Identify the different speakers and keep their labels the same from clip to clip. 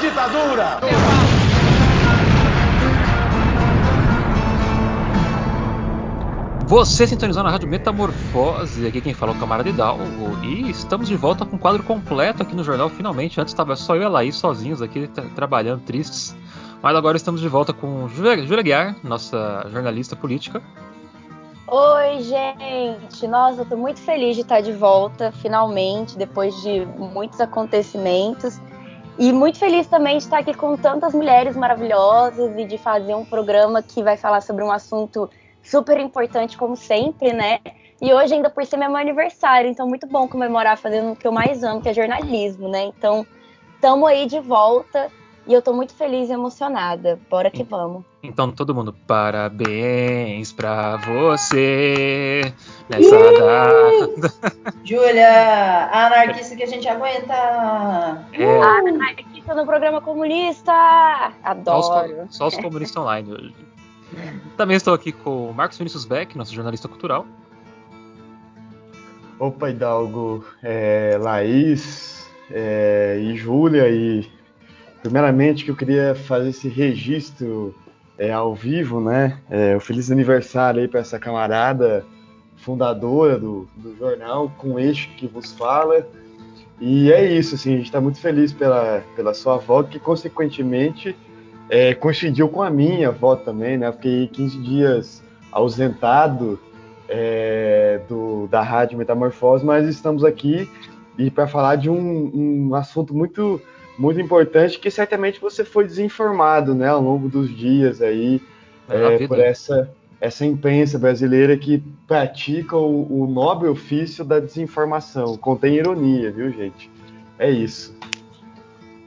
Speaker 1: ditadura!
Speaker 2: Você sintonizou na Rádio Metamorfose, aqui quem fala é o camarada Hidalgo, e estamos de volta com o quadro completo aqui no jornal, finalmente. Antes estava só eu e a Laís sozinhos aqui, trabalhando, tristes. Mas agora estamos de volta com Júlia Guiar, nossa jornalista política.
Speaker 3: Oi, gente! Nossa, eu tô muito feliz de estar de volta, finalmente, depois de muitos acontecimentos. E muito feliz também de estar aqui com tantas mulheres maravilhosas e de fazer um programa que vai falar sobre um assunto super importante, como sempre, né? E hoje, ainda por ser meu aniversário, então muito bom comemorar fazendo o que eu mais amo, que é jornalismo, né? Então, estamos aí de volta e eu tô muito feliz e emocionada. Bora que vamos.
Speaker 2: Então, todo mundo, parabéns pra você nessa data.
Speaker 4: Júlia, a anarquista que a gente aguenta.
Speaker 3: É. A anarquista no programa comunista. Adoro.
Speaker 2: Só os, só os comunistas online hoje. Também estou aqui com o Marcos Vinícius Beck, nosso jornalista cultural.
Speaker 5: Opa, Hidalgo, é, Laís é, e Júlia, e primeiramente que eu queria fazer esse registro é, ao vivo, né? É, o feliz aniversário aí para essa camarada fundadora do, do jornal, com eixo que vos fala. E é isso, assim, a gente está muito feliz pela, pela sua volta, que consequentemente é, coincidiu com a minha avó também, né? Fiquei 15 dias ausentado é, do, da Rádio Metamorfose, mas estamos aqui e para falar de um, um, assunto muito muito importante que certamente você foi desinformado, né, ao longo dos dias aí é, é por essa essa imprensa brasileira que pratica o, o nobre ofício da desinformação. Contém ironia, viu, gente? É isso.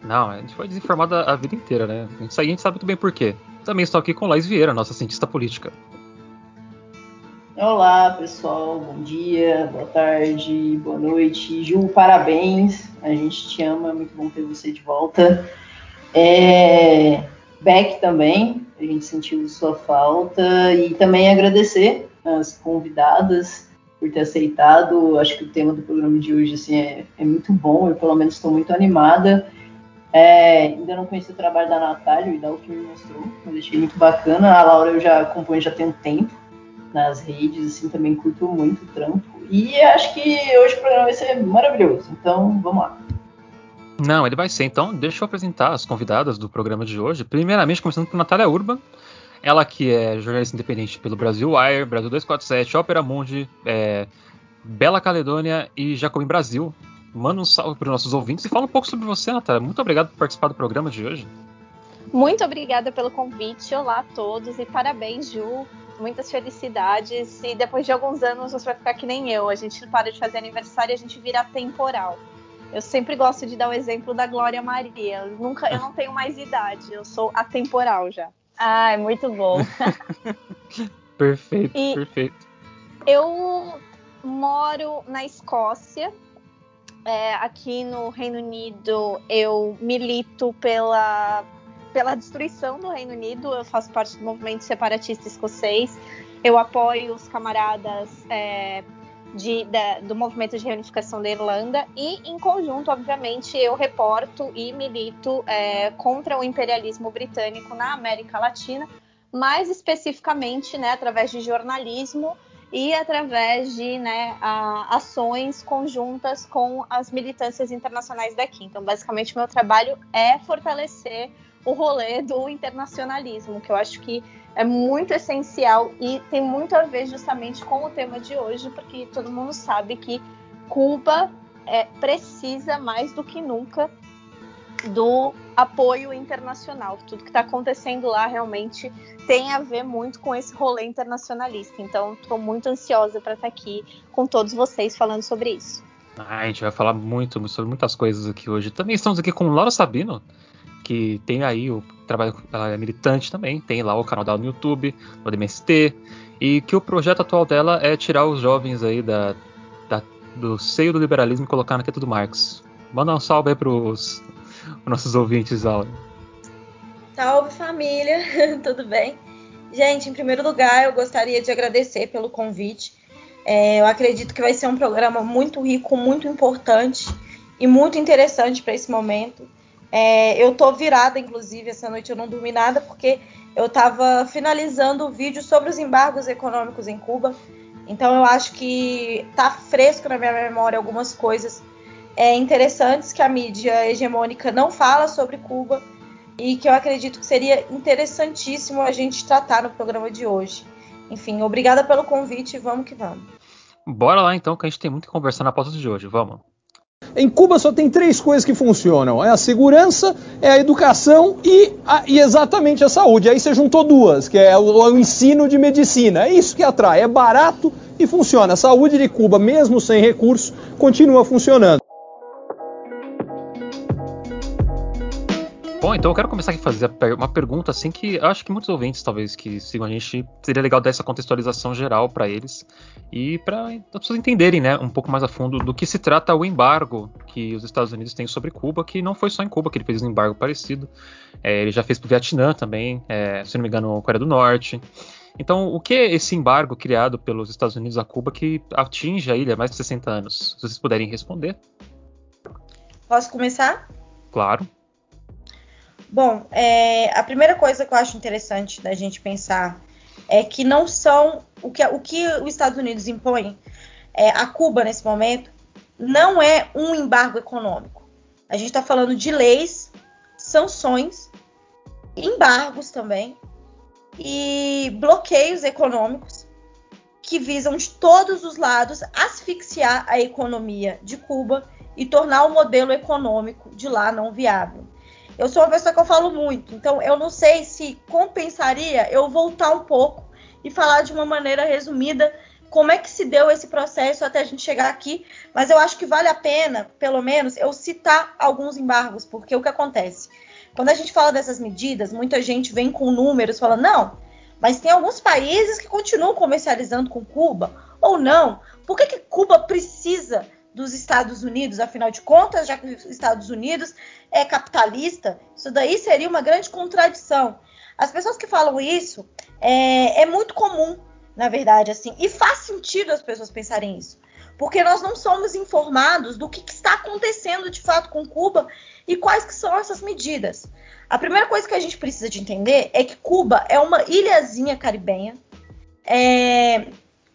Speaker 2: Não, a gente foi desinformado a, vida inteira, né? Isso aí a gente sabe muito bem por quê. Também estou aqui com Laís Vieira, nossa cientista política.
Speaker 4: Olá, pessoal. Bom dia, boa tarde, boa noite. Ju, parabéns. A gente te ama, é muito bom ter você de volta. É... Beck também, a gente sentiu sua falta. E também agradecer as convidadas por ter aceitado. Acho que o tema do programa de hoje assim, é, é muito bom, eu pelo menos estou muito animada. É, ainda não conheci o trabalho da Natália, o Idal que me mostrou, mas achei muito bacana. A Laura eu já acompanho já tem um tempo nas redes, assim, também curto muito o trampo. E acho que hoje o programa vai ser maravilhoso, então vamos lá.
Speaker 2: Não, ele vai ser. Então, deixa eu apresentar as convidadas do programa de hoje. Primeiramente, começando por Natália Urban. Ela que é jornalista independente pelo Brasil Wire, Brasil 247, Opera Mundi, é, Bela Caledônia e Jacobin Brasil manda um salve para os nossos ouvintes e fala um pouco sobre você, Natália. Muito obrigado por participar do programa de hoje.
Speaker 3: Muito obrigada pelo convite. Olá a todos e parabéns, Ju. Muitas felicidades. E depois de alguns anos você vai ficar que nem eu. A gente não para de fazer aniversário e a gente vira temporal. Eu sempre gosto de dar o exemplo da Glória Maria. Eu, nunca, eu não tenho mais idade, eu sou atemporal já. Ah, é muito bom.
Speaker 2: perfeito, e perfeito.
Speaker 3: Eu moro na Escócia, é, aqui no Reino Unido eu milito pela, pela destruição do Reino Unido, eu faço parte do movimento separatista escocês, eu apoio os camaradas é, de, da, do movimento de reunificação da Irlanda e, em conjunto, obviamente, eu reporto e milito é, contra o imperialismo britânico na América Latina, mais especificamente né, através de jornalismo e através de né, a, ações conjuntas com as militâncias internacionais daqui. Então, basicamente, meu trabalho é fortalecer o rolê do internacionalismo, que eu acho que é muito essencial e tem muito a ver justamente com o tema de hoje, porque todo mundo sabe que Cuba é, precisa mais do que nunca do apoio internacional. Tudo que está acontecendo lá realmente tem a ver muito com esse rolê internacionalista. Então, estou muito ansiosa para estar tá aqui com todos vocês falando sobre isso.
Speaker 2: Ah, a gente vai falar muito sobre muitas coisas aqui hoje. Também estamos aqui com Laura Sabino, que tem aí o trabalho, ela é militante também, tem lá o canal dela no YouTube, no DMST, e que o projeto atual dela é tirar os jovens aí da, da do seio do liberalismo e colocar na queda do Marx. Manda um salve aí pros nossos ouvintes, Aula.
Speaker 6: Salve família, tudo bem? Gente, em primeiro lugar, eu gostaria de agradecer pelo convite. É, eu acredito que vai ser um programa muito rico, muito importante e muito interessante para esse momento. É, eu tô virada, inclusive, essa noite eu não dormi nada porque eu estava finalizando o vídeo sobre os embargos econômicos em Cuba. Então eu acho que tá fresco na minha memória algumas coisas é, interessantes que a mídia hegemônica não fala sobre Cuba e que eu acredito que seria interessantíssimo a gente tratar no programa de hoje. Enfim, obrigada pelo convite e vamos que vamos.
Speaker 2: Bora lá então, que a gente tem muito que conversar na pauta de hoje. Vamos.
Speaker 1: Em Cuba só tem três coisas que funcionam: é a segurança, é a educação e, a, e exatamente a saúde. Aí você juntou duas, que é o, o, ensino de medicina. É isso que atrai, é barato e funciona. A saúde de Cuba, mesmo sem recurso, continua funcionando.
Speaker 2: Bom, então eu quero começar aqui a fazer uma pergunta assim que acho que muitos ouvintes talvez que sigam a gente seria legal dar essa contextualização geral para eles e para as pessoas entenderem, né, um pouco mais a fundo do que se trata o embargo que os Estados Unidos têm sobre Cuba, que não foi só em Cuba que ele fez um embargo parecido, é, ele já fez para o Vietnã também, é, se não me engano, Coreia do Norte. Então, o que é esse embargo criado pelos Estados Unidos a Cuba que atinge a ilha há mais de 60 anos? Se vocês puderem responder.
Speaker 6: Posso começar?
Speaker 2: Claro.
Speaker 6: Bom, é, a primeira coisa que eu acho interessante da gente pensar é que não são o que o que os Estados Unidos impõem é, a Cuba nesse momento não é um embargo econômico. A gente está falando de leis, sanções, embargos também e bloqueios econômicos que visam de todos os lados asfixiar a economia de Cuba e tornar o modelo econômico de lá não viável. Eu sou uma pessoa que eu falo muito, então eu não sei se compensaria eu voltar um pouco e falar de uma maneira resumida como é que se deu esse processo até a gente chegar aqui, mas eu acho que vale a pena, pelo menos, eu citar alguns embargos, porque o que acontece? Quando a gente fala dessas medidas, muita gente vem com números falando, não, mas tem alguns países que continuam comercializando com Cuba, ou não. Por que, que Cuba precisa dos Estados Unidos, afinal de contas, já que os Estados Unidos é capitalista, isso daí seria uma grande contradição. As pessoas que falam isso é, é muito comum, na verdade, assim, e faz sentido as pessoas pensarem isso, porque nós não somos informados do que, que está acontecendo de fato com Cuba e quais que são essas medidas. A primeira coisa que a gente precisa de entender é que Cuba é uma ilhazinha caribenha. É,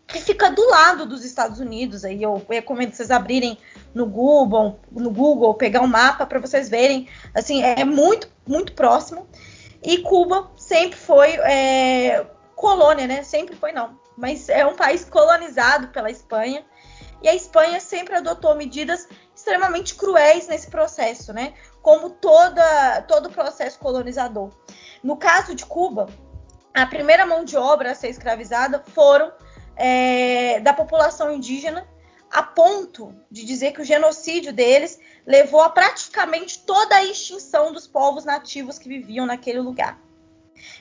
Speaker 6: que fica do lado dos Estados Unidos. Aí eu recomendo vocês abrirem no Google, no Google, pegar um mapa para vocês verem. Assim, é muito, muito próximo. E Cuba sempre foi é, colônia, né? Sempre foi não, mas é um país colonizado pela Espanha. E a Espanha sempre adotou medidas extremamente cruéis nesse processo, né? Como toda, todo processo colonizador. No caso de Cuba, a primeira mão de obra a ser escravizada foram é, da população indígena, a ponto de dizer que o genocídio deles levou a praticamente toda a extinção dos povos nativos que viviam naquele lugar.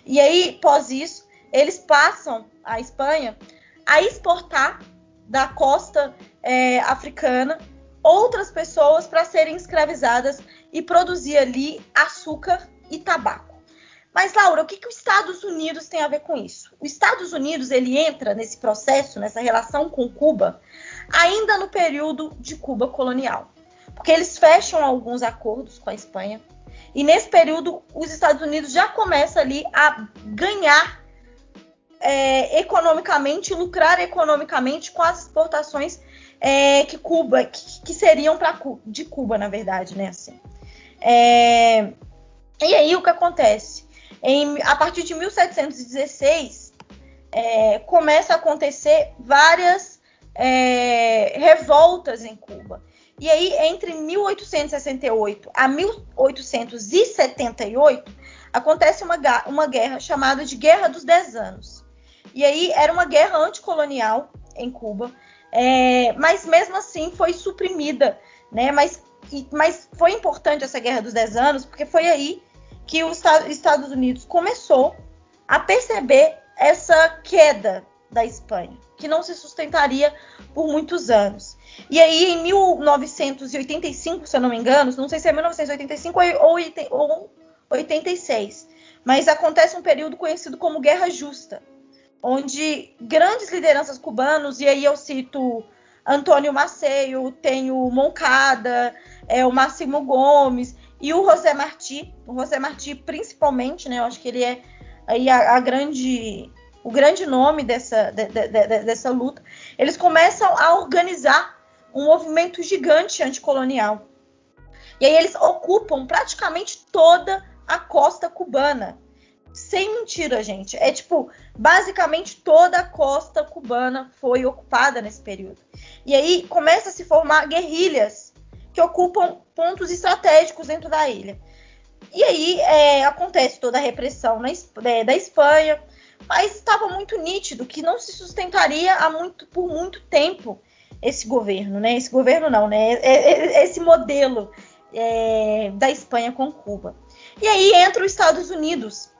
Speaker 6: E aí, pós isso, eles passam a Espanha a exportar da costa é, africana outras pessoas para serem escravizadas e produzir ali açúcar e tabaco. Mas, Laura, o que, que os Estados Unidos tem a ver com isso? Os Estados Unidos ele entra nesse processo, nessa relação com Cuba, ainda no período de Cuba colonial. Porque eles fecham alguns acordos com a Espanha. E nesse período, os Estados Unidos já começam ali a ganhar é, economicamente, lucrar economicamente com as exportações é, que Cuba, que, que seriam para de Cuba, na verdade, né? Assim. É, e aí o que acontece? Em, a partir de 1716, é, começa a acontecer várias é, revoltas em Cuba. E aí, entre 1868 a 1878, acontece uma, uma guerra chamada de Guerra dos Dez Anos. E aí, era uma guerra anticolonial em Cuba, é, mas mesmo assim foi suprimida, né? Mas, mas foi importante essa Guerra dos Dez Anos, porque foi aí que os Estados Unidos começou a perceber essa queda da Espanha, que não se sustentaria por muitos anos. E aí, em 1985, se eu não me engano, não sei se é 1985 ou 86, mas acontece um período conhecido como Guerra Justa, onde grandes lideranças cubanos, e aí eu cito Antônio Maceió, tenho Moncada, é, o Máximo Gomes, e o José Martí, o José Martí principalmente, né? Eu acho que ele é aí a, a grande o grande nome dessa, de, de, de, dessa luta, eles começam a organizar um movimento gigante anticolonial. E aí eles ocupam praticamente toda a costa cubana. Sem mentira, gente. É tipo, basicamente toda a costa cubana foi ocupada nesse período. E aí começa a se formar guerrilhas que ocupam pontos estratégicos dentro da ilha. E aí é, acontece toda a repressão na, é, da Espanha, mas estava muito nítido que não se sustentaria há muito, por muito tempo esse governo, né? Esse governo não, né? É, é, esse modelo é, da Espanha com Cuba. E aí entra os Estados Unidos,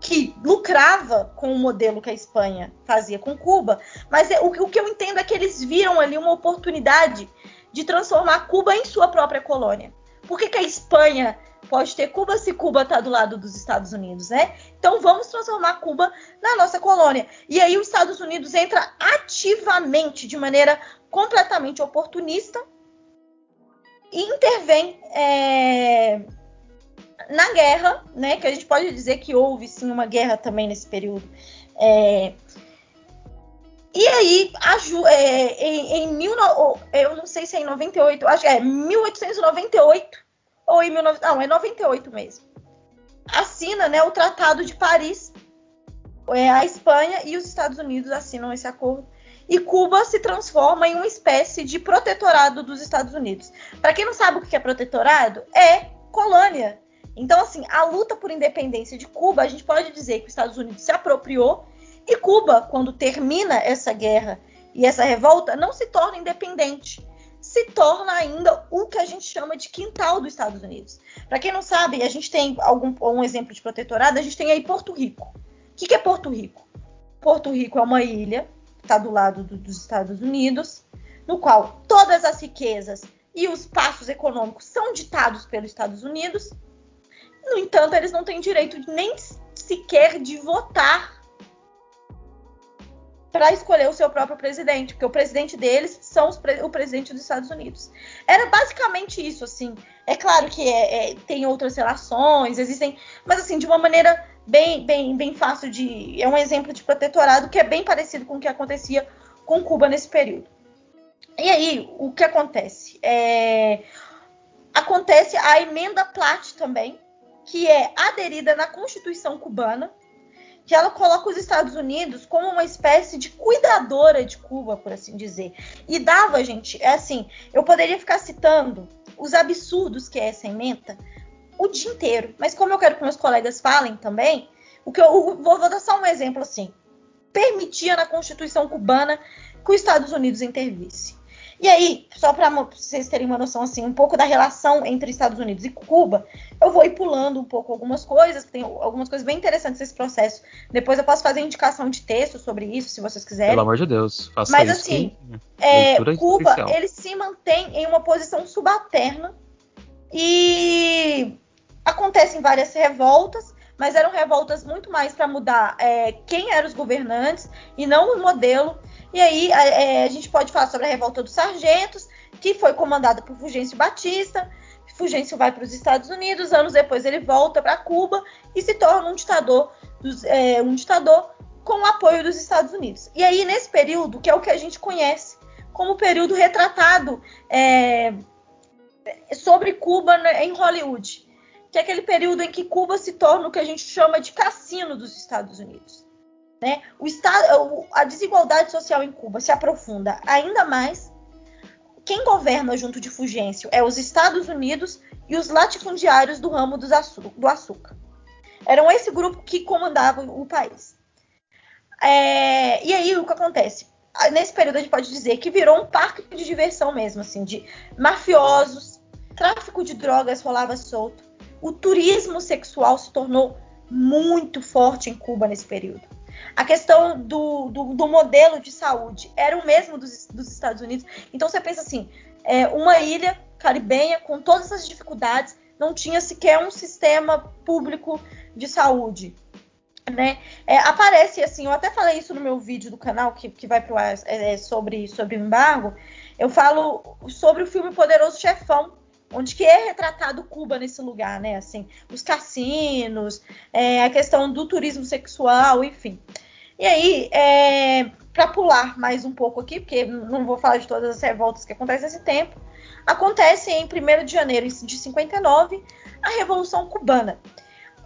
Speaker 6: que lucrava com o modelo que a Espanha fazia com Cuba, mas é, o, o que eu entendo é que eles viram ali uma oportunidade de transformar Cuba em sua própria colônia. Por que, que a Espanha pode ter Cuba se Cuba está do lado dos Estados Unidos, né? Então vamos transformar Cuba na nossa colônia. E aí os Estados Unidos entra ativamente, de maneira completamente oportunista, e intervém é, na guerra, né? Que a gente pode dizer que houve sim uma guerra também nesse período. É, e aí, a, é, em, em mil, eu não sei se é em 98, acho que é 1898 ou em 19, não, é 98 mesmo. Assina, né, o Tratado de Paris. É, a Espanha e os Estados Unidos assinam esse acordo e Cuba se transforma em uma espécie de protetorado dos Estados Unidos. Para quem não sabe o que é protetorado, é colônia. Então, assim, a luta por independência de Cuba, a gente pode dizer que os Estados Unidos se apropriou e Cuba, quando termina essa guerra e essa revolta, não se torna independente se torna ainda o que a gente chama de quintal dos Estados Unidos. Para quem não sabe, a gente tem algum um exemplo de protetorado, a gente tem aí Porto Rico. O que, que é Porto Rico? Porto Rico é uma ilha, está do lado do, dos Estados Unidos, no qual todas as riquezas e os passos econômicos são ditados pelos Estados Unidos. No entanto, eles não têm direito nem sequer de votar para escolher o seu próprio presidente, porque o presidente deles são pre o presidente dos Estados Unidos. Era basicamente isso, assim. É claro que é, é, tem outras relações, existem, mas assim, de uma maneira bem, bem, bem fácil de. É um exemplo de protetorado que é bem parecido com o que acontecia com Cuba nesse período. E aí, o que acontece? É, acontece a emenda Platt também, que é aderida na Constituição cubana, que ela coloca os Estados Unidos como uma espécie de cuidadora de Cuba, por assim dizer. E dava, gente, é assim, eu poderia ficar citando os absurdos que é essa emenda o dia inteiro, mas como eu quero que meus colegas falem também, o que eu vou, vou dar só um exemplo assim. Permitia na Constituição cubana que os Estados Unidos intervisse. E aí, só para vocês terem uma noção assim, um pouco da relação entre Estados Unidos e Cuba, eu vou ir pulando um pouco algumas coisas, tem algumas coisas bem interessantes nesse processo. Depois eu posso fazer indicação de texto sobre isso, se vocês quiserem.
Speaker 2: Pelo amor de Deus, faça
Speaker 6: Mas
Speaker 2: isso
Speaker 6: assim, é, Cuba, especial. ele se mantém em uma posição subalterna e acontecem várias revoltas, mas eram revoltas muito mais para mudar é, quem eram os governantes e não o modelo e aí a, é, a, gente pode falar sobre a revolta dos sargentos, que foi comandada por Fulgêncio Batista. Fulgêncio vai para os Estados Unidos, anos depois ele volta para Cuba e se torna um ditador, dos, é, um ditador com o apoio dos Estados Unidos. E aí, nesse período, que é o que a gente conhece como o período retratado é, sobre Cuba em Hollywood, que é aquele período em que Cuba se torna o que a gente chama de cassino dos Estados Unidos. Né? O estado, a desigualdade social em Cuba se aprofunda ainda mais. Quem governa junto de Fulgêncio é os Estados Unidos e os latifundiários do ramo do açúcar. Eram esse grupo que comandava o país. É, e aí o que acontece? Nesse período a gente pode dizer que virou um parque de diversão mesmo, assim, de mafiosos, tráfico de drogas rolava solto, o turismo sexual se tornou muito forte em Cuba nesse período. A questão do, do, do modelo de saúde era o mesmo dos, dos Estados Unidos. Então você pensa assim, é, uma ilha caribenha com todas essas dificuldades, não tinha sequer um sistema público de saúde. Né? É, aparece assim, eu até falei isso no meu vídeo do canal que, que vai para o ar é, sobre, sobre o embargo. Eu falo sobre o filme Poderoso Chefão, onde que é retratado Cuba nesse lugar, né? Assim, os cassinos, é, a questão do turismo sexual, enfim. E aí, é, para pular mais um pouco aqui, porque não vou falar de todas as revoltas que acontecem nesse tempo, acontece em 1 de janeiro de 59 a Revolução Cubana.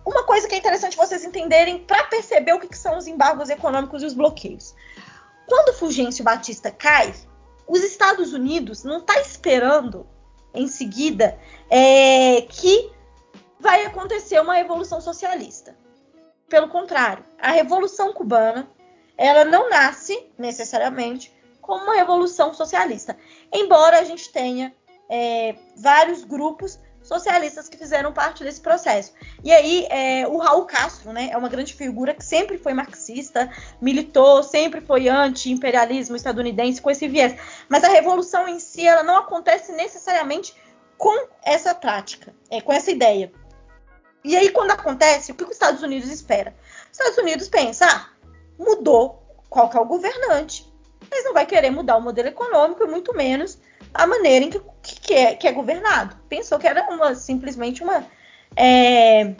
Speaker 6: Uma coisa que é interessante vocês entenderem para perceber o que, que são os embargos econômicos e os bloqueios. Quando Fulgêncio Batista cai, os Estados Unidos não está esperando em seguida é, que vai acontecer uma revolução socialista. Pelo contrário, a revolução cubana ela não nasce necessariamente como uma revolução socialista, embora a gente tenha é, vários grupos socialistas que fizeram parte desse processo. E aí, é, o Raul Castro, né, é uma grande figura que sempre foi marxista, militou, sempre foi anti-imperialismo estadunidense com esse viés. Mas a revolução em si, ela não acontece necessariamente com essa prática, é, com essa ideia. E aí, quando acontece, o que os Estados Unidos espera? Os Estados Unidos pensa, ah, mudou qual que é o governante, mas não vai querer mudar o modelo econômico e muito menos a maneira em que, que, é, que é governado. Pensou que era uma, simplesmente uma é,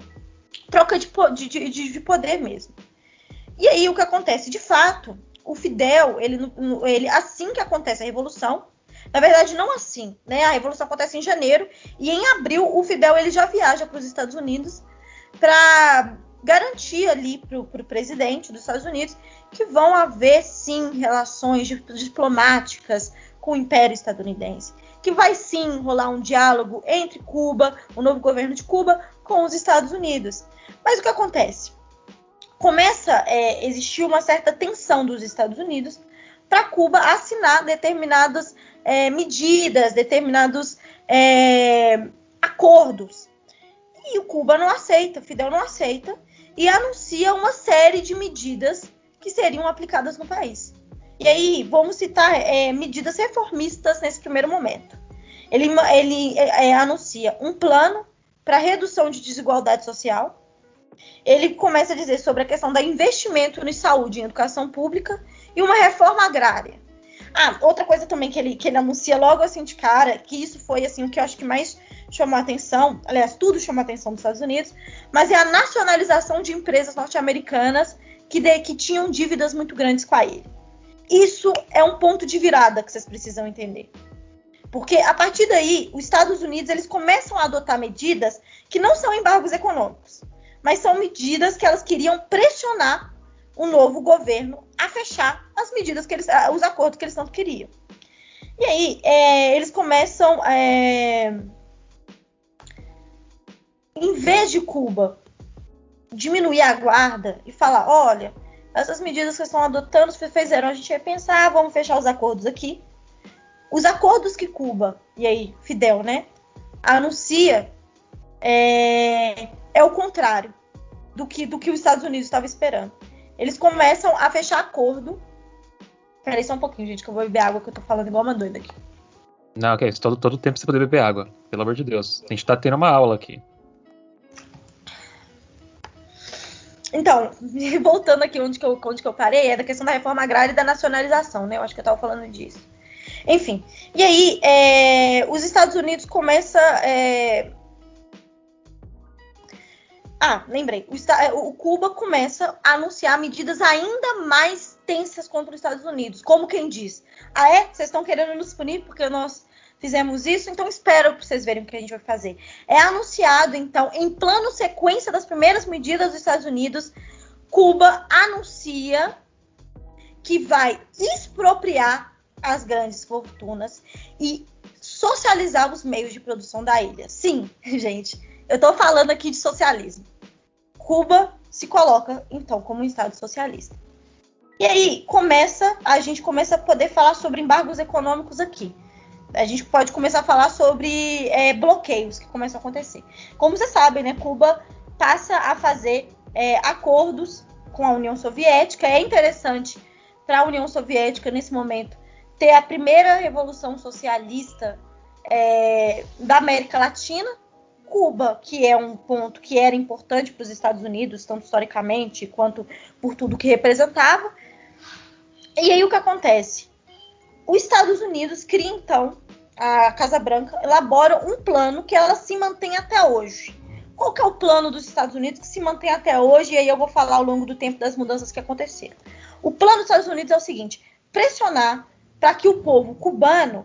Speaker 6: troca de, de, de, de, poder mesmo. E aí o que acontece? De fato, o Fidel, ele, ele assim que acontece a Revolução, na verdade não assim, né? A Revolução acontece em janeiro e em abril o Fidel ele já viaja para os Estados Unidos para garantir ali para o presidente dos Estados Unidos que vão haver sim relações diplomáticas com o Império Estadunidense, que vai sim rolar um diálogo entre Cuba, o novo governo de Cuba, com os Estados Unidos. Mas o que acontece? Começa a é, existir uma certa tensão dos Estados Unidos para Cuba assinar determinadas é, medidas, determinados é, acordos. E o Cuba não aceita, Fidel não aceita e anuncia uma série de medidas que seriam aplicadas no país. E aí, vamos citar é, medidas reformistas nesse primeiro momento. Ele, ele é, é anuncia um plano para redução de desigualdade social. Ele começa a dizer sobre a questão do investimento em saúde e educação pública e uma reforma agrária. Ah, outra coisa também que ele, que ele anuncia logo assim de cara, que isso foi assim o que eu acho que mais chamou a atenção, aliás, tudo chamou a atenção dos Estados Unidos, mas é a nacionalização de empresas norte-americanas que, que tinham dívidas muito grandes com a ele. Isso é um ponto de virada que vocês precisam entender. Porque a partir daí, os Estados Unidos eles começam a adotar medidas que não são embargos econômicos, mas são medidas que elas queriam pressionar o novo governo a fechar as medidas que eles, os acordos que eles tanto queriam. E aí, é, eles começam, é, em vez de Cuba diminuir a guarda e falar, olha, essas medidas que estão adotando fizeram a gente repensar, vamos fechar os acordos aqui. Os acordos que Cuba, e aí Fidel, né, anuncia é, é o contrário do que, do que os Estados Unidos estavam esperando. Eles começam a fechar acordo. Peraí só um pouquinho, gente, que eu vou beber água, que eu tô falando igual uma doida aqui.
Speaker 2: Não, ok, todo, todo tempo você poder beber água, pelo amor de Deus. A gente tá tendo uma aula aqui.
Speaker 6: Então, voltando aqui onde que, eu, onde que eu parei, é da questão da reforma agrária e da nacionalização, né? Eu acho que eu estava falando disso. Enfim, e aí é, os Estados Unidos começa. É... Ah, lembrei. O, o, Cuba começa a anunciar medidas ainda mais tensas contra os Estados Unidos. Como quem diz: Ah, é? Vocês estão querendo nos punir porque nós fizemos isso, então espero para vocês verem o que a gente vai fazer. É anunciado, então, em plano sequência das primeiras medidas dos Estados Unidos, Cuba anuncia que vai expropriar as grandes fortunas e socializar os meios de produção da ilha. Sim, gente, eu estou falando aqui de socialismo. Cuba se coloca, então, como um Estado socialista. E aí começa, a gente começa a poder falar sobre embargos econômicos aqui a gente pode começar a falar sobre é, bloqueios que começam a acontecer. Como vocês sabem, né, Cuba passa a fazer é, acordos com a União Soviética. É interessante para a União Soviética, nesse momento, ter a primeira revolução socialista é, da América Latina. Cuba, que é um ponto que era importante para os Estados Unidos, tanto historicamente quanto por tudo que representava. E aí o que acontece? Os Estados Unidos cria então a Casa Branca, elabora um plano que ela se mantém até hoje. Qual que é o plano dos Estados Unidos que se mantém até hoje? E aí eu vou falar ao longo do tempo das mudanças que aconteceram. O plano dos Estados Unidos é o seguinte: pressionar para que o povo cubano,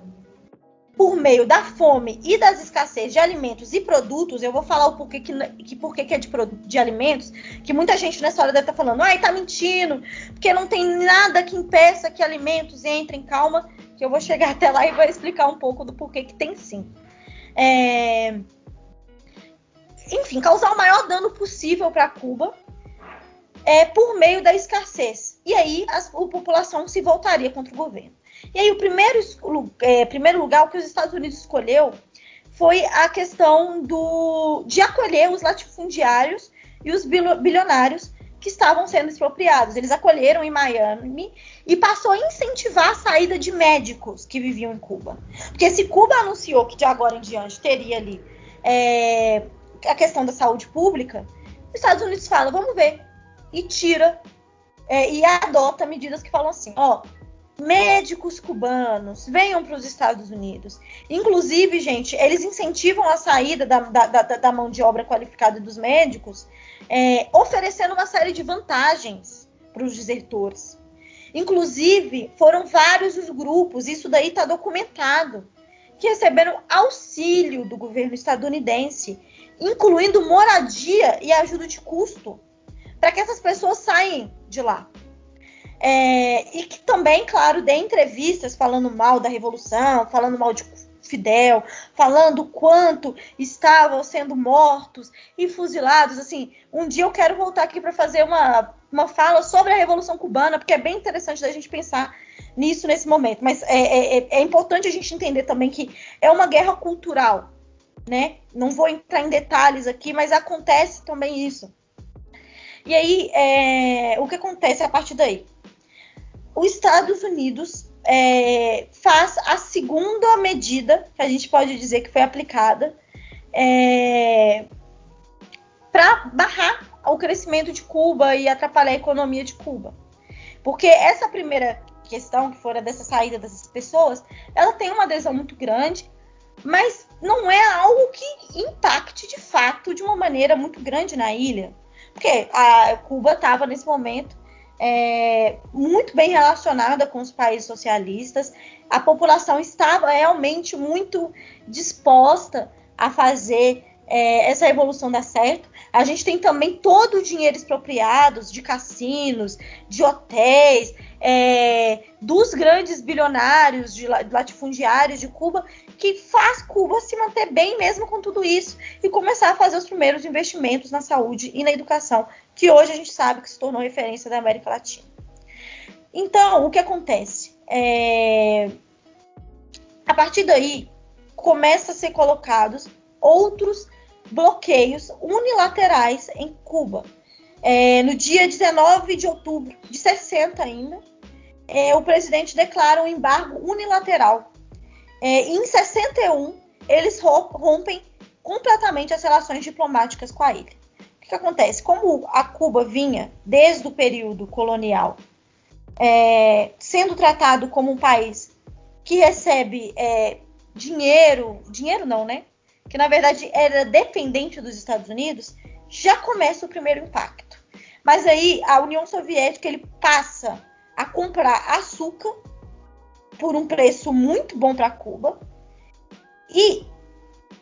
Speaker 6: por meio da fome e das escassez de alimentos e produtos, eu vou falar o porquê que, que, porquê que é de, de alimentos, que muita gente nessa hora deve estar tá falando, ai, tá mentindo, porque não tem nada que impeça que alimentos entrem, calma, que eu vou chegar até lá e vou explicar um pouco do porquê que tem sim. É... Enfim, causar o maior dano possível para Cuba é, por meio da escassez. E aí a, a população se voltaria contra o governo. E aí o primeiro, é, primeiro lugar que os Estados Unidos escolheu foi a questão do, de acolher os latifundiários e os bilionários que estavam sendo expropriados. Eles acolheram em Miami e passou a incentivar a saída de médicos que viviam em Cuba. Porque se Cuba anunciou que de agora em diante teria ali é, a questão da saúde pública, os Estados Unidos fala, vamos ver, e tira é, e adota medidas que falam assim, ó, médicos cubanos venham para os Estados Unidos. Inclusive, gente, eles incentivam a saída da, da, da, da mão de obra qualificada dos médicos, é, oferecendo uma série de vantagens para os desertores. Inclusive, foram vários os grupos, isso daí está documentado, que receberam auxílio do governo estadunidense, incluindo moradia e ajuda de custo, para que essas pessoas saiam de lá. É, e que também, claro, dê entrevistas falando mal da Revolução, falando mal de Fidel, falando quanto estavam sendo mortos e fuzilados. Assim, um dia eu quero voltar aqui para fazer uma, uma fala sobre a Revolução Cubana, porque é bem interessante da gente pensar nisso nesse momento. Mas é, é, é, é importante a gente entender também que é uma guerra cultural, né? Não vou entrar em detalhes aqui, mas acontece também isso. E aí, é, o que acontece a partir daí? Os Estados Unidos é, faz a segunda medida que a gente pode dizer que foi aplicada é, para barrar o crescimento de Cuba e atrapalhar a economia de Cuba. Porque essa primeira questão, que fora dessa saída dessas pessoas, ela tem uma adesão muito grande, mas não é algo que impacte de fato de uma maneira muito grande na ilha. Porque a Cuba estava nesse momento é, muito bem relacionada com os países socialistas. A população estava realmente muito disposta a fazer é, essa revolução dar certo. A gente tem também todo o dinheiro expropriado de cassinos, de hotéis, é, dos grandes bilionários, de latifundiários de Cuba, que faz Cuba se manter bem mesmo com tudo isso e começar a fazer os primeiros investimentos na saúde e na educação, que hoje a gente sabe que se tornou referência da América Latina. Então, o que acontece? É... A partir daí, começa a ser colocados outros bloqueios unilaterais em Cuba. É, no dia 19 de outubro de 60 ainda, é, o presidente declara um embargo unilateral. É, em 61, eles rompem completamente as relações diplomáticas com a ilha. O que, que acontece? Como a Cuba vinha desde o período colonial é, sendo tratado como um país que recebe é, dinheiro, dinheiro não, né? Que na verdade era dependente dos Estados Unidos, já começa o primeiro impacto. Mas aí a União Soviética ele passa a comprar açúcar por um preço muito bom para Cuba e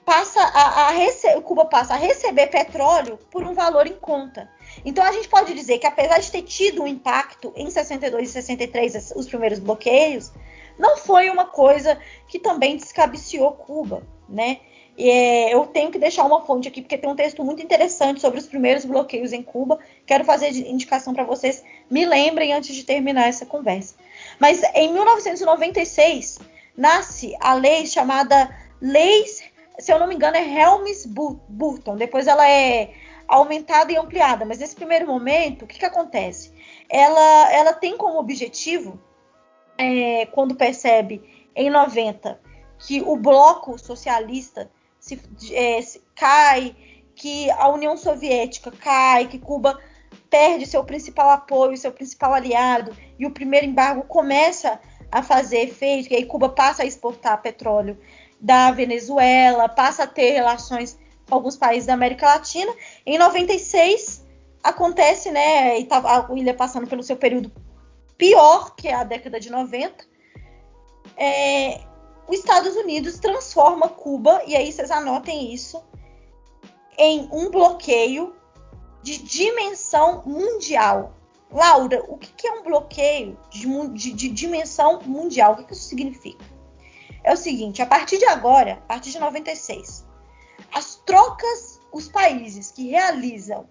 Speaker 6: passa a, a Cuba passa a receber petróleo por um valor em conta. Então a gente pode dizer que apesar de ter tido um impacto em 62 e 63 os primeiros bloqueios, não foi uma coisa que também descabiciou Cuba, né? É, eu tenho que deixar uma fonte aqui, porque tem um texto muito interessante sobre os primeiros bloqueios em Cuba. Quero fazer indicação para vocês. Me lembrem antes de terminar essa conversa. Mas em 1996 nasce a lei chamada Leis, se eu não me engano, é Helms-Burton. Depois ela é aumentada e ampliada. Mas nesse primeiro momento, o que, que acontece? Ela, ela tem como objetivo, é, quando percebe em 90 que o bloco socialista se, é, se cai, que a União Soviética cai, que Cuba perde seu principal apoio, seu principal aliado, e o primeiro embargo começa a fazer efeito, e aí Cuba passa a exportar petróleo da Venezuela, passa a ter relações com alguns países da América Latina. Em 96 acontece, né, e tá a ilha passando pelo seu período pior, que é a década de 90. É, os Estados Unidos transforma Cuba, e aí vocês anotem isso, em um bloqueio de dimensão mundial. Laura, o que é um bloqueio de, de, de dimensão mundial? O que, isso significa? É o seguinte: a partir de agora, a partir de 96, as trocas, os países que realizam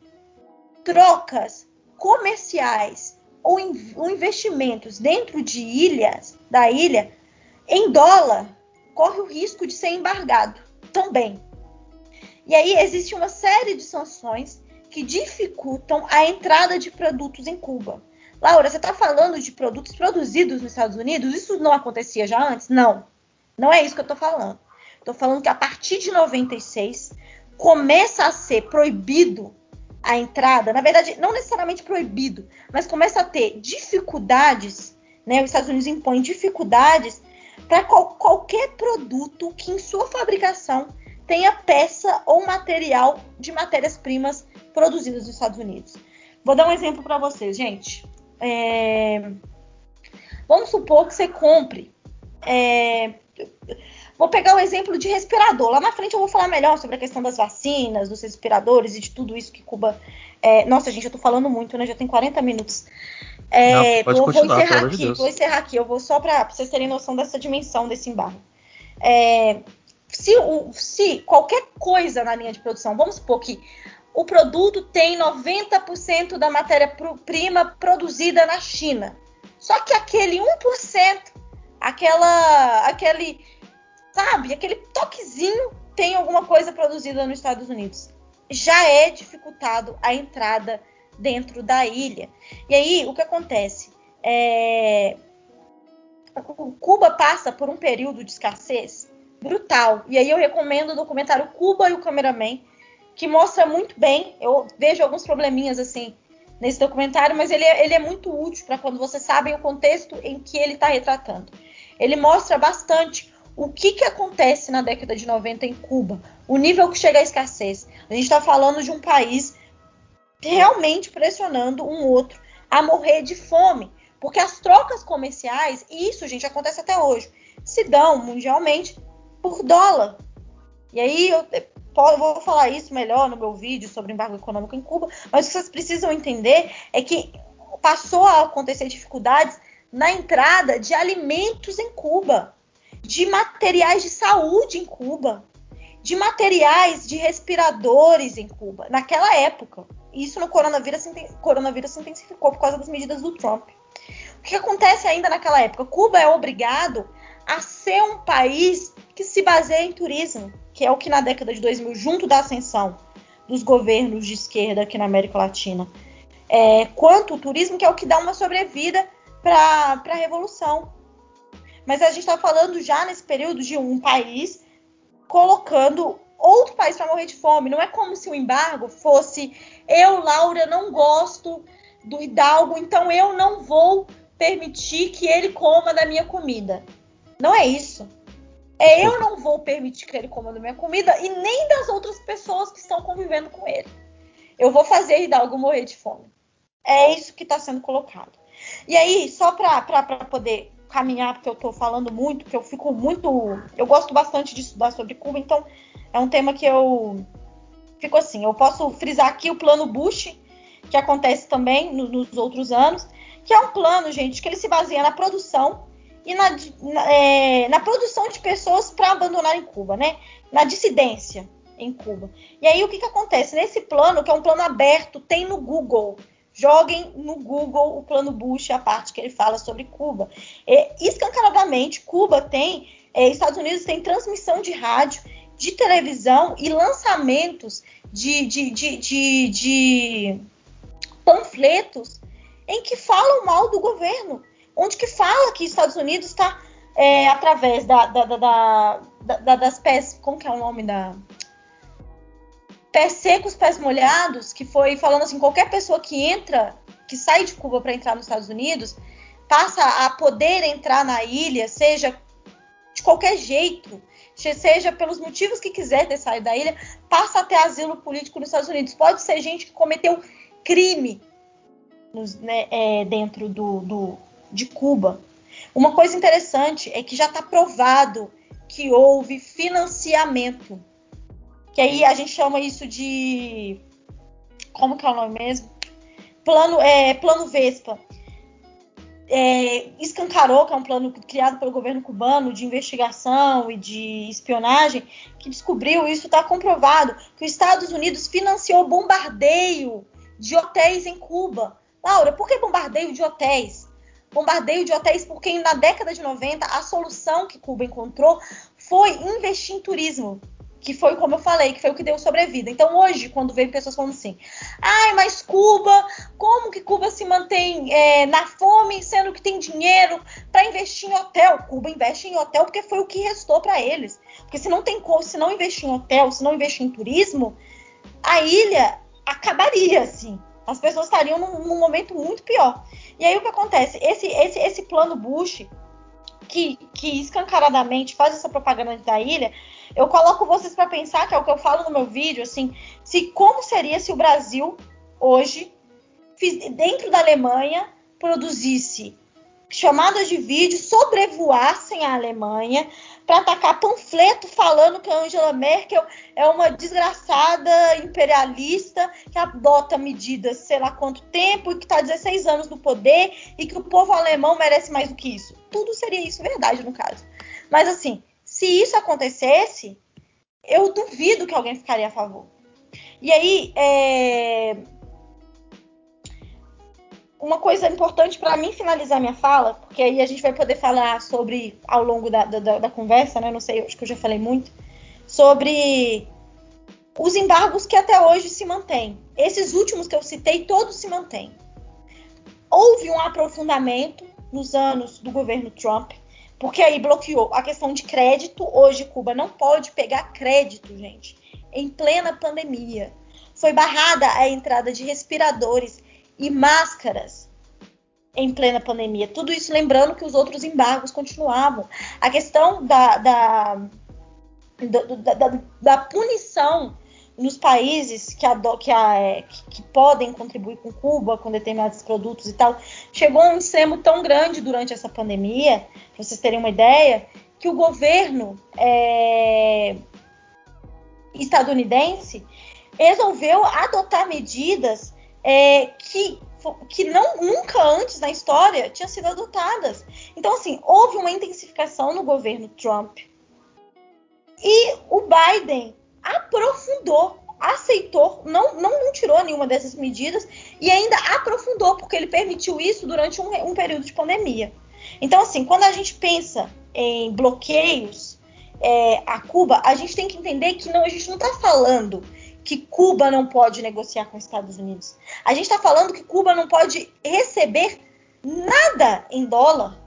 Speaker 6: trocas comerciais ou, in, ou investimentos dentro de ilhas, da ilha, em dólar, corre o risco de ser embargado também. E aí existe uma série de sanções que dificultam a entrada de produtos em Cuba. Laura, você está falando de produtos produzidos nos Estados Unidos? Isso não acontecia já antes? Não. Não é isso que eu estou falando. Estou falando que a partir de 96 começa a ser proibido a entrada, na verdade, não necessariamente proibido, mas começa a ter dificuldades, né? Os Estados Unidos impõem dificuldades para qual, qualquer produto que em sua fabricação tenha peça ou material de matérias-primas produzidas nos Estados Unidos. Vou dar um exemplo para vocês, gente. É... Vamos supor que você compre. É... Vou pegar o exemplo de respirador. Lá na frente eu vou falar melhor sobre a questão das vacinas, dos respiradores e de tudo isso que Cuba. É... Nossa, gente, eu tô falando muito, né? Já tem 40 minutos.
Speaker 2: É, Não,
Speaker 6: vou, vou encerrar
Speaker 2: aqui,
Speaker 6: de vou encerrar aqui. Eu vou só para vocês terem noção dessa dimensão desse embargo. É, se, se, qualquer coisa na linha de produção, vamos supor que o produto tem 90% da matéria-prima produzida na China. Só que aquele 1%, aquela, aquele, sabe, aquele toquezinho tem alguma coisa produzida nos Estados Unidos. Já é dificultado a entrada dentro da ilha. E aí, o que acontece? É... Cuba passa por um período de escassez brutal. E aí eu recomendo o documentário Cuba e o Cameraman, que mostra muito bem. Eu vejo alguns probleminhas assim nesse documentário, mas ele é, ele é muito útil para quando vocês sabem o contexto em que ele está retratando. Ele mostra bastante o que, que acontece na década de 90 em Cuba, o nível que chega à escassez. A gente está falando de um país realmente pressionando um outro a morrer de fome. Porque as trocas comerciais, e isso, gente, acontece até hoje, se dão mundialmente por dólar. E aí eu, eu vou falar isso melhor no meu vídeo sobre embargo econômico em Cuba, mas o que vocês precisam entender é que passou a acontecer dificuldades na entrada de alimentos em Cuba, de materiais de saúde em Cuba, de materiais de respiradores em Cuba, naquela época. Isso no coronavírus, coronavírus se intensificou por causa das medidas do Trump. O que acontece ainda naquela época? Cuba é obrigado a ser um país que se baseia em turismo, que é o que na década de 2000, junto da ascensão dos governos de esquerda aqui na América Latina, é, quanto o turismo, que é o que dá uma sobrevida para a revolução. Mas a gente está falando já nesse período de um país colocando outro país para morrer de fome. Não é como se o embargo fosse eu, Laura, não gosto do Hidalgo, então eu não vou permitir que ele coma da minha comida. Não é isso. É eu não vou permitir que ele coma da minha comida e nem das outras pessoas que estão convivendo com ele. Eu vou fazer Hidalgo morrer de fome. É isso que está sendo colocado. E aí, só para poder caminhar, porque eu estou falando muito, que eu fico muito. Eu gosto bastante de estudar sobre Cuba, então é um tema que eu fico assim. Eu posso frisar aqui o plano Bush, que acontece também no, nos outros anos, que é um plano, gente, que ele se baseia na produção e na, na, é, na produção de pessoas para abandonar em Cuba, né? Na dissidência em Cuba. E aí o que, que acontece? Nesse plano, que é um plano aberto, tem no Google. Joguem no Google o plano Bush, a parte que ele fala sobre Cuba. É, escancaradamente, Cuba tem, é, Estados Unidos tem transmissão de rádio de televisão e lançamentos de, de, de, de, de panfletos em que falam mal do governo, onde que fala que Estados Unidos está é, através da, da, da, da, das pés, como que é o nome da pés secos, pés molhados, que foi falando assim, qualquer pessoa que entra, que sai de Cuba para entrar nos Estados Unidos, passa a poder entrar na ilha, seja de qualquer jeito, seja pelos motivos que quiser ter saído da ilha, passa a ter asilo político nos Estados Unidos. Pode ser gente que cometeu crime nos, né, é, dentro do, do, de Cuba. Uma coisa interessante é que já está provado que houve financiamento. Que aí a gente chama isso de. Como que é o nome mesmo? Plano, é, plano Vespa. É, escancarou, que é um plano criado pelo governo cubano de investigação e de espionagem, que descobriu, isso está comprovado, que os Estados Unidos financiou bombardeio de hotéis em Cuba. Laura, por que bombardeio de hotéis? Bombardeio de hotéis porque na década de 90 a solução que Cuba encontrou foi investir em turismo que foi como eu falei, que foi o que deu sobrevida. Então hoje, quando veio pessoas falando assim, ai, mas Cuba, como que Cuba se mantém é, na fome, sendo que tem dinheiro para investir em hotel? Cuba investe em hotel porque foi o que restou para eles. Porque se não tem se não investir em hotel, se não investir em turismo, a ilha acabaria assim as pessoas estariam num, num, momento muito pior. E aí o que acontece? Esse, esse, esse plano Bush, que, que escancaradamente faz essa propaganda da ilha, eu coloco vocês para pensar, que é o que eu falo no meu vídeo, assim, se como seria se o Brasil hoje, dentro da Alemanha, produzisse chamadas de vídeo sobrevoassem a Alemanha para atacar panfleto falando que a Angela Merkel é uma desgraçada imperialista que adota medidas sei lá quanto tempo e que está 16 anos no poder e que o povo alemão merece mais do que isso. Tudo seria isso verdade no caso. Mas assim, se isso acontecesse, eu duvido que alguém ficaria a favor. E aí, é uma coisa importante para mim finalizar minha fala, porque aí a gente vai poder falar sobre, ao longo da, da, da conversa, né? Não sei, acho que eu já falei muito, sobre os embargos que até hoje se mantêm. Esses últimos que eu citei, todos se mantêm. Houve um aprofundamento nos anos do governo Trump, porque aí bloqueou a questão de crédito. Hoje, Cuba não pode pegar crédito, gente, em plena pandemia. Foi barrada a entrada de respiradores e máscaras em plena pandemia. Tudo isso lembrando que os outros embargos continuavam. A questão da, da, da, da, da punição nos países que, que, a, que, que, podem contribuir com Cuba, com determinados produtos e tal, chegou um extremo tão grande durante essa pandemia, para vocês terem uma ideia, que o governo é, estadunidense resolveu adotar medidas é, que, que não, nunca antes na história tinham sido adotadas. Então, assim, houve uma intensificação no governo Trump e o Biden aprofundou, aceitou, não, não, não tirou nenhuma dessas medidas e ainda aprofundou, porque ele permitiu isso durante um, um período de pandemia. Então, assim, quando a gente pensa em bloqueios é, a Cuba, a gente tem que entender que não, a gente não está falando que Cuba não pode negociar com os Estados Unidos. A gente está falando que Cuba não pode receber nada em dólar.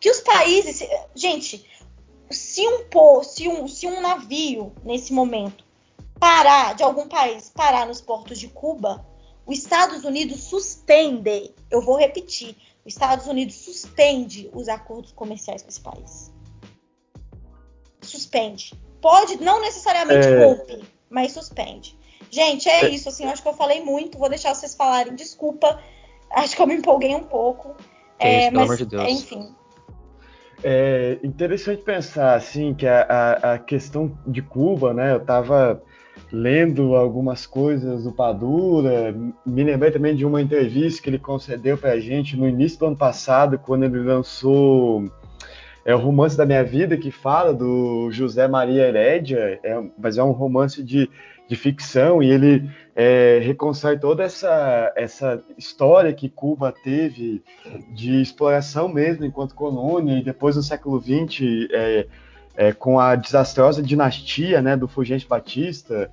Speaker 6: Que os países. Gente, se um, se um, se um navio, nesse momento, parar, de algum país, parar nos portos de Cuba, os Estados Unidos suspende. Eu vou repetir. Os Estados Unidos suspende os acordos comerciais com esse país. Suspende. Pode, não necessariamente é... rompe mas suspende. Gente, é, é isso, assim, eu acho que eu falei muito, vou deixar vocês falarem, desculpa, acho que eu me empolguei um pouco.
Speaker 2: É, isso, mas, pelo amor de Deus.
Speaker 6: enfim.
Speaker 5: É interessante pensar, assim, que a, a, a questão de Cuba, né, eu estava lendo algumas coisas do Padura, me lembrei também de uma entrevista que ele concedeu para a gente no início do ano passado, quando ele lançou é o romance da minha vida que fala do José Maria Herédia, é, mas é um romance de, de ficção e ele é, toda essa, essa história que Cuba teve de exploração mesmo enquanto colônia e depois no século XX é, é, com a desastrosa dinastia né, do Fulgente Batista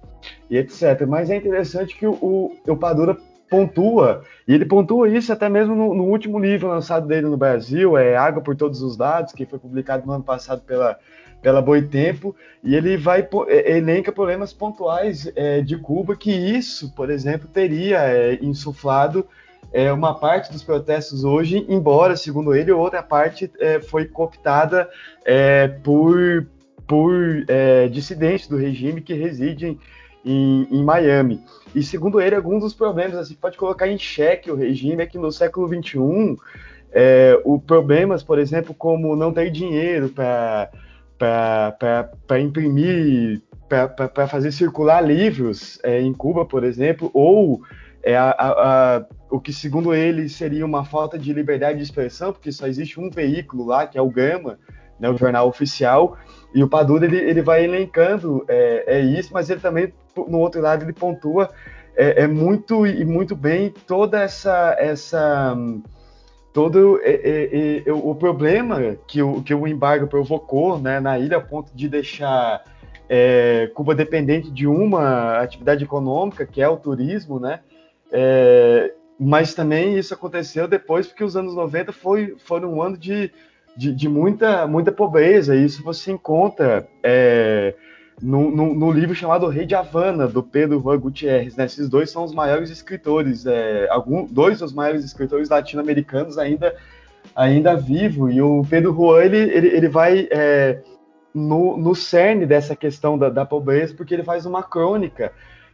Speaker 5: e etc. Mas é interessante que o, o, o Padura pontua, e ele pontua isso até mesmo no, no, último livro lançado dele no Brasil, é Água por Todos os Dados, que foi publicado no ano passado pela, pela Boitempo, e ele vai é, elenca problemas pontuais é, de Cuba, que isso, por exemplo, teria é, insuflado é, uma parte dos protestos hoje, embora, segundo ele, outra parte é, foi cooptada é, por, por dissidentes do regime que residem em, em, Miami. E segundo ele, alguns dos problemas assim, pode colocar em xeque o regime é que no século XXI, é, o problemas, por exemplo, como não ter dinheiro para imprimir, para fazer circular livros é, em Cuba, por exemplo, ou é a, a, o que, segundo ele, seria uma falta de liberdade de expressão, porque só existe um veículo lá, que é o Gama, né, o jornal oficial, e o Padura ele, ele vai elencando é, é, isso, mas ele também, no outro lado, ele pontua é, é muito e muito bem toda essa essa todo é, é, é, o problema que o, que o embargo provocou né, na ilha a ponto de deixar Cuba dependente de uma atividade econômica que é o turismo, né? mas também isso aconteceu depois porque os anos 90 foi, foram um ano de de, de muita, muita pobreza. E isso você encontra no, livro chamado Rei de Havana, do Pedro Juan Gutierrez. Né? Esses dois são os maiores escritores, é, algum, dois dos maiores escritores latino-americanos ainda, ainda vivos. E o Pedro Juan ele, ele, ele vai é, no, no cerne dessa questão da, da pobreza, porque ele faz uma crônica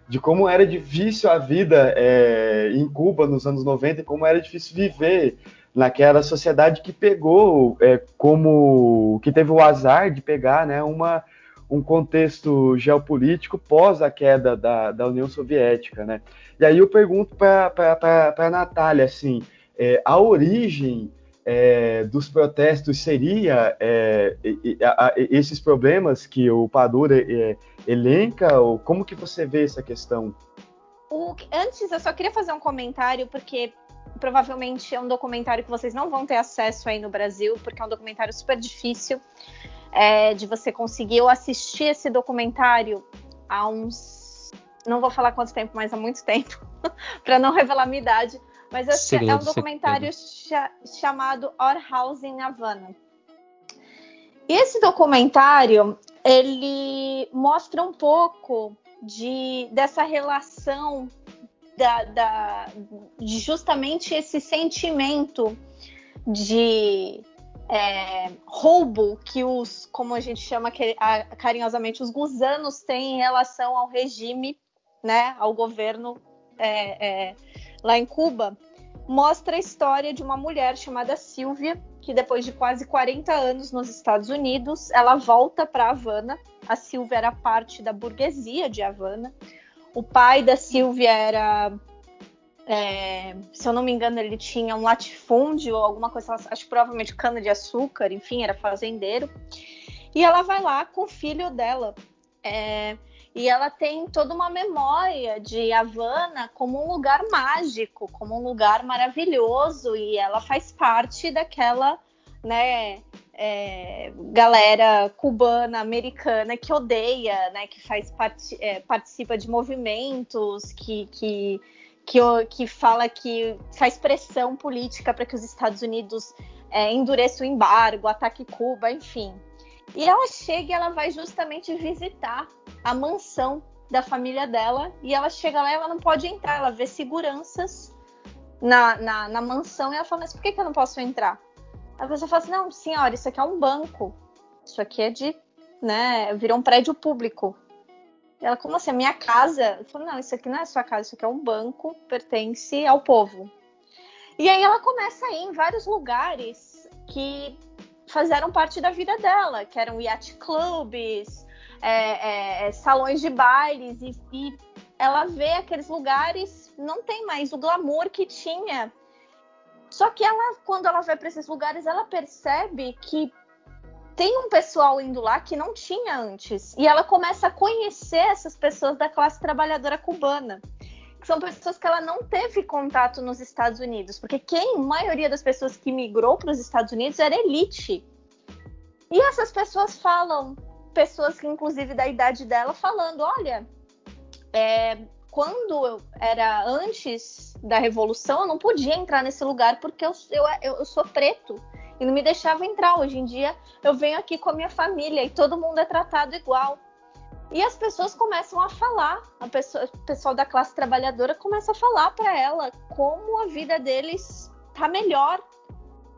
Speaker 5: de como era difícil a vida é, em Cuba nos anos 90 e como era difícil viver naquela sociedade que pegou é, como que teve o azar de pegar né, uma, um contexto geopolítico pós a queda da, da União Soviética. Né? E aí eu pergunto para a Natália assim, é, a origem é, dos protestos seria é, esses problemas que o Padura é, elenca? Ou como que você vê essa questão?
Speaker 3: O, antes, eu só queria fazer um comentário, porque provavelmente é um documentário que vocês não vão ter acesso aí no Brasil, porque é um documentário super difícil é, de você conseguir. Eu assisti esse documentário há uns. Não vou falar quanto tempo, mas há muito tempo, para não revelar minha idade. Mas segredo, é um documentário cha chamado Our House in Havana. E esse documentário ele mostra um pouco de dessa relação da, da, de justamente esse sentimento de é, roubo que os, como a gente chama carinhosamente, os gusanos têm em relação ao regime, né, ao governo é, é, lá em Cuba, mostra a história de uma mulher chamada Silvia, que depois de quase 40 anos nos Estados Unidos, ela volta para Havana. A Silvia era parte da burguesia de Havana. O pai da Silvia era, é, se eu não me engano, ele tinha um latifúndio ou alguma coisa, acho que provavelmente cana de açúcar, enfim, era fazendeiro. E ela vai lá com o filho dela. É, e ela tem toda uma memória de Havana como um lugar mágico, como um lugar maravilhoso, e ela faz parte daquela, né, é, galera cubana, americana que odeia, né, que faz part, é, participa de movimentos, que, que, que, que fala que faz pressão política para que os Estados Unidos é, endureçam o embargo, ataque Cuba, enfim. E ela chega e ela vai justamente visitar a mansão da família dela e ela chega lá e ela não pode entrar, ela vê seguranças na, na, na mansão e ela fala, mas por que, que eu não posso entrar? A pessoa fala assim: não, senhora, isso aqui é um banco. Isso aqui é de. né? Virou um prédio público. E ela, como assim? A minha casa? Eu falei, não, isso aqui não é sua casa, isso aqui é um banco, pertence ao povo. E aí ela começa a ir em vários lugares que fizeram parte da vida dela, que eram yacht clubs, é, é, é, salões de bailes, e, e ela vê aqueles lugares, não tem mais o glamour que tinha só que ela, quando ela vai para esses lugares, ela percebe que tem um pessoal indo lá que não tinha antes. E ela começa a conhecer essas pessoas da classe trabalhadora cubana. Que são pessoas que ela não teve contato nos Estados Unidos. Porque quem, a maioria das pessoas que migrou para os Estados Unidos era elite. E essas pessoas falam, pessoas que inclusive da idade dela, falando: olha, é, quando eu era antes da revolução, eu não podia entrar nesse lugar porque eu, eu, eu sou preto e não me deixava entrar. Hoje em dia, eu venho aqui com a minha família e todo mundo é tratado igual. E as pessoas começam a falar, a pessoa, o pessoal da classe trabalhadora começa a falar para ela como a vida deles tá melhor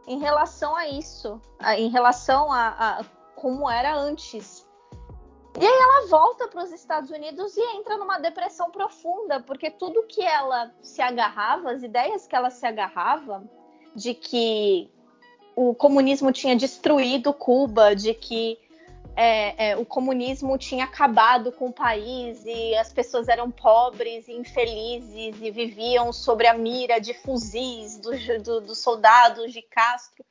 Speaker 3: em relação a isso, em relação a, a como era antes. E aí ela volta para os Estados Unidos e entra numa depressão profunda, porque tudo que ela se agarrava, as ideias que ela se agarrava, de que o comunismo tinha destruído Cuba, de que é, é, o comunismo tinha acabado com o país e as pessoas eram pobres e infelizes e viviam sobre a mira de fuzis dos do, do soldados de Castro.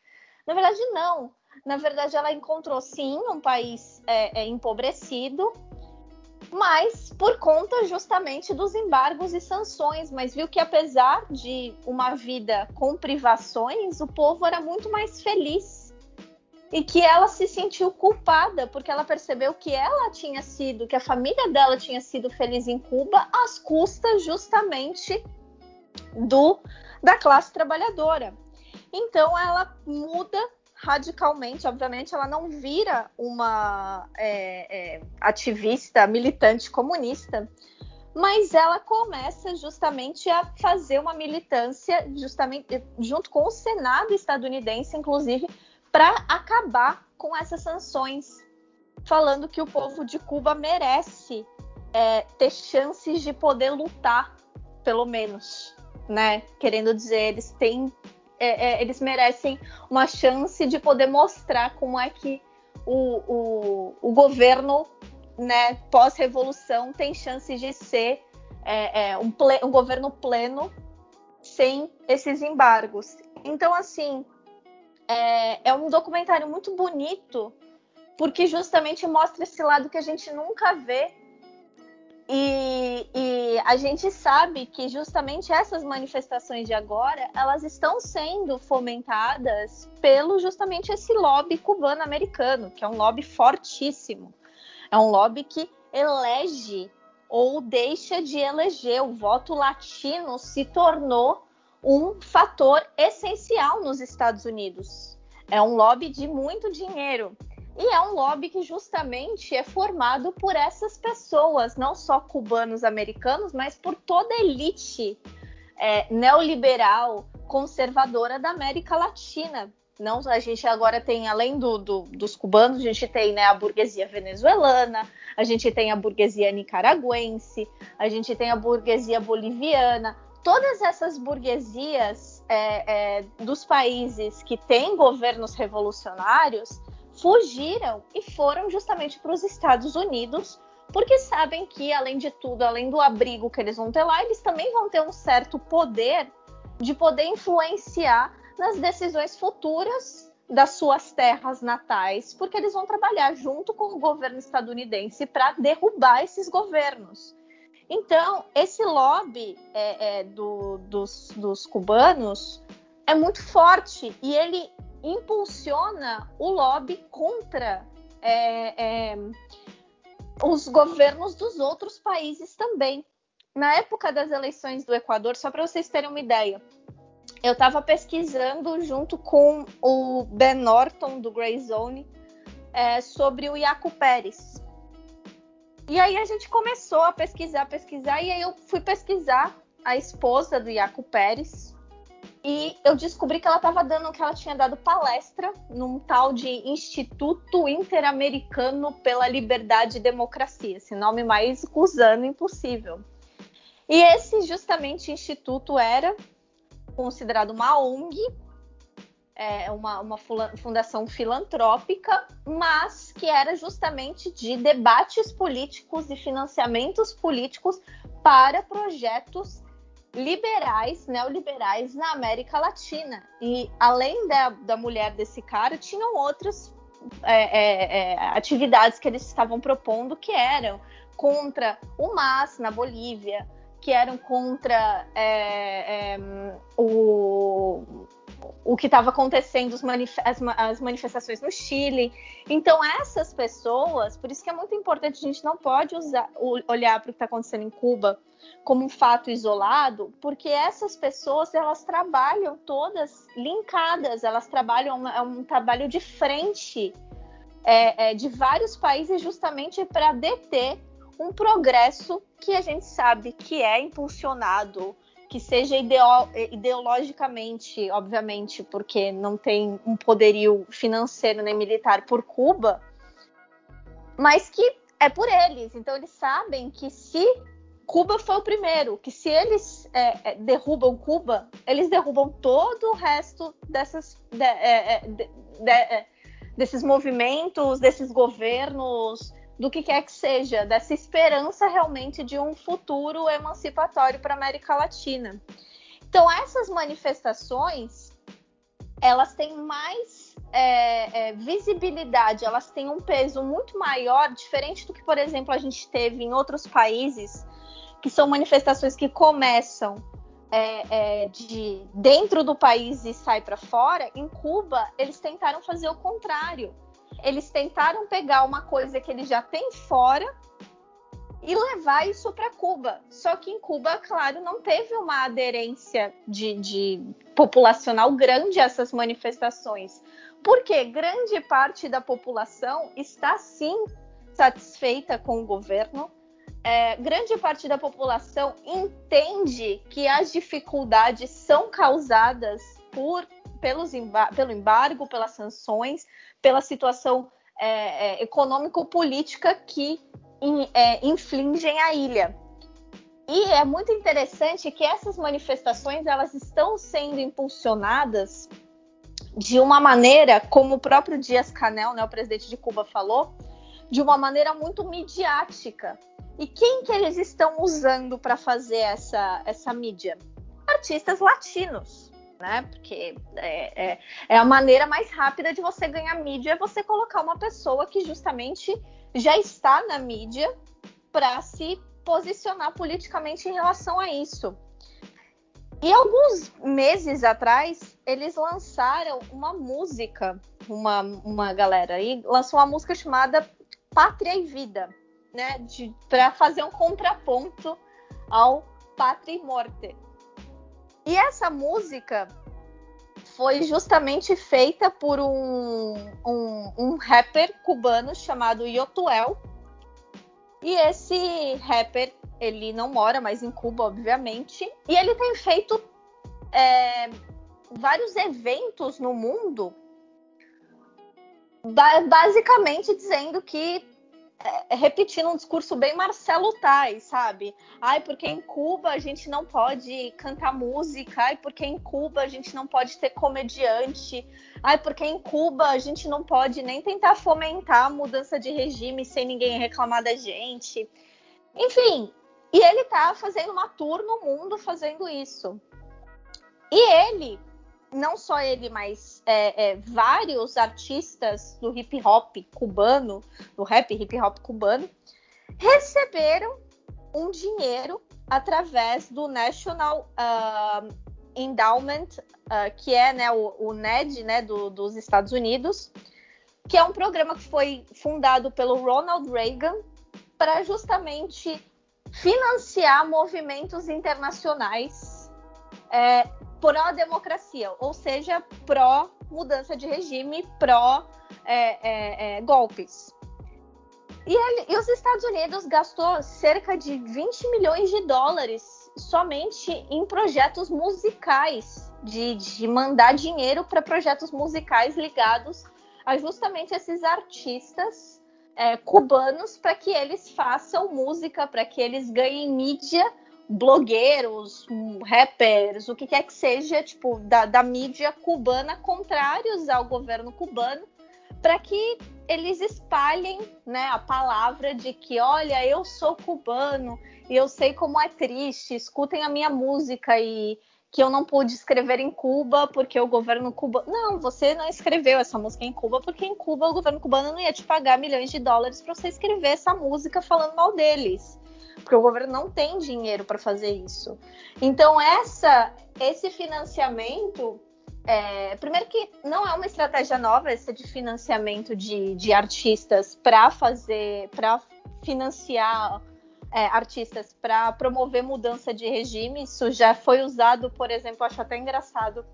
Speaker 3: Na verdade, não. Na verdade, ela encontrou sim um país é, é empobrecido, mas por conta justamente dos embargos e sanções. Mas viu que apesar de uma vida com privações, o povo era muito mais feliz e que ela se sentiu culpada porque ela percebeu que ela tinha sido, que a família dela tinha sido feliz em Cuba às custas justamente do da classe trabalhadora. Então ela muda radicalmente, obviamente ela não vira uma é, é, ativista militante comunista, mas ela começa justamente a fazer uma militância justamente junto com o Senado estadunidense, inclusive para acabar com essas sanções, falando que o povo de Cuba merece é, ter chances de poder lutar, pelo menos, né? Querendo dizer, eles têm, é, é, eles merecem uma chance de poder mostrar como é que o, o, o governo, né, pós-revolução, tem chances de ser é, é, um, um governo pleno sem esses embargos. Então, assim, é, é um documentário muito bonito, porque justamente mostra esse lado que a gente nunca vê. E, e, a gente sabe que justamente essas manifestações de agora elas estão sendo fomentadas pelo justamente esse lobby cubano-americano, que é um lobby fortíssimo. É um lobby que elege ou deixa de eleger. O voto latino se tornou um fator essencial nos Estados Unidos. É um lobby de muito dinheiro. E é um lobby que justamente é formado por essas pessoas, não só cubanos americanos, mas por toda a elite é, neoliberal, conservadora da América Latina. Não, a gente agora tem, além do, do, dos cubanos, a gente tem né, a burguesia venezuelana, a gente tem a burguesia nicaragüense, a gente tem a burguesia boliviana, todas essas burguesias é, é, dos países que têm governos revolucionários fugiram e foram justamente para os Estados Unidos, porque sabem que, além de tudo, além do abrigo que eles vão ter lá, eles também vão ter um certo poder de poder influenciar nas decisões futuras das suas terras natais, porque eles vão trabalhar junto com o governo estadunidense para derrubar esses governos. Então, esse lobby é, é, do, dos, dos cubanos é muito forte e ele impulsiona o lobby contra é, é, os governos dos outros países também. Na época das eleições do Equador, só para vocês terem uma ideia, eu estava pesquisando junto com o Ben Norton do Grey Zone é, sobre o Iaco Pérez. E aí a gente começou a pesquisar, pesquisar, e aí eu fui pesquisar a esposa do Iaco Pérez. E eu descobri que ela estava dando, que ela tinha dado palestra num tal de Instituto Interamericano pela Liberdade e Democracia, esse nome mais gusano impossível. E esse justamente instituto era considerado uma ONG é, uma, uma fundação filantrópica, mas que era justamente de debates políticos e financiamentos políticos para projetos liberais, neoliberais na América Latina. E além da, da mulher desse cara, tinham outras é, é, é atividades que eles estavam propondo que eram contra o MAS na Bolívia, que eram contra é, é, o o que estava acontecendo, manif as, as, manifestações no Chile. Então, essas pessoas, por isso que é muito importante, a gente não pode usar, olhar para o que está acontecendo em Cuba como um fato isolado, porque essas pessoas, elas trabalham todas linkadas, elas trabalham, é um trabalho de frente é, é, de vários países justamente para deter um progresso que a gente sabe que é impulsionado, que seja ideo ideologicamente, obviamente, porque não tem um poderio financeiro nem militar por Cuba, mas que é por eles. Então eles sabem que se Cuba foi o primeiro, que se eles é, é, derrubam Cuba, eles derrubam todo o resto dessas, de, é, é de, de, desses movimentos, desses governos, do que quer que seja, dessa esperança realmente de um futuro emancipatório para a América Latina. Então essas manifestações elas têm mais é, é, visibilidade, elas têm um peso muito maior, diferente do que, por exemplo, a gente teve em outros países, que são manifestações que começam é, é de dentro do país e sai para fora. Em Cuba, eles tentaram fazer o contrário. Eles tentaram pegar uma coisa que eles já têm fora e levar isso para Cuba. Só que em Cuba, claro, não teve uma aderência de, de populacional grande a essas manifestações, porque grande parte da população está sim satisfeita com o governo. É, grande parte da população entende que as dificuldades são causadas por, pelos, pelo embargo, pelas sanções, pela situação é, é, econômico-política que in, é, infligem à ilha. E é muito interessante que essas manifestações elas estão sendo impulsionadas de uma maneira, como o próprio Dias Canel, né, o presidente de Cuba, falou, de uma maneira muito midiática. E quem que eles estão usando para fazer essa, essa mídia? Artistas latinos, né? Porque é, é, é, a maneira mais rápida de você ganhar mídia é você colocar uma pessoa que justamente já está na mídia para se posicionar politicamente em relação a isso. E alguns meses atrás, eles lançaram uma música, uma, uma galera aí lançou uma música chamada Pátria e Vida, né? Para fazer um contraponto ao Pátria e Morte. E essa música foi justamente feita por um, um, um rapper cubano chamado Yotuel. E esse rapper, ele não mora mais em Cuba, obviamente, e ele tem feito é, vários eventos no mundo, basicamente dizendo que repetindo um discurso bem Marcelo Tais, sabe? Ai, porque em Cuba a gente não pode cantar música, ai, porque em Cuba a gente não pode ter comediante, ai, porque em Cuba a gente não pode nem tentar fomentar a mudança de regime sem ninguém reclamar da gente. Enfim, e ele tá fazendo uma tour no mundo fazendo isso. E ele não só ele, mas é, é, vários artistas do hip hop cubano, do rap hip hop cubano, receberam um dinheiro através do National uh, Endowment, uh, que é né, o, o, NED né, do, dos Estados Unidos, que é um programa que foi fundado pelo Ronald Reagan para justamente financiar movimentos internacionais é, pró-democracia, ou seja, pró-mudança de regime, pró-golpes. É, é, é e, e, os Estados Unidos gastou cerca de 20 milhões de dólares somente em projetos musicais, de, de mandar dinheiro para projetos musicais ligados a justamente esses artistas é, cubanos para que eles façam música, para que eles ganhem mídia blogueiros, rappers, o que quer que seja, tipo, da, da mídia cubana contrários ao governo cubano, para que eles espalhem né, a palavra de que, olha, eu sou cubano e eu sei como é triste, escutem a minha música e que eu não pude escrever em Cuba porque o governo cubano. Não, você não escreveu essa música em Cuba porque em Cuba o governo cubano não ia te pagar milhões de dólares para você escrever essa música falando mal deles porque o governo não tem dinheiro para fazer isso. Então essa, esse financiamento, é, primeiro que não é uma estratégia nova essa de financiamento de, de artistas para fazer, para financiar é, artistas para promover mudança de regime. Isso já foi usado, por exemplo, acho até engraçado,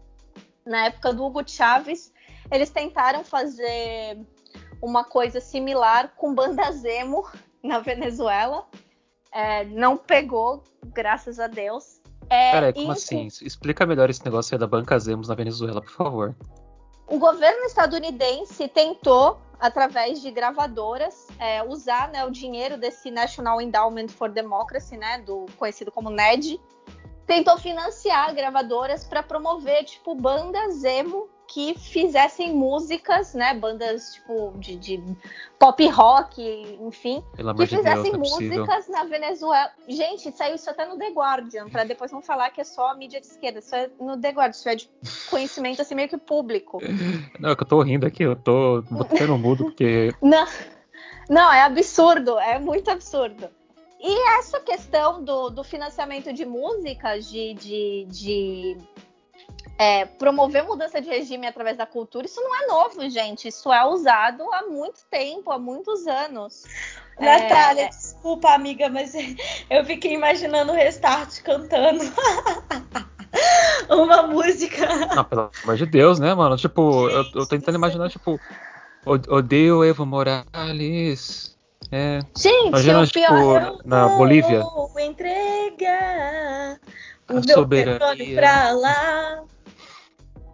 Speaker 3: na época do Hugo Chávez, eles tentaram fazer uma coisa similar com banda Zemo na Venezuela. É, não pegou, graças a Deus. É,
Speaker 2: Peraí, como assim? Explica melhor esse negócio aí da banca Zemos na Venezuela, por favor.
Speaker 3: O governo estadunidense tentou, através de gravadoras, é, usar né, o dinheiro desse National Endowment for Democracy, né, do conhecido como NED, tentou financiar gravadoras para promover tipo bandas emo que fizessem músicas, né, bandas tipo de, de pop rock, enfim, que fizessem
Speaker 2: Deus, é
Speaker 3: músicas na Venezuela. Gente, saiu isso até no The Guardian, para depois não falar que é só a mídia de esquerda, isso é no The Guardian, isso é de conhecimento assim meio que público.
Speaker 2: Não, é que eu tô rindo aqui, eu tô botando mudo porque
Speaker 3: não, não, é absurdo, é muito absurdo. E essa questão do, do financiamento de músicas, de, de, de é, promover mudança de regime através da cultura, isso não é novo, gente. Isso é usado há muito tempo, há muitos anos.
Speaker 6: Natália, é... desculpa, amiga, mas eu fiquei imaginando o Restart cantando. Uma música.
Speaker 2: Não, pelo amor de Deus, né, mano? Tipo, eu, eu tô tentando imaginar, tipo, odeio Evo Morales. É.
Speaker 3: Gente, Imagina, o pior,
Speaker 2: tipo, na Bolívia.
Speaker 6: Entrega o
Speaker 2: A
Speaker 6: meu
Speaker 2: soberania.
Speaker 6: pra lá.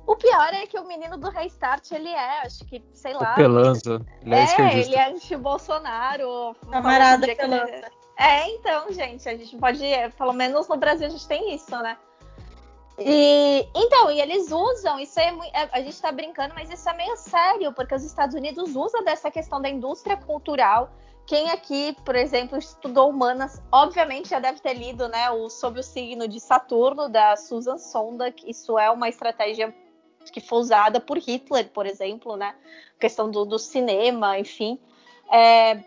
Speaker 3: O pior é que o menino do Restart, ele é, acho que, sei lá.
Speaker 2: O Pelanza. Ele é,
Speaker 3: É, ele é anti-Bolsonaro.
Speaker 6: Camarada
Speaker 3: que
Speaker 6: Pelanza.
Speaker 3: ele- É, então, gente, a gente pode. Pelo menos no Brasil a gente tem isso, né? E então, e eles usam, isso é, é- a gente tá brincando, mas isso é meio sério, porque os Estados Unidos usam dessa questão da indústria cultural. Quem aqui, por exemplo, estudou humanas, obviamente já deve ter lido, né, o Sob o Signo de Saturno, da Susan Sontag. Isso é uma estratégia que foi usada por Hitler, por exemplo, né? Questão do, do cinema, enfim. É,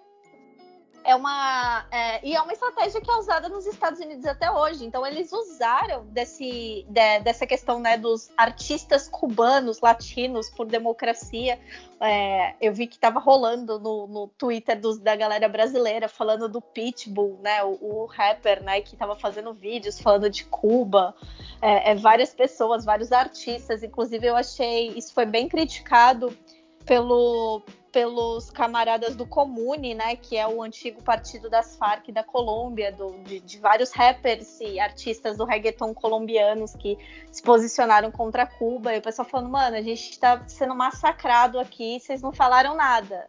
Speaker 3: é uma é, e é uma estratégia que é usada nos Estados Unidos até hoje. Então eles usaram desse, de- dessa questão né, dos artistas cubanos, latinos por democracia. É, eu vi que estava rolando no, no Twitter dos- da galera brasileira falando do Pitbull, né, o, o rapper, né, que estava fazendo vídeos falando de Cuba. É, é, várias pessoas, vários artistas. Inclusive eu achei isso foi bem criticado pelo pelos camaradas do Comune, né, que é o antigo partido das Farc da Colômbia, do- de, de vários rappers e artistas do reggaeton colombianos que se posicionaram contra Cuba. E o pessoal falando, mano, a gente está sendo massacrado aqui, vocês não falaram nada,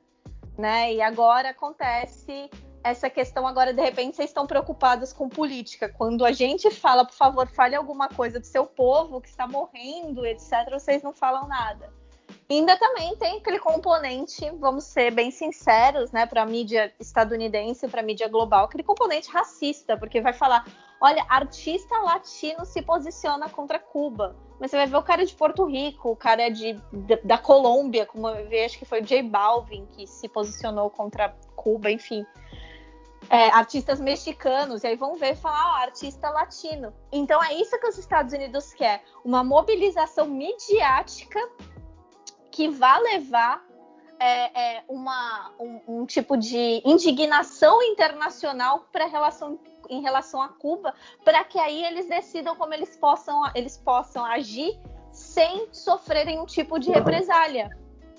Speaker 3: né? E agora acontece essa questão agora de repente vocês estão preocupados com política. Quando a gente fala, por favor, fale alguma coisa do seu povo que está morrendo, etc, vocês não falam nada. Ainda também tem aquele componente, vamos ser bem sinceros, né, para a mídia estadunidense, para a mídia global, aquele componente racista, porque vai falar, olha, artista latino se posiciona contra Cuba, mas você vai ver o cara de Porto Rico, o cara de, da, da Colômbia, como eu vi, acho que foi o J Balvin que se posicionou contra Cuba, enfim. É, artistas mexicanos, e aí vão ver e falar, ah, artista latino. Então é isso que os Estados Unidos quer, uma mobilização midiática que vá levar é, é, uma, um, um tipo de indignação internacional para relação em relação a Cuba, para que aí eles decidam como eles possam, eles possam agir sem sofrerem nenhum tipo de represália.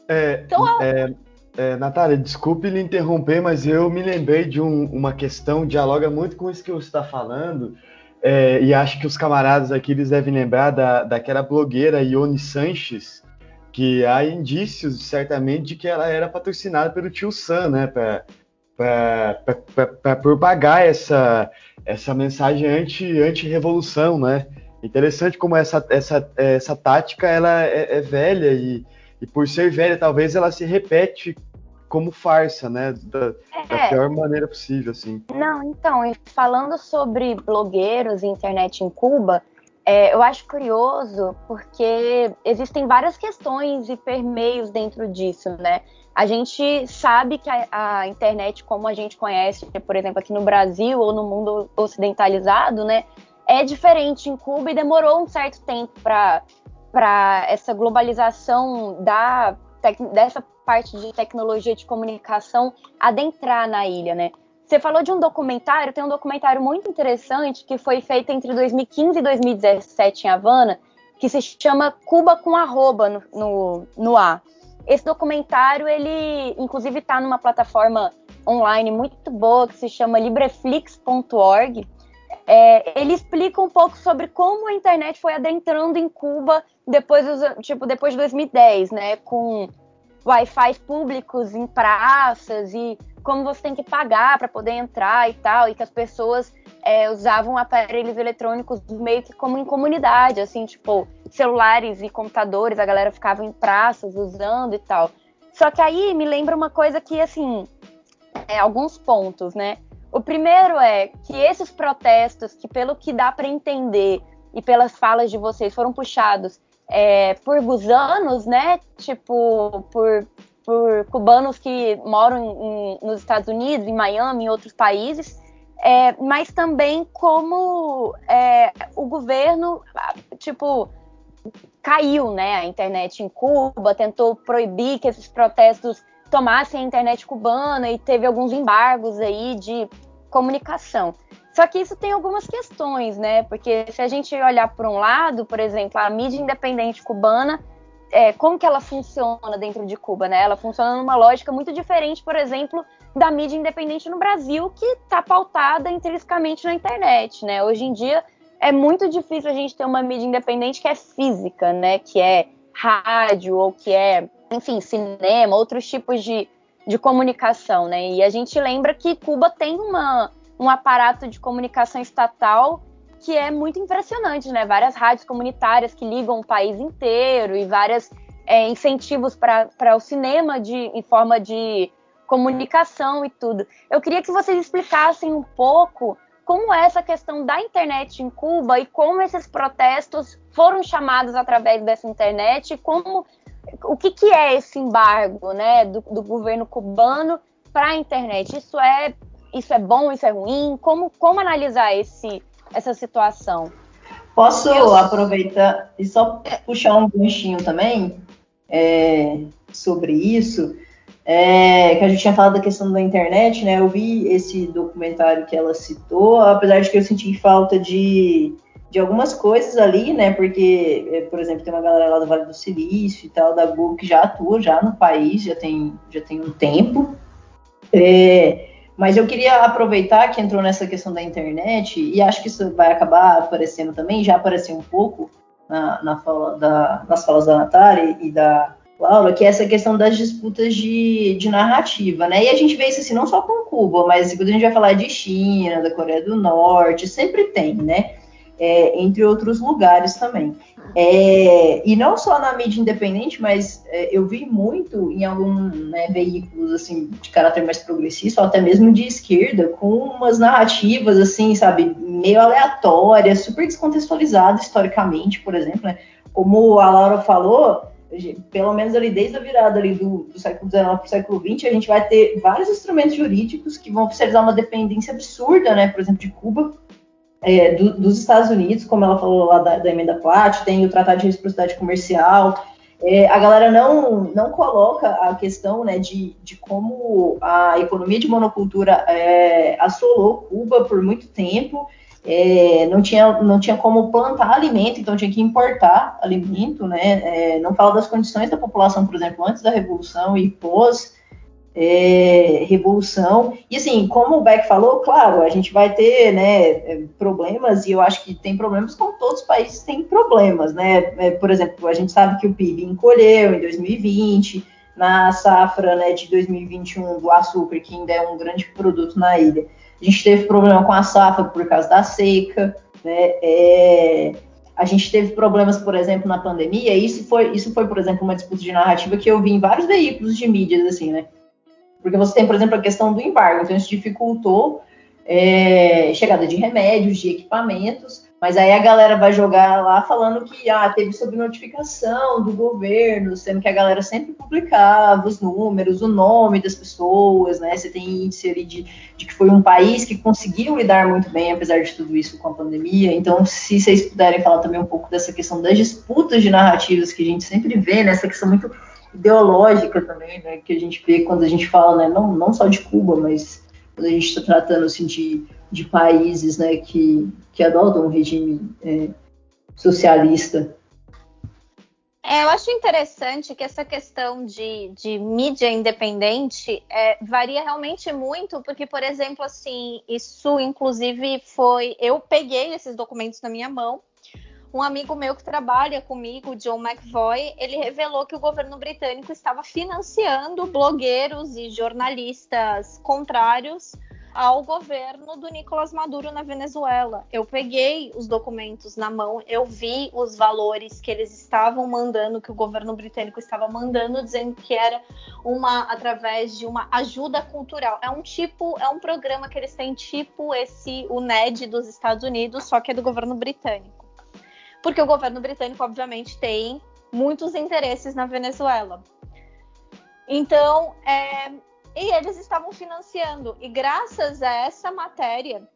Speaker 5: É,
Speaker 3: Então,
Speaker 5: é, é, Natália, desculpe lhe interromper, mas eu me lembrei de um- uma questão, dialoga muito com isso que você está falando, é, e acho que os camaradas aqui eles devem lembrar da, daquela blogueira Ione Sanches, que há indícios, certamente, de que ela era patrocinada pelo tio Sam, né, para propagar essa, essa mensagem anti- anti-revolução, né? Interessante como essa, essa, essa tática ela é, é velha e, e por ser velha, talvez ela se repete como farsa, né? Da, da
Speaker 7: É,
Speaker 5: pior maneira possível, assim.
Speaker 7: Não, então, e falando sobre blogueiros e internet em Cuba, é, eu acho curioso porque existem várias questões e permeios dentro disso, né? A gente sabe que a, a internet, como a gente conhece, por exemplo, aqui no Brasil ou no mundo ocidentalizado, né, é diferente em Cuba e demorou um certo tempo para essa globalização da, dessa parte de tecnologia de comunicação adentrar na ilha, né? Você falou de um documentário, tem um documentário muito interessante que foi feito entre 2015 e 2017 em Havana, que se chama Cuba com arroba no, no, no ar. Esse documentário, ele inclusive está numa plataforma online muito boa que se chama libreflix.org. É, ele explica um pouco sobre como a internet foi adentrando em Cuba depois, tipo, depois de 2010, né? Com Wi-Fi públicos em praças e como você tem que pagar para poder entrar e tal, e que as pessoas é, usavam aparelhos eletrônicos meio que como em comunidade, assim, tipo, celulares e computadores, a galera ficava em praças usando e tal. Só que aí me lembra uma coisa que, assim, é, alguns pontos, né? O primeiro é que esses protestos, que pelo que dá para entender e pelas falas de vocês, foram puxados é, por gusanos, né? Tipo, por, por cubanos que moram em, nos Estados Unidos, em Miami, em outros países, é, mas também como é, o governo, tipo, caiu, né? A internet em Cuba, tentou proibir que esses protestos tomassem a internet cubana e teve alguns embargos aí de comunicação. Só que isso tem algumas questões, né? Porque se a gente olhar por um lado, por exemplo, a mídia independente cubana, é, como que ela funciona dentro de Cuba, né? Ela funciona numa lógica muito diferente, por exemplo, da mídia independente no Brasil, que está pautada intrinsecamente na internet, né? Hoje em dia é muito difícil a gente ter uma mídia independente que é física, né? Que é rádio ou que é, enfim, cinema, outros tipos de, de comunicação, né? E a gente lembra que Cuba tem uma, um aparato de comunicação estatal que é muito impressionante, né? Várias rádios comunitárias que ligam o país inteiro e vários é, incentivos para o cinema de, em forma de comunicação e tudo. Eu queria que vocês explicassem um pouco como é essa questão da internet em Cuba e como esses protestos foram chamados através dessa internet como o que, que é esse embargo né, do, do governo cubano para a internet. Isso é, isso é bom, isso é ruim? Como, como analisar esse, essa situação?
Speaker 4: Posso Eu... aproveitar e só puxar um ganchinho também é, sobre isso? é, que a gente tinha falado da questão da internet, né? Eu vi esse documentário que ela citou, apesar de que eu senti falta de, de algumas coisas ali, né? Porque, é, por exemplo, tem uma galera lá do Vale do Silício e tal, da Google, que já atua já no país, já tem, já tem um tempo. É, mas eu queria aproveitar que entrou nessa questão da internet, e acho que isso vai acabar aparecendo também, já apareceu um pouco na, na fala da, nas falas da Natália e da Laura, que é essa questão das disputas de, de narrativa, né? E a gente vê isso assim, não só com Cuba, mas quando a gente vai falar de China, da Coreia do Norte, sempre tem, né? É, entre outros lugares também. É, e não só na mídia independente, mas é, eu vi muito em alguns né, veículos assim de caráter mais progressista, ou até mesmo de esquerda, com umas narrativas assim, sabe, meio aleatórias, super descontextualizadas historicamente, por exemplo, né? Como a Laura falou, pelo menos ali desde a virada ali do, do século XIX para o século XX, a gente vai ter vários instrumentos jurídicos que vão oficializar uma dependência absurda, né, por exemplo, de Cuba, é, do, dos Estados Unidos, como ela falou lá da, da emenda Platt, tem o Tratado de Reciprocidade Comercial, é, a galera não, não coloca a questão né, de, de como a economia de monocultura é, assolou Cuba por muito tempo, é, não, tinha, não tinha como plantar alimento, então tinha que importar alimento, né? É, não fala das condições da população, por exemplo, antes da Revolução e pós é, Revolução. E assim, como o Beck falou, claro, a gente vai ter né, problemas, e eu acho que tem problemas como todos os países têm problemas, né? É, por exemplo, a gente sabe que o PIB encolheu em 2020, na safra né, de 2021 do açúcar, que ainda é um grande produto na ilha a gente teve problema com a safra por causa da seca, né? É, a gente teve problemas, por exemplo, na pandemia, e isso foi, isso foi, por exemplo, uma disputa de narrativa que eu vi em vários veículos de mídias, assim, né? Porque você tem, por exemplo, a questão do embargo, então isso dificultou é, chegada de remédios, de equipamentos, mas aí a galera vai jogar lá falando que ah, teve sob notificação do governo, sendo que a galera sempre publicava os números, o nome das pessoas, né? Você tem índice ali de, de que foi um país que conseguiu lidar muito bem, apesar de tudo isso, com a pandemia. Então, se vocês puderem falar também um pouco dessa questão das disputas de narrativas que a gente sempre vê, né? questão muito ideológica também, né? Que a gente vê quando a gente fala, né? Não, não só de Cuba, mas quando a gente está tratando assim de de países né, que, que adotam um regime é, socialista.
Speaker 3: É, eu acho interessante que essa questão de, de mídia independente é, varia realmente muito, porque, por exemplo, assim, isso inclusive foi. Eu peguei esses documentos na minha mão. Um amigo meu que trabalha comigo, John McVoy, ele revelou que o governo britânico estava financiando blogueiros e jornalistas contrários ao governo do Nicolás Maduro na Venezuela. Eu peguei os documentos na mão, eu vi os valores que eles estavam mandando, que o governo britânico estava mandando, dizendo que era uma através de uma ajuda cultural. É um tipo, é um programa que eles têm tipo esse o NED dos Estados Unidos, só que é do governo britânico. Porque o governo britânico, obviamente, tem muitos interesses na Venezuela. Então, é, e eles estavam financiando. E graças a essa matéria,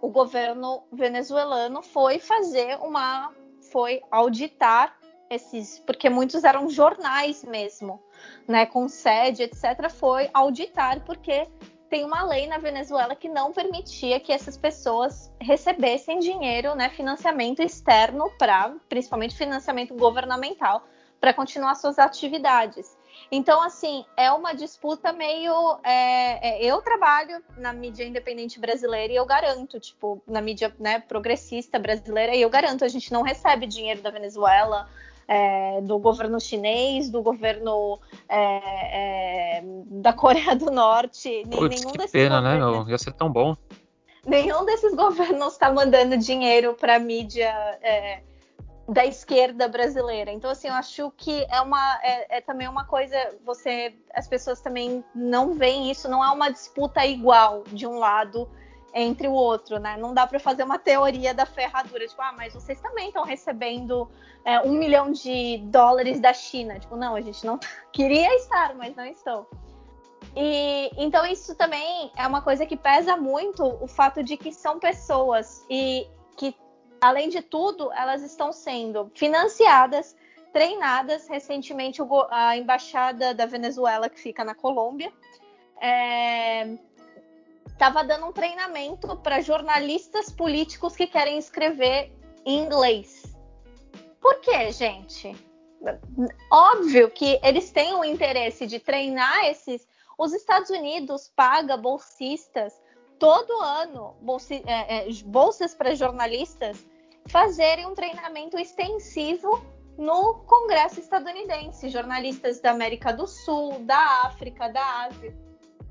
Speaker 3: o governo venezuelano foi fazer uma. foi auditar esses. porque muitos eram jornais mesmo, né? Com sede, etc. Foi auditar, porque tem uma lei na Venezuela que não permitia que essas pessoas recebessem dinheiro, né, financiamento externo para, principalmente financiamento governamental, para continuar suas atividades. Então, assim, é uma disputa meio. É, é, eu trabalho na mídia independente brasileira e eu garanto, tipo, na mídia né, progressista brasileira, e eu garanto, a gente não recebe dinheiro da Venezuela. É, do governo chinês, do governo é, é, da Coreia do Norte,
Speaker 2: Puts, nenhum desses pena, né, meu? Ia ser tão bom.
Speaker 3: Nenhum desses governos está mandando dinheiro para a mídia é, da esquerda brasileira. Então, assim, eu acho que é uma é, é, também uma coisa. Você, as pessoas também não veem isso. Não há uma disputa igual de um lado entre o outro, né? Não dá para fazer uma teoria da ferradura, tipo, ah, mas vocês também estão recebendo é, um milhão de dólares da China. Tipo, não, a gente não queria estar, mas não estou. E então isso também é uma coisa que pesa muito o fato de que são pessoas e que além de tudo, elas estão sendo financiadas, treinadas. Recentemente, a embaixada da Venezuela, que fica na Colômbia, estava dando um treinamento para jornalistas políticos que querem escrever em inglês. Por quê, gente? Óbvio que eles têm o interesse de treinar esses. Os Estados Unidos paga bolsistas todo ano, é, é, bolsas para jornalistas fazerem um treinamento extensivo no Congresso estadunidense, jornalistas da América do Sul, da África, da Ásia.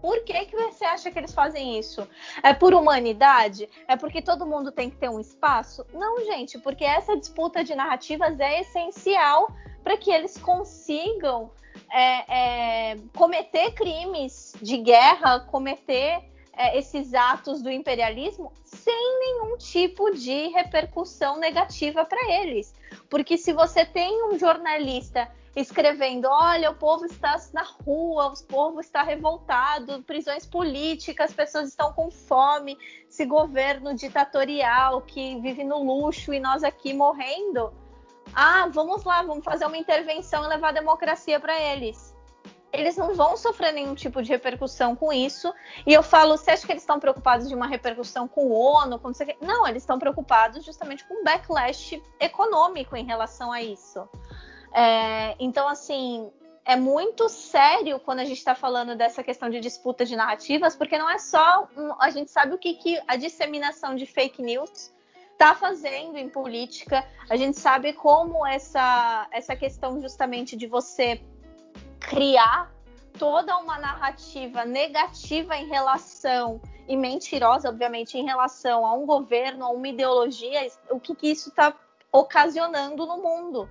Speaker 3: Por que, que você acha que eles fazem isso? É por humanidade? É porque todo mundo tem que ter um espaço? Não, gente, porque essa disputa de narrativas é essencial para que eles consigam é, é, cometer crimes de guerra, cometer é, esses atos do imperialismo sem nenhum tipo de repercussão negativa para eles. Porque se você tem um jornalista escrevendo: olha, o povo está na rua, o povo está revoltado, prisões políticas, pessoas estão com fome, esse governo ditatorial que vive no luxo e nós aqui morrendo. Ah, vamos lá, vamos fazer uma intervenção e levar a democracia para eles eles não vão sofrer nenhum tipo de repercussão com isso. E eu falo, você acha que eles estão preocupados de uma repercussão com o ONU? Com não, não, eles estão preocupados justamente com backlash econômico em relação a isso. É, então, assim, é muito sério quando a gente está falando dessa questão de disputa de narrativas, porque não é só. Um, a gente sabe o que, que a disseminação de fake news está fazendo em política, a gente sabe como essa, essa questão justamente de você criar toda uma narrativa negativa em relação e mentirosa, obviamente, em relação a um governo, a uma ideologia, o que, que isso está ocasionando no mundo.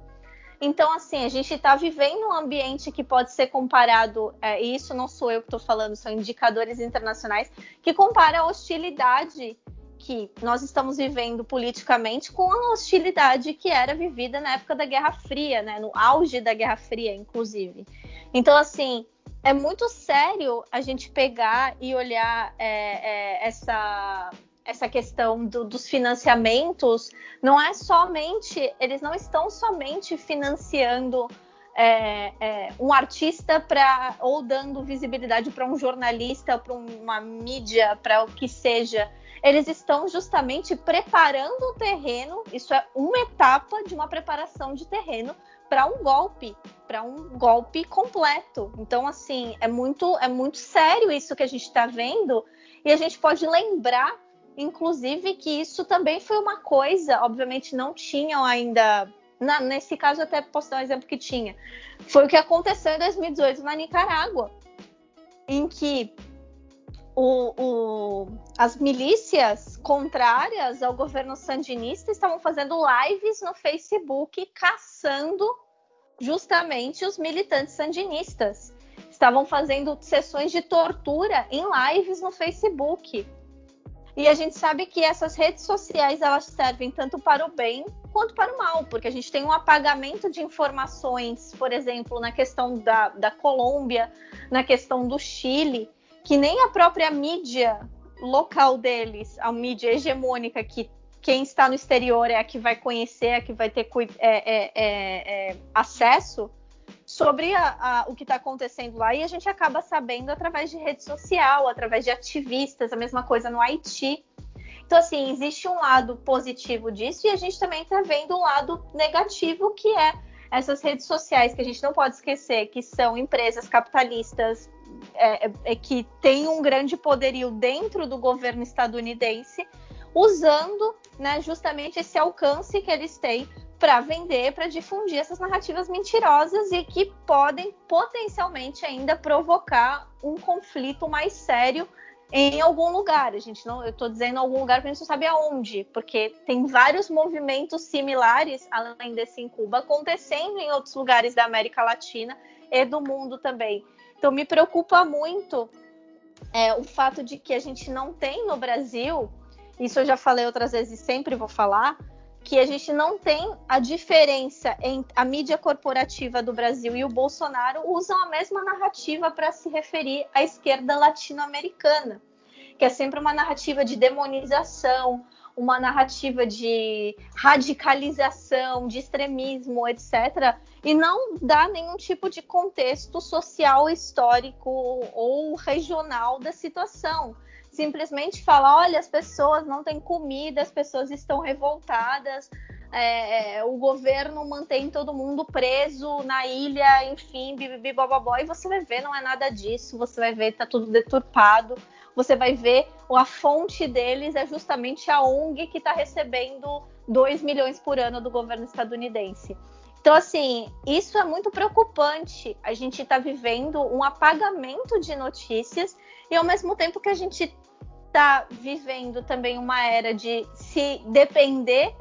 Speaker 3: Então, assim, a gente está vivendo um ambiente que pode ser comparado, é, e isso não sou eu que estou falando, são indicadores internacionais, que compara a hostilidade que nós estamos vivendo politicamente com a hostilidade que era vivida na época da Guerra Fria, né? No auge da Guerra Fria, inclusive. Então, assim, é muito sério a gente pegar e olhar é, é, essa essa questão do, dos financiamentos não é somente eles não estão somente financiando é, é, um artista para ou dando visibilidade para um jornalista para uma mídia para o que seja eles estão justamente preparando o terreno, isso é uma etapa de uma preparação de terreno para um golpe, para um golpe completo. Então, assim, é muito, é muito sério isso que a gente está vendo, e a gente pode lembrar, inclusive, que isso também foi uma coisa, obviamente não tinham ainda. Na, nesse caso, até posso dar um exemplo que tinha. Foi o que aconteceu em 2018 na Nicarágua, em que o, o, as milícias contrárias ao governo sandinista estavam fazendo lives no Facebook caçando justamente os militantes sandinistas. Estavam fazendo sessões de tortura em lives no Facebook. E a gente sabe que essas redes sociais elas servem tanto para o bem quanto para o mal, porque a gente tem um apagamento de informações, por exemplo, na questão da, da Colômbia, na questão do Chile, que nem a própria mídia local deles, a mídia hegemônica que quem está no exterior é a que vai conhecer, é a que vai ter é, é, é, é, acesso sobre a, a, o que está acontecendo lá e a gente acaba sabendo através de rede social, através de ativistas, a mesma coisa no Haiti. Então, assim, existe um lado positivo disso e a gente também está vendo um lado negativo, que é essas redes sociais que a gente não pode esquecer que são empresas capitalistas é, é, é que têm um grande poderio dentro do governo estadunidense, usando né, justamente esse alcance que eles têm para vender, para difundir essas narrativas mentirosas e que podem potencialmente ainda provocar um conflito mais sério em algum lugar. A gente não, eu estou dizendo algum lugar porque a gente não sabe aonde, porque tem vários movimentos similares, além desse em Cuba, acontecendo em outros lugares da América Latina e do mundo também. Então me preocupa muito é, o fato de que a gente não tem no Brasil isso eu já falei outras vezes e sempre vou falar, que a gente não tem a diferença entre a mídia corporativa do Brasil e o Bolsonaro usam a mesma narrativa para se referir à esquerda latino-americana, que é sempre uma narrativa de demonização, uma narrativa de radicalização, de extremismo, etc. E não dá nenhum tipo de contexto social, histórico ou regional da situação simplesmente falar: olha, as pessoas não têm comida, as pessoas estão revoltadas, é, é, o governo mantém todo mundo preso na ilha, enfim, bibibi, e você vai ver, não é nada disso, você vai ver, tá tudo deturpado, você vai ver, a fonte deles é justamente a ONG que está recebendo 2 milhões por ano do governo estadunidense. Então, assim, isso é muito preocupante. A gente está vivendo um apagamento de notícias e ao mesmo tempo que a gente está vivendo também uma era de se depender,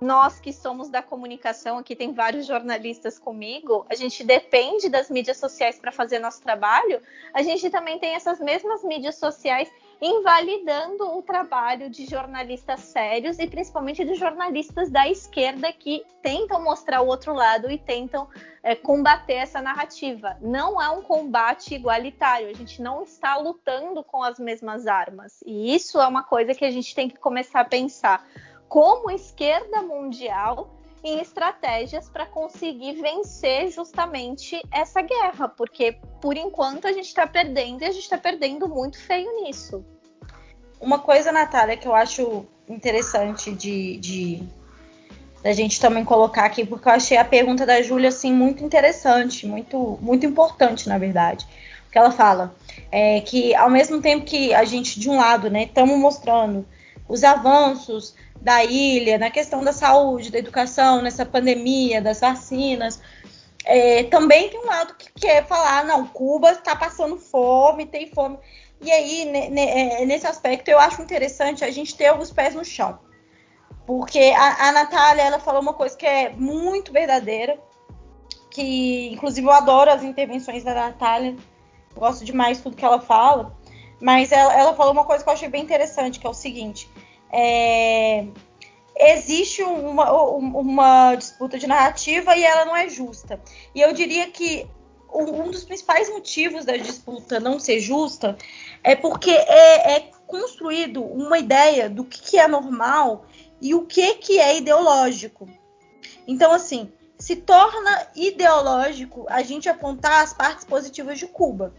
Speaker 3: nós que somos da comunicação, aqui tem vários jornalistas comigo, a gente depende das mídias sociais para fazer nosso trabalho, a gente também tem essas mesmas mídias sociais invalidando o trabalho de jornalistas sérios e principalmente de jornalistas da esquerda que tentam mostrar o outro lado e tentam é, combater essa narrativa. Não é um combate igualitário, a gente não está lutando com as mesmas armas. E isso é uma coisa que a gente tem que começar a pensar como esquerda mundial em estratégias para conseguir vencer justamente essa guerra, porque por enquanto a gente está perdendo e a gente está perdendo muito feio nisso.
Speaker 6: Uma coisa, Natália, que eu acho interessante de, de da gente também colocar aqui, porque eu achei a pergunta da Júlia assim muito interessante, muito muito importante, na verdade. Porque ela fala é, que ao mesmo tempo que a gente de um lado, né, estamos mostrando os avanços da ilha, na questão da saúde, da educação, nessa pandemia, das vacinas. É, também tem um lado que quer falar, não, Cuba está passando fome, tem fome. E aí, é, nesse aspecto, eu acho interessante a gente ter os pés no chão. Porque a, a Natália, ela falou uma coisa que é muito verdadeira, que inclusive eu adoro as intervenções da Natália, gosto demais de tudo que ela fala, mas ela, ela falou uma coisa que eu achei bem interessante, que é o seguinte, é, existe uma, uma, disputa de narrativa e ela não é justa. E eu diria que um dos principais motivos da disputa não ser justa é porque é, é construído uma ideia do que, que, é normal e o que, que é ideológico. Então, assim, se torna ideológico a gente apontar as partes positivas de Cuba.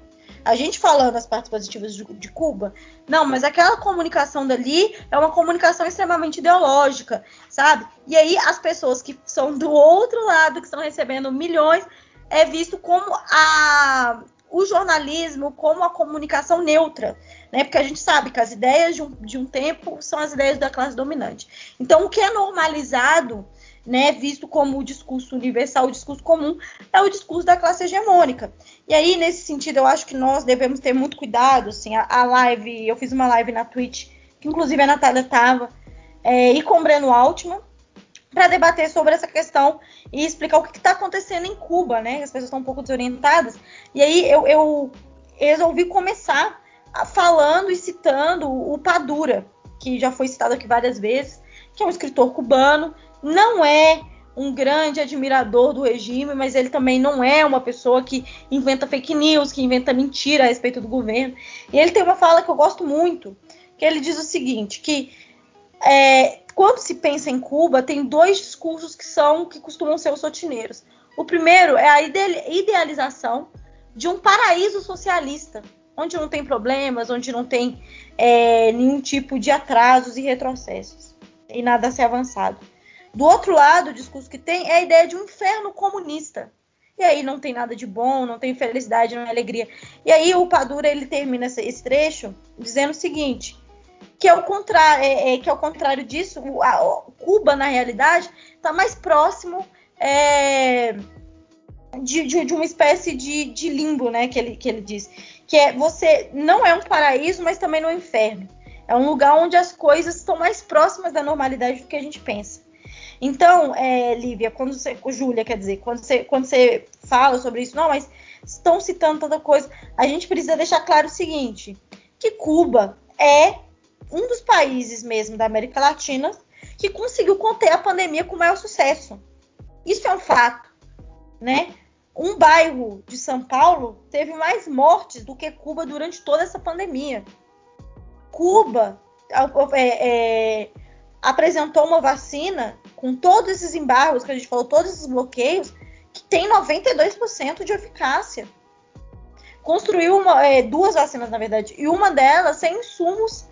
Speaker 6: A gente falando as partes positivas de, de, Cuba, não, mas aquela comunicação dali é uma comunicação extremamente ideológica, sabe? E aí as pessoas que são do outro lado, que estão recebendo milhões, é visto como a, o jornalismo, como a comunicação neutra, né? Porque a gente sabe que as ideias de um, de um tempo são as ideias da classe dominante. Então, o que é normalizado né, visto como o discurso universal, o discurso comum, é o discurso da classe hegemônica. E aí, nesse sentido, eu acho que nós devemos ter muito cuidado, assim, a, a live, eu fiz uma live na Twitch, que inclusive a Natália estava, é, e com o Breno Altman, para debater sobre essa questão e explicar o que está acontecendo em Cuba, né? As pessoas estão um pouco desorientadas. E aí eu, eu resolvi começar falando e citando o Padura, que já foi citado aqui várias vezes, que é um escritor cubano, não é um grande admirador do regime, mas ele também não é uma pessoa que inventa fake news, que inventa mentira a respeito do governo. E ele tem uma fala que eu gosto muito, que ele diz o seguinte, que é, quando se pensa em Cuba, tem dois discursos que são que costumam ser os sotineiros. O primeiro é a idealização de um paraíso socialista, onde não tem problemas, onde não tem é, nenhum tipo de atrasos e retrocessos e nada a ser avançado. Do outro lado, o discurso que tem é a ideia de um inferno comunista. E aí não tem nada de bom, não tem felicidade, não é alegria. E aí o Padura ele termina esse trecho dizendo o seguinte: que é o contrário, é, é, que é o contrário disso, o, a, Cuba na realidade está mais próximo é, de, de, de, uma espécie de, de, limbo, né? Que ele, que ele diz, que é você não é um paraíso, mas também não é um inferno. É um lugar onde as coisas estão mais próximas da normalidade do que a gente pensa. Então, é, Lívia, quando você. Júlia, quer dizer, quando você, quando você fala sobre isso, não, mas estão citando tanta coisa, a gente precisa deixar claro o seguinte: que Cuba é um dos países mesmo da América Latina que conseguiu conter a pandemia com maior sucesso. Isso é um fato, né? Um bairro de São Paulo teve mais mortes do que Cuba durante toda essa pandemia. Cuba é, é, apresentou uma vacina com todos esses embargos que a gente falou, todos esses bloqueios, que tem 92% de eficácia. Construiu uma, é, duas vacinas, na verdade, e uma delas sem insumos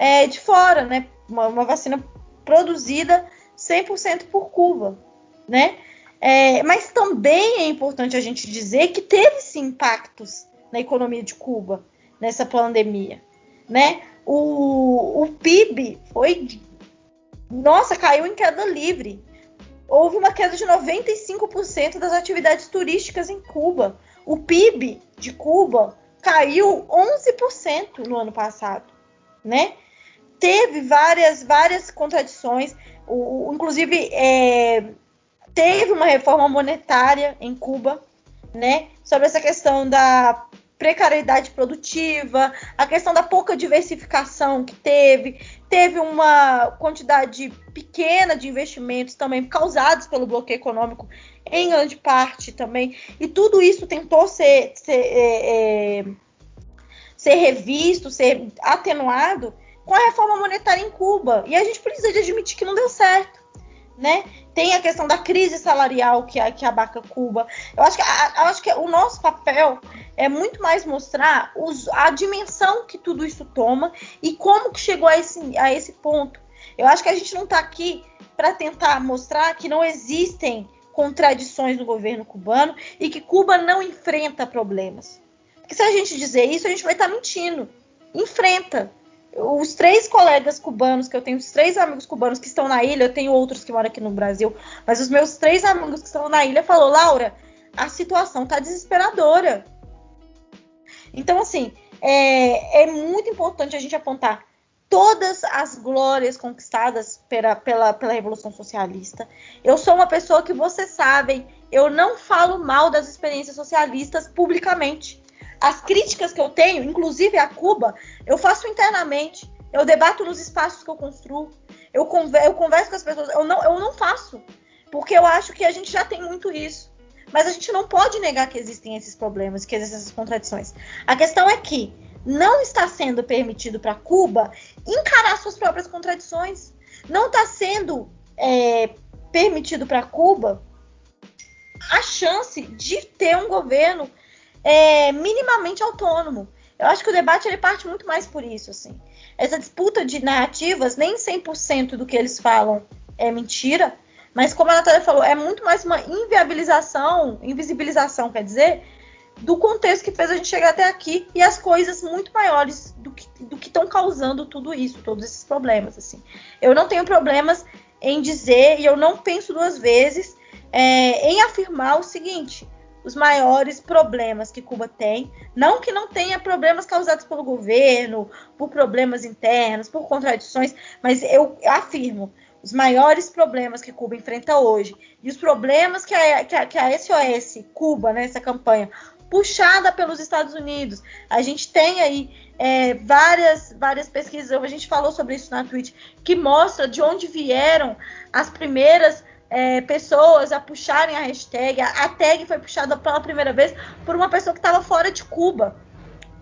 Speaker 6: é, de fora, né? Uma, uma, vacina produzida 100% por Cuba, né? É, mas também é importante a gente dizer que teve sim impactos na economia de Cuba nessa pandemia, né? O, o PIB foi nossa, caiu em queda livre. Houve uma queda de 95% das atividades turísticas em Cuba. O PIB de Cuba caiu 11% no ano passado, né? Teve várias, várias contradições. O, o inclusive, é, teve uma reforma monetária em Cuba, né? Sobre essa questão da precariedade produtiva, a questão da pouca diversificação que teve, teve uma quantidade pequena de investimentos também causados pelo bloqueio econômico, em grande parte também, e tudo isso tentou ser, ser, é, é, ser revisto, ser atenuado com a reforma monetária em Cuba. E a gente precisa de admitir que não deu certo né? Tem a questão da crise salarial que, que abaca Cuba. Eu acho que, eu acho que o nosso papel é muito mais mostrar os, a dimensão que tudo isso toma e como que chegou a esse, a esse ponto. Eu acho que a gente não está aqui para tentar mostrar que não existem contradições no governo cubano e que Cuba não enfrenta problemas. Porque se a gente dizer isso, a gente vai estar tá mentindo. Enfrenta os três colegas cubanos que eu tenho, os três amigos cubanos que estão na ilha, eu tenho outros que moram aqui no Brasil, mas os meus três amigos que estão na ilha falou, Laura, a situação tá desesperadora. Então, assim, é, é muito importante a gente apontar todas as glórias conquistadas pela, pela, pela Revolução Socialista. Eu sou uma pessoa que vocês sabem, eu não falo mal das experiências socialistas publicamente. As críticas que eu tenho, inclusive a Cuba, eu faço internamente. Eu debato nos espaços que eu construo. Eu, converso, eu converso com as pessoas. Eu não, eu não faço. Porque eu acho que a gente já tem muito isso. Mas a gente não pode negar que existem esses problemas, que existem essas contradições. A questão é que não está sendo permitido para Cuba encarar suas próprias contradições. Não está sendo é, permitido para Cuba a chance de ter um governo é, minimamente autônomo. Eu acho que o debate ele parte muito mais por isso, assim. Essa disputa de narrativas, nem 100% do que eles falam é mentira, mas como a Natália falou, é muito mais uma inviabilização, invisibilização, quer dizer, do contexto que fez a gente chegar até aqui e as coisas muito maiores do que estão causando tudo isso, todos esses problemas, assim. Eu não tenho problemas em dizer e eu não penso duas vezes é, em afirmar o seguinte: os maiores problemas que Cuba tem. Não que não tenha problemas causados pelo governo, por problemas internos, por contradições, mas eu afirmo. Os maiores problemas que Cuba enfrenta hoje e os problemas que a, que a, que a SOS Cuba, nessa né, campanha, puxada pelos Estados Unidos. A gente tem aí é, várias, várias pesquisas, a gente falou sobre isso na Twitch, que mostra de onde vieram as primeiras é, pessoas a puxarem a hashtag. A, tag foi puxada pela primeira vez por uma pessoa que estava fora de Cuba.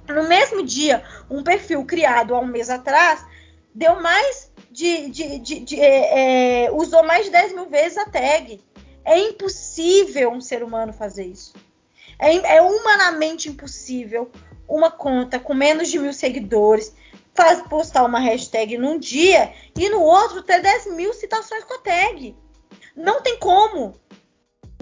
Speaker 6: No mesmo dia, um perfil criado há um mês atrás deu mais de. de, de, de é, é usou mais de 10 mil vezes a tag. É impossível um ser humano fazer isso. É, é humanamente impossível uma conta com menos de mil seguidores faz, postar uma hashtag num dia e no outro ter 10 mil citações com a tag. Não tem como.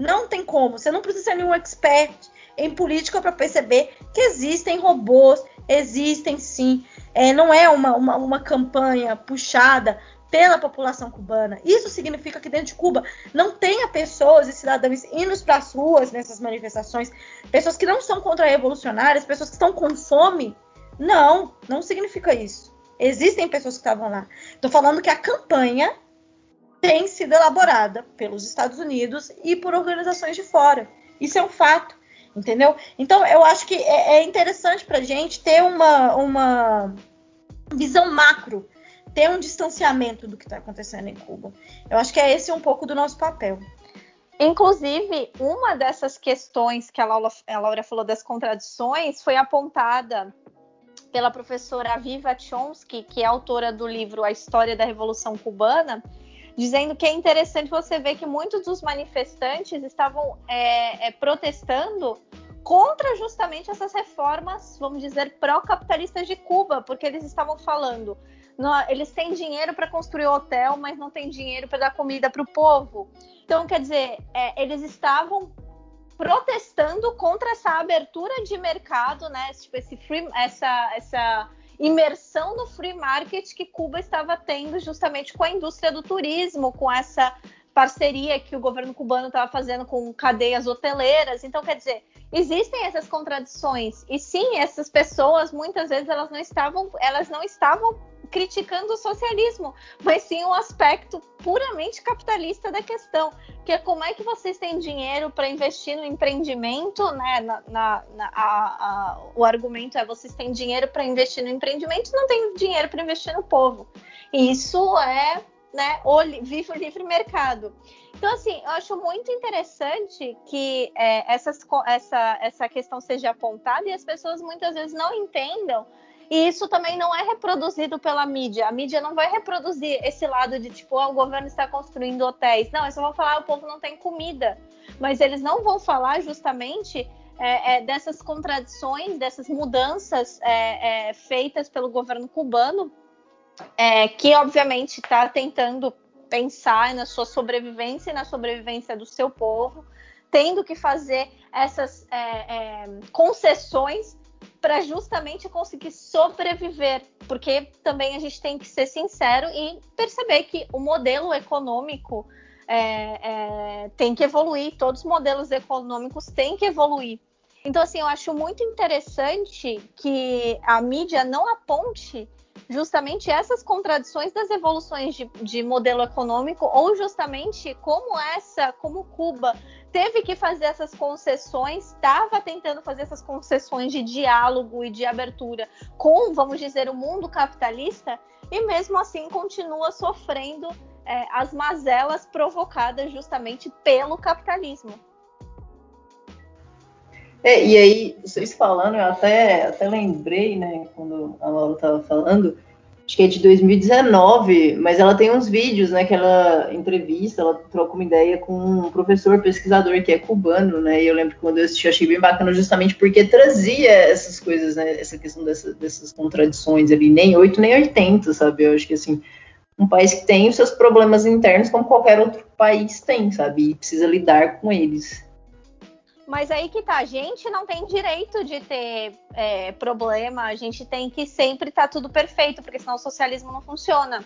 Speaker 6: Não tem como. Você não precisa ser nenhum expert em política para perceber que existem robôs, existem sim. É, não é uma, uma, uma campanha puxada pela população cubana. Isso significa que dentro de Cuba não tenha pessoas e cidadãos indo para as ruas nessas manifestações, pessoas que não são contra-revolucionárias, pessoas que estão com fome. Não, não significa isso. Existem pessoas que estavam lá. Estou falando que a campanha tem sido elaborada pelos Estados Unidos e por organizações de fora. Isso é um fato, entendeu? Então, eu acho que é, é interessante para a gente ter uma, uma visão macro, ter um distanciamento do que está acontecendo em Cuba. Eu acho que é esse um pouco do nosso papel.
Speaker 3: Inclusive, uma dessas questões que a Laura, a Laura falou das contradições foi apontada pela professora Viva Chomsky, que é autora do livro A História da Revolução Cubana, dizendo que é interessante você ver que muitos dos manifestantes estavam é, é, protestando contra justamente essas reformas, vamos dizer, pró-capitalistas de Cuba, porque eles estavam falando, eles têm dinheiro para construir hotel, mas não têm dinheiro para dar comida para o povo. Então, quer dizer, é, eles estavam protestando contra essa abertura de mercado, né? Tipo, esse free, essa, essa imersão no free market que Cuba estava tendo justamente com a indústria do turismo, com essa parceria que o governo cubano estava fazendo com cadeias hoteleiras. Então, quer dizer, existem essas contradições. E sim, essas pessoas muitas vezes elas não estavam, elas não estavam criticando o socialismo, mas sim um aspecto puramente capitalista da questão, que é como é que vocês têm dinheiro para investir no empreendimento, né? Na, na, na a, a, o argumento é vocês têm dinheiro para investir no empreendimento, não tem dinheiro para investir no povo. Isso é né, o, vive o livre mercado. Então, assim, eu acho muito interessante que é, essas, essa, essa questão seja apontada e as pessoas muitas vezes não entendam e isso também não é reproduzido pela mídia. A mídia não vai reproduzir esse lado de tipo, oh, o governo está construindo hotéis. Não, eles só vão falar, ah, o povo não tem comida. Mas eles não vão falar justamente é, é, dessas contradições, dessas mudanças é, é feitas pelo governo cubano, é, que obviamente está tentando pensar na sua sobrevivência e na sobrevivência do seu povo, tendo que fazer essas é, concessões para justamente conseguir sobreviver, porque também a gente tem que ser sincero e perceber que o modelo econômico é, é, tem que evoluir, todos os modelos econômicos têm que evoluir. Então, assim, eu acho muito interessante que a mídia não aponte justamente essas contradições das evoluções de, de modelo econômico ou justamente como essa, como Cuba teve que fazer essas concessões, estava tentando fazer essas concessões de diálogo e de abertura com, vamos dizer, o mundo capitalista, e mesmo assim continua sofrendo é, as mazelas provocadas justamente pelo capitalismo.
Speaker 4: É, e aí, vocês falando, eu até, até lembrei, né, quando a Laura estava falando, acho que é de 2019, mas ela tem uns vídeos, né, que ela entrevista, ela troca uma ideia com um professor pesquisador que é cubano, né, e eu lembro que quando eu assisti, achei bem bacana justamente porque trazia essas coisas, né, essa questão dessa, dessas contradições ali, nem 8 nem 80, sabe, eu acho que assim, um país que tem os seus problemas internos como qualquer outro país tem, sabe, e precisa lidar com eles.
Speaker 3: Mas aí que tá, a gente não tem direito de ter é, problema, a gente tem que sempre estar tá tudo perfeito, porque senão o socialismo não funciona.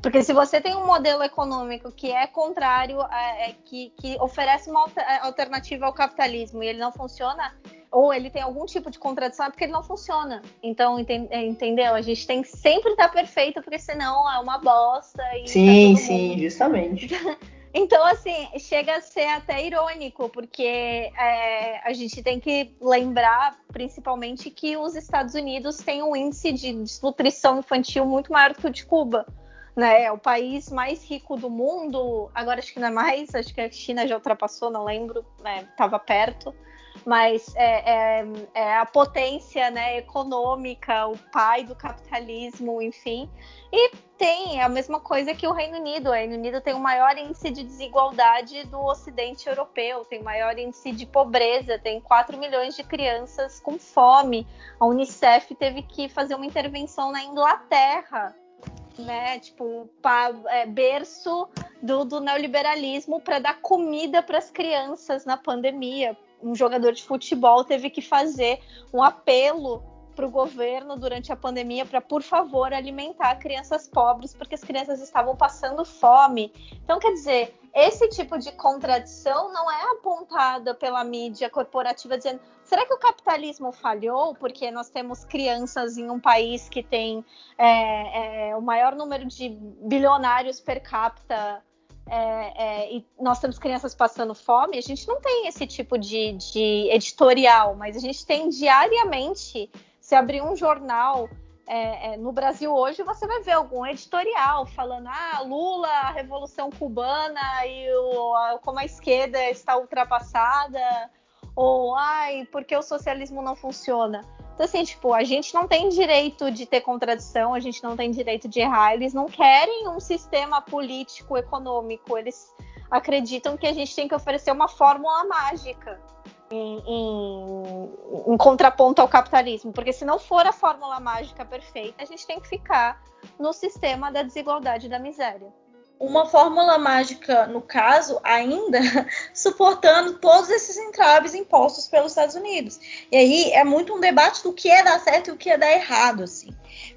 Speaker 3: Porque se você tem um modelo econômico que é contrário, é, é, que, que, oferece uma alternativa ao capitalismo e ele não funciona, ou ele tem algum tipo de contradição, é porque ele não funciona. Então, é, entendeu? A gente tem que sempre estar tá perfeito, porque senão é uma bosta.
Speaker 4: sim, tá sim, mundo... justamente.
Speaker 3: Então, assim, chega a ser até irônico, porque é, a gente tem que lembrar, principalmente, que os Estados Unidos têm um índice de desnutrição infantil muito maior que o de Cuba. Né? É o país mais rico do mundo. Agora acho que não é mais, acho que a China já ultrapassou, não lembro, estava né? perto mas é, é, é, a potência né, econômica, o pai do capitalismo, enfim. E tem a mesma coisa que o Reino Unido. O Reino Unido tem o maior índice de desigualdade do Ocidente europeu, tem o maior índice de pobreza, tem 4 milhões de crianças com fome. A Unicef teve que fazer uma intervenção na Inglaterra né? Tipo, pa, é, berço do, do neoliberalismo para dar comida para as crianças na pandemia, um jogador de futebol teve que fazer um apelo para o governo durante a pandemia para, por favor, alimentar crianças pobres, porque as crianças estavam passando fome. Então, quer dizer, esse tipo de contradição não é apontada pela mídia corporativa dizendo será que o capitalismo falhou porque nós temos crianças em um país que tem é, é, o maior número de bilionários per capita é, é, e nós temos crianças passando fome, a gente não tem esse tipo de, de editorial, mas a gente tem diariamente. Se abrir um jornal é, é, no Brasil hoje, você vai ver algum editorial falando: ah, Lula, a Revolução Cubana e o, a, como a esquerda está ultrapassada, ou ai, porque o socialismo não funciona. Então, assim, tipo, a gente não tem direito de ter contradição, a gente não tem direito de errar. Eles não querem um sistema político, econômico. Eles acreditam que a gente tem que oferecer uma fórmula mágica em, em, em contraponto ao capitalismo. Porque se não for a fórmula mágica perfeita, a gente tem que ficar no sistema da desigualdade e da miséria
Speaker 6: uma fórmula mágica, no caso, ainda suportando todos esses entraves impostos pelos Estados Unidos. E aí é muito um debate do que é dar certo e o que é dar errado, assim.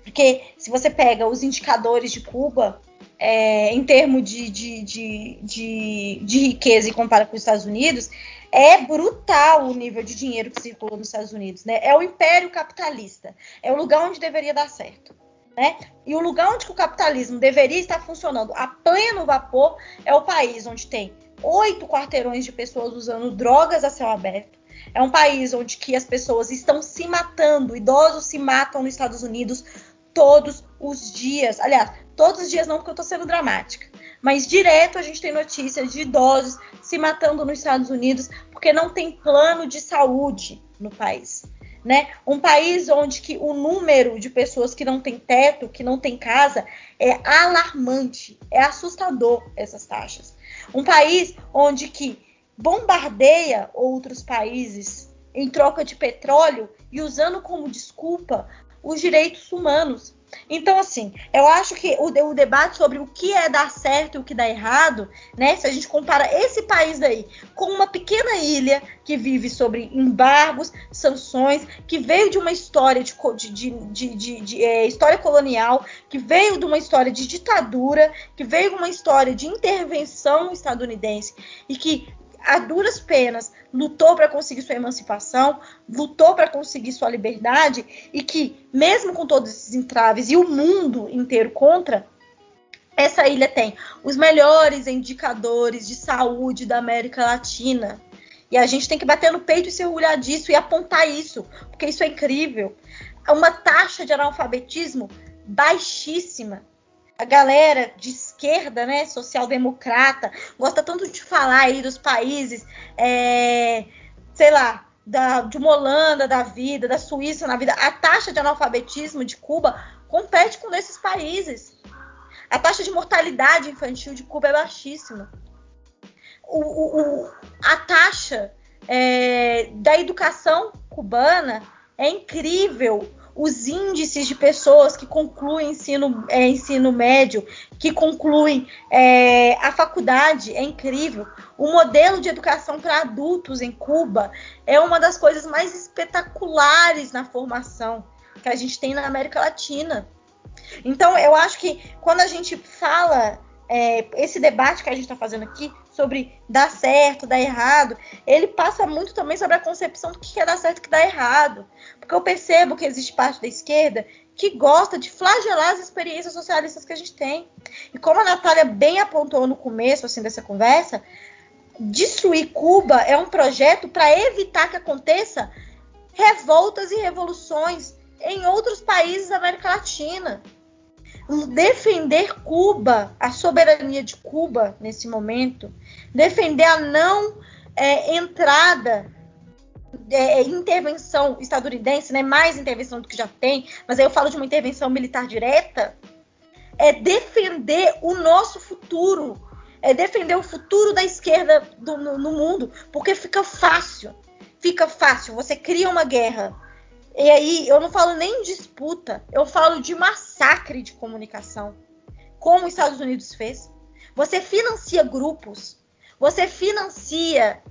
Speaker 6: Porque se você pega os indicadores de Cuba, é, em termos de, de, de, de, riqueza e compara com os Estados Unidos, é brutal o nível de dinheiro que circula nos Estados Unidos, né? É o império capitalista. É o lugar onde deveria dar certo. Né? E o lugar onde o capitalismo deveria estar funcionando a pleno vapor é o país onde tem oito quarteirões de pessoas usando drogas a céu aberto. É um país onde que as pessoas estão se matando, idosos se matam nos Estados Unidos todos os dias. Aliás, todos os dias não, porque eu estou sendo dramática. Mas direto a gente tem notícias de idosos se matando nos Estados Unidos porque não tem plano de saúde no país né? Um país onde que o número de pessoas que não tem teto, que não tem casa, é alarmante, é assustador essas taxas. Um país onde que bombardeia outros países em troca de petróleo e usando como desculpa os direitos humanos. Então, assim, eu acho que o, o, debate sobre o que é dar certo e o que dá errado, né? Se a gente compara esse país daí com uma pequena ilha que vive sobre embargos, sanções, que veio de uma história de, de, de, de, de é, história colonial, que veio de uma história de ditadura, que veio de uma história de intervenção estadunidense e que a duras penas lutou para conseguir sua emancipação, lutou para conseguir sua liberdade e que, mesmo com todos esses entraves e o mundo inteiro contra, essa ilha tem os melhores indicadores de saúde da América Latina. E a gente tem que bater no peito e se orgulhar disso e apontar isso, porque isso é incrível. Uma taxa de analfabetismo baixíssima a galera de esquerda, né, social-democrata, gosta tanto de falar aí dos países, é, sei lá, da, de uma Holanda da vida, da Suíça na vida, a taxa de analfabetismo de Cuba compete com esses países. A taxa de mortalidade infantil de Cuba é baixíssima. O, o, o, a taxa é, da educação cubana é incrível. Os índices de pessoas que concluem ensino, é, ensino médio, que concluem é, a faculdade, é incrível. O modelo de educação para adultos em Cuba é uma das coisas mais espetaculares na formação que a gente tem na América Latina. Então, eu acho que quando a gente fala é, esse debate que a gente está fazendo aqui sobre dar certo, dar errado, ele passa muito também sobre a concepção do que é dar certo e que dá errado. Porque eu percebo que existe parte da esquerda que gosta de flagelar as experiências socialistas que a gente tem. E como a Natália bem apontou no começo assim dessa conversa, destruir Cuba é um projeto para evitar que aconteça revoltas e revoluções em outros países da América Latina. Defender Cuba, a soberania de Cuba nesse momento, defender a não é, entrada, é, intervenção estadunidense, né, mais intervenção do que já tem, mas aí eu falo de uma intervenção militar direta, é defender o nosso futuro, é defender o futuro da esquerda do, no, no mundo, porque fica fácil, fica fácil. Você cria uma guerra e aí, eu não falo nem disputa, eu falo de massacre de comunicação, como os Estados Unidos fez. Você financia grupos, você financia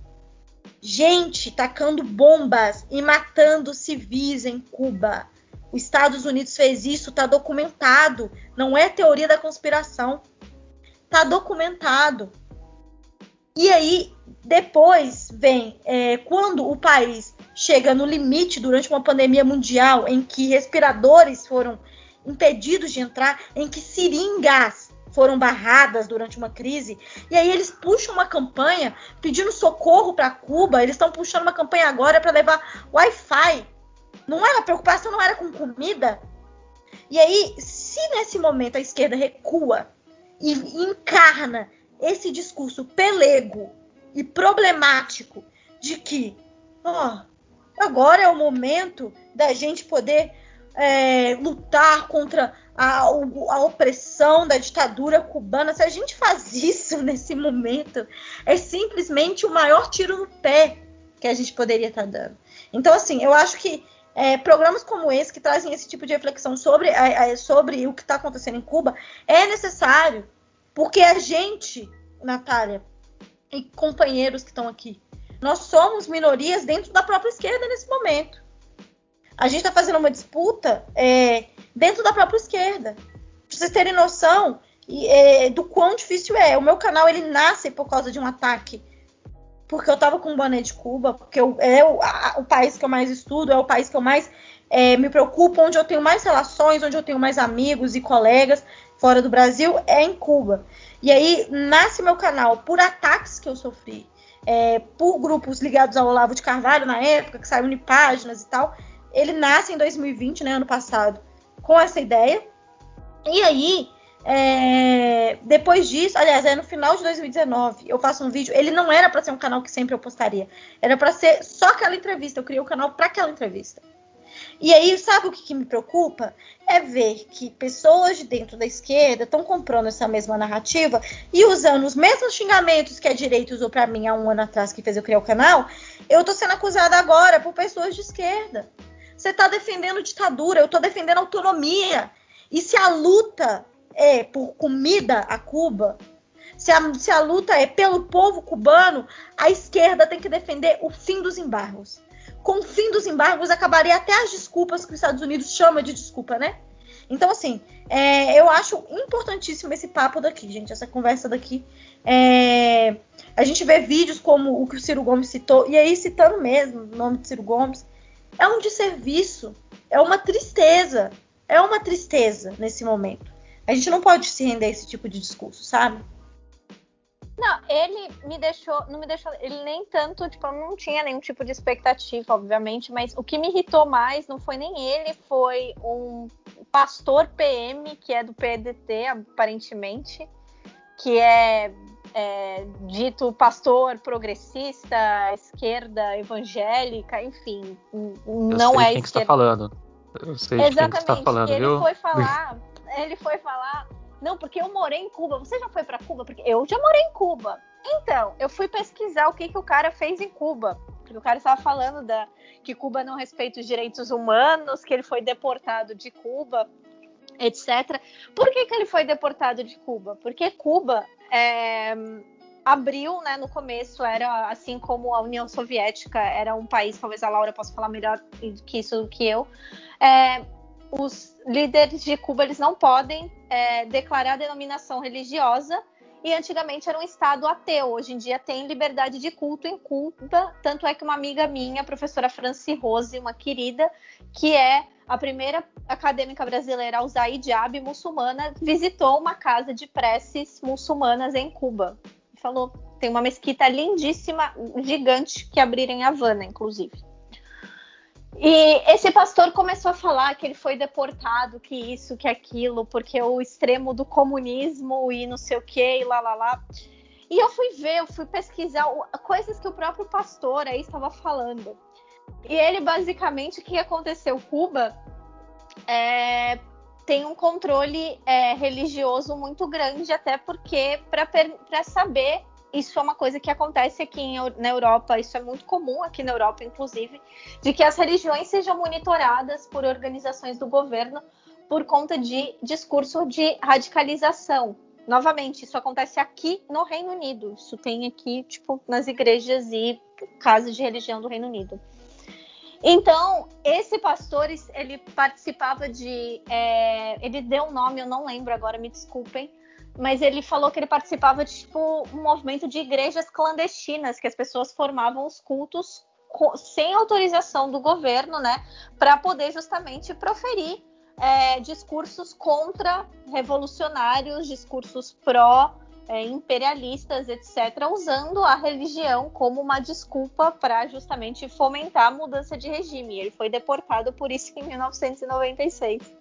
Speaker 6: gente tacando bombas e matando civis em Cuba. Os Estados Unidos fez isso, está documentado. Não é teoria da conspiração. Está documentado. E aí, depois vem é, quando o país chega no limite durante uma pandemia mundial em que respiradores foram impedidos de entrar, em que seringas foram barradas durante uma crise, e aí eles puxam uma campanha pedindo socorro para Cuba, eles estão puxando uma campanha agora para levar Wi-Fi. Não era a preocupação, não era com comida. E aí, se nesse momento a esquerda recua e encarna esse discurso pelego e problemático de que, ó, Agora é o momento da gente poder é, lutar contra a, a, opressão da ditadura cubana. Se a gente faz isso nesse momento, é simplesmente o maior tiro no pé que a gente poderia estar tá dando. Então, assim, eu acho que é, programas como esse, que trazem esse tipo de reflexão sobre, é, sobre o que está acontecendo em Cuba, é necessário, porque a gente, Natália, e companheiros que estão aqui, nós somos minorias dentro da própria esquerda nesse momento. A gente está fazendo uma disputa é, dentro da própria esquerda. Pra vocês terem noção é, do quão difícil é. O meu canal ele nasce por causa de um ataque. Porque eu estava com o boné de Cuba, porque eu, é o, a, o, país que eu mais estudo, é o país que eu mais é, me preocupo, onde eu tenho mais relações, onde eu tenho mais amigos e colegas fora do Brasil, é em Cuba. E aí nasce meu canal por ataques que eu sofri é, por grupos ligados ao Olavo de Carvalho na época, que saiu em páginas e tal. Ele nasce em 2020, né, ano passado, com essa ideia. E aí, é, depois disso, aliás, é no final de 2019, eu faço um vídeo. Ele não era para ser um canal que sempre eu postaria, era para ser só aquela entrevista. Eu criei o canal para aquela entrevista. E aí, sabe o que, que, me preocupa? É ver que pessoas de dentro da esquerda estão comprando essa mesma narrativa e usando os mesmos xingamentos que a direita usou para mim há um ano atrás, que fez eu criar o canal. Eu tô sendo acusada agora por pessoas de esquerda. Você tá defendendo ditadura, eu tô defendendo autonomia. E se a luta é por comida a Cuba, se a, se a luta é pelo povo cubano, a esquerda tem que defender o fim dos embargos com o fim dos embargos, acabaria até as desculpas que os Estados Unidos chama de desculpa, né? Então, assim, é, eu acho importantíssimo esse papo daqui, gente, essa conversa daqui. É, a gente vê vídeos como o que o Ciro Gomes citou, e aí citando mesmo o nome de Ciro Gomes, é um desserviço, é uma tristeza, é uma tristeza nesse momento. A gente não pode se render a esse tipo de discurso, sabe?
Speaker 3: Não, ele me deixou, não me deixou, ele nem tanto, tipo, eu não tinha nenhum tipo de expectativa, obviamente, mas o que me irritou mais não foi nem ele, foi um pastor PM, que é do PDT, aparentemente, que é, é dito pastor progressista, esquerda, evangélica, enfim,
Speaker 2: eu não é
Speaker 3: quem
Speaker 2: esquerda. Que está falando. Eu sei de quem que você tá falando,
Speaker 3: ele
Speaker 2: viu?
Speaker 3: foi falar, ele foi falar, não, porque eu morei em Cuba. Você já foi para Cuba? Porque eu já morei em Cuba. Então, eu fui pesquisar o que, que o cara fez em Cuba. Porque o cara estava falando da, que Cuba não respeita os direitos humanos, que ele foi deportado de Cuba, etc. Por que, que ele foi deportado de Cuba? Porque Cuba é, abriu, né, no começo, era assim como a União Soviética era um país, talvez a Laura possa falar melhor que isso do que eu. É, os líderes de Cuba eles não podem é, declarar denominação religiosa e antigamente era um estado ateu. Hoje em dia tem liberdade de culto em Cuba, tanto é que uma amiga minha, professora Franci Rose, uma querida, que é a primeira acadêmica brasileira a usar hijab muçulmana, visitou uma casa de preces muçulmanas em Cuba. Falou, tem uma mesquita lindíssima, gigante, que abriram em Havana, inclusive. E esse pastor começou a falar que ele foi deportado, que isso, que aquilo, porque o extremo do comunismo e não sei o que, e lá, lá, lá. E eu fui ver, eu fui pesquisar coisas que o próprio pastor aí estava falando. E ele, basicamente, o que aconteceu? Cuba é, tem um controle é, religioso muito grande, até porque, para saber isso é uma coisa que acontece aqui em, na Europa, isso é muito comum aqui na Europa, inclusive, de que as religiões sejam monitoradas por organizações do governo por conta de discurso de radicalização. Novamente, isso acontece aqui no Reino Unido. Isso tem aqui, tipo, nas igrejas e casas de religião do Reino Unido. Então, esse pastor, ele participava de. É, ele deu um nome, eu não lembro agora, me desculpem, mas ele falou que ele participava de tipo um movimento de igrejas clandestinas, que as pessoas formavam os cultos sem autorização do governo, né, para poder justamente proferir é, discursos contra revolucionários, discursos pró é, imperialistas, etc., usando a religião como uma desculpa para justamente fomentar a mudança de regime. Ele foi deportado por isso em 1996.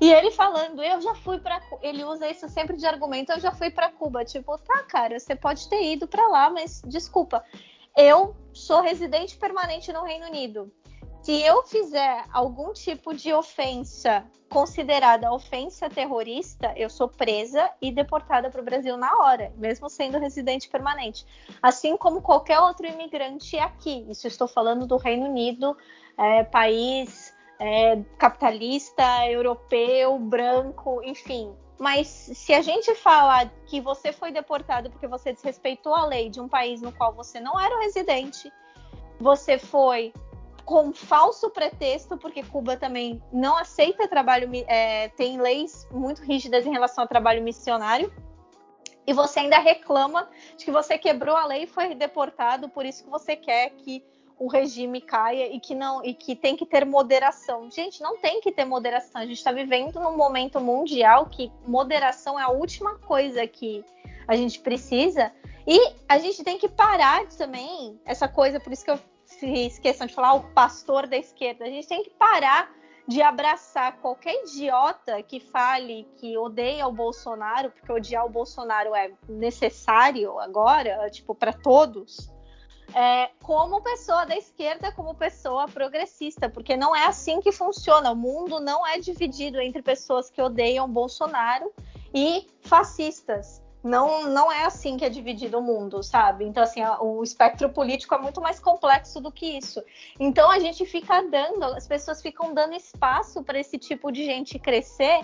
Speaker 3: E ele falando, eu já fui para ele usa isso sempre de argumento, eu já fui para Cuba, tipo, tá, cara, você pode ter ido para lá, mas desculpa. Eu sou residente permanente no Reino Unido. Se eu fizer algum tipo de ofensa considerada ofensa terrorista, eu sou presa e deportada para o Brasil na hora, mesmo sendo residente permanente. Assim como qualquer outro imigrante aqui. Isso estou falando do Reino Unido, é, país é, capitalista, europeu, branco, enfim. Mas se a gente fala que você foi deportado porque você desrespeitou a lei de um país no qual você não era residente, você foi com falso pretexto, porque Cuba também não aceita trabalho, é, tem leis muito rígidas em relação ao trabalho missionário, e você ainda reclama de que você quebrou a lei e foi deportado, por isso que você quer que o regime caia e que não e que tem que ter moderação. Gente, não tem que ter moderação. A gente está vivendo num momento mundial que moderação é a última coisa que a gente precisa. E a gente tem que parar também essa coisa, por isso que eu questão de falar o pastor da esquerda. A gente tem que parar de abraçar qualquer idiota que fale que odeia o Bolsonaro, porque odiar o Bolsonaro é necessário agora, tipo, para todos é, como pessoa da esquerda, como pessoa progressista, porque não é assim que funciona. O mundo não é dividido entre pessoas que odeiam Bolsonaro e fascistas. Não, não é assim que é dividido o mundo, sabe? Então, assim, o espectro político é muito mais complexo do que isso. Então, a gente fica dando, as pessoas ficam dando espaço para esse tipo de gente crescer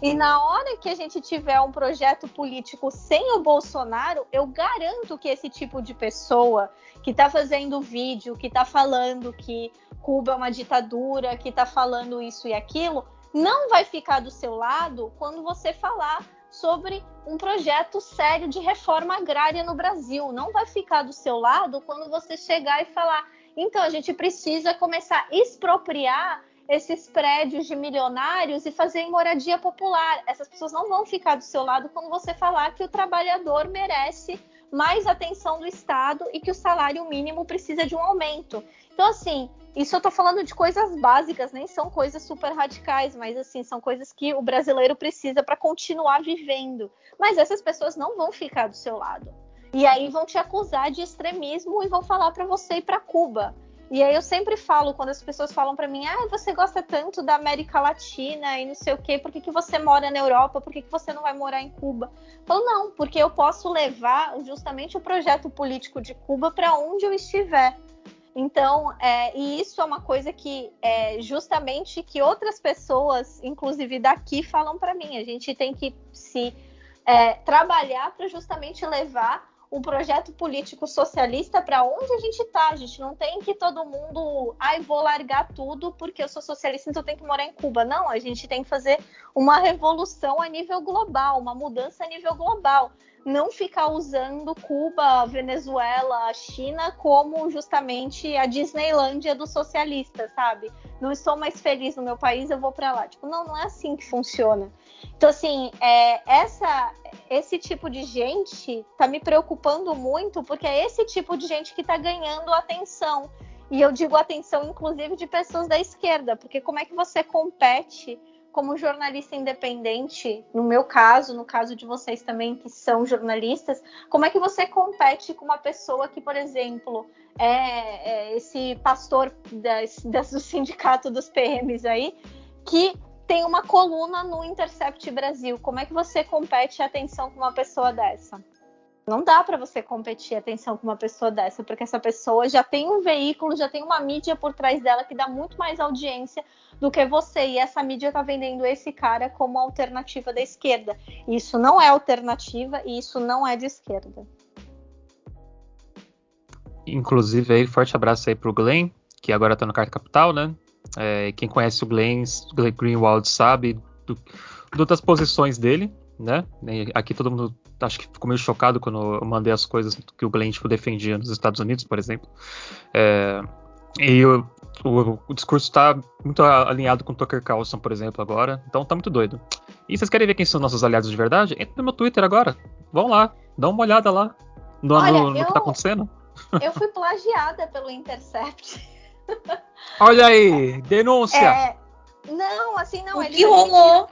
Speaker 3: e na hora que a gente tiver um projeto político sem o Bolsonaro, eu garanto que esse tipo de pessoa que está fazendo vídeo, que está falando que Cuba é uma ditadura, que está falando isso e aquilo, não vai ficar do seu lado quando você falar sobre um projeto sério de reforma agrária no Brasil. Não vai ficar do seu lado quando você chegar e falar: então a gente precisa começar a expropriar esses prédios de milionários e fazer em moradia popular. Essas pessoas não vão ficar do seu lado quando você falar que o trabalhador merece mais atenção do Estado e que o salário mínimo precisa de um aumento. Então, assim, isso eu tô falando de coisas básicas, nem são coisas super radicais, mas assim, são coisas que o brasileiro precisa para continuar vivendo. Mas essas pessoas não vão ficar do seu lado. E aí vão te acusar de extremismo e vão falar para você ir para Cuba. E aí eu sempre falo, quando as pessoas falam para mim, ah, você gosta tanto da América Latina e não sei o quê, por que, que você mora na Europa? Por que, que você não vai morar em Cuba? Eu falo, não, porque eu posso levar justamente o projeto político de Cuba para onde eu estiver. Então, é, e isso é uma coisa que é justamente que outras pessoas, inclusive daqui, falam para mim. A gente tem que se é, trabalhar para justamente levar um projeto político socialista para onde a gente está. A gente não tem que todo mundo, ai, vou largar tudo porque eu sou socialista, então eu tenho que morar em Cuba. Não, a gente tem que fazer uma revolução a nível global, uma mudança a nível global. Não ficar usando Cuba, Venezuela, China como justamente a Disneylândia dos socialistas, sabe? Não estou mais feliz no meu país, eu vou para lá. Tipo, não, não é assim que funciona. Então, assim, é, essa, esse tipo de gente tá me preocupando muito, porque é esse tipo de gente que tá ganhando atenção. E eu digo atenção, inclusive, de pessoas da esquerda, porque como é que você compete como jornalista independente, no meu caso, no caso de vocês também que são jornalistas, como é que você compete com uma pessoa que, por exemplo, é, é esse pastor das, das, do sindicato dos PMs aí, que tem uma coluna no Intercept Brasil. Como é que você compete a atenção com uma pessoa dessa? Não dá para você competir atenção com uma pessoa dessa, porque essa pessoa já tem um veículo, já tem uma mídia por trás dela que dá muito mais audiência do que você. E essa mídia está vendendo esse cara como alternativa da esquerda. Isso não é alternativa e isso não é de esquerda.
Speaker 2: Inclusive, aí, forte abraço aí pro Glenn, que agora tá no Carta Capital, né? É, quem conhece o Glenn, Glenn Greenwald sabe do, do, das posições dele, né? Aqui todo mundo acho que ficou meio chocado quando eu mandei as coisas que o Glenn tipo, defendia nos Estados Unidos, por exemplo. É, e o, o, o discurso está muito alinhado com o Tucker Carlson, por exemplo, agora. Então tá muito doido. E vocês querem ver quem são nossos aliados de verdade? Entra no meu Twitter agora. Vão lá, dá uma olhada lá no, Olha, no, no eu, que tá acontecendo.
Speaker 3: Eu fui plagiada pelo Intercept.
Speaker 2: Olha aí, denúncia. É,
Speaker 3: não, assim não.
Speaker 6: O eles que rolou?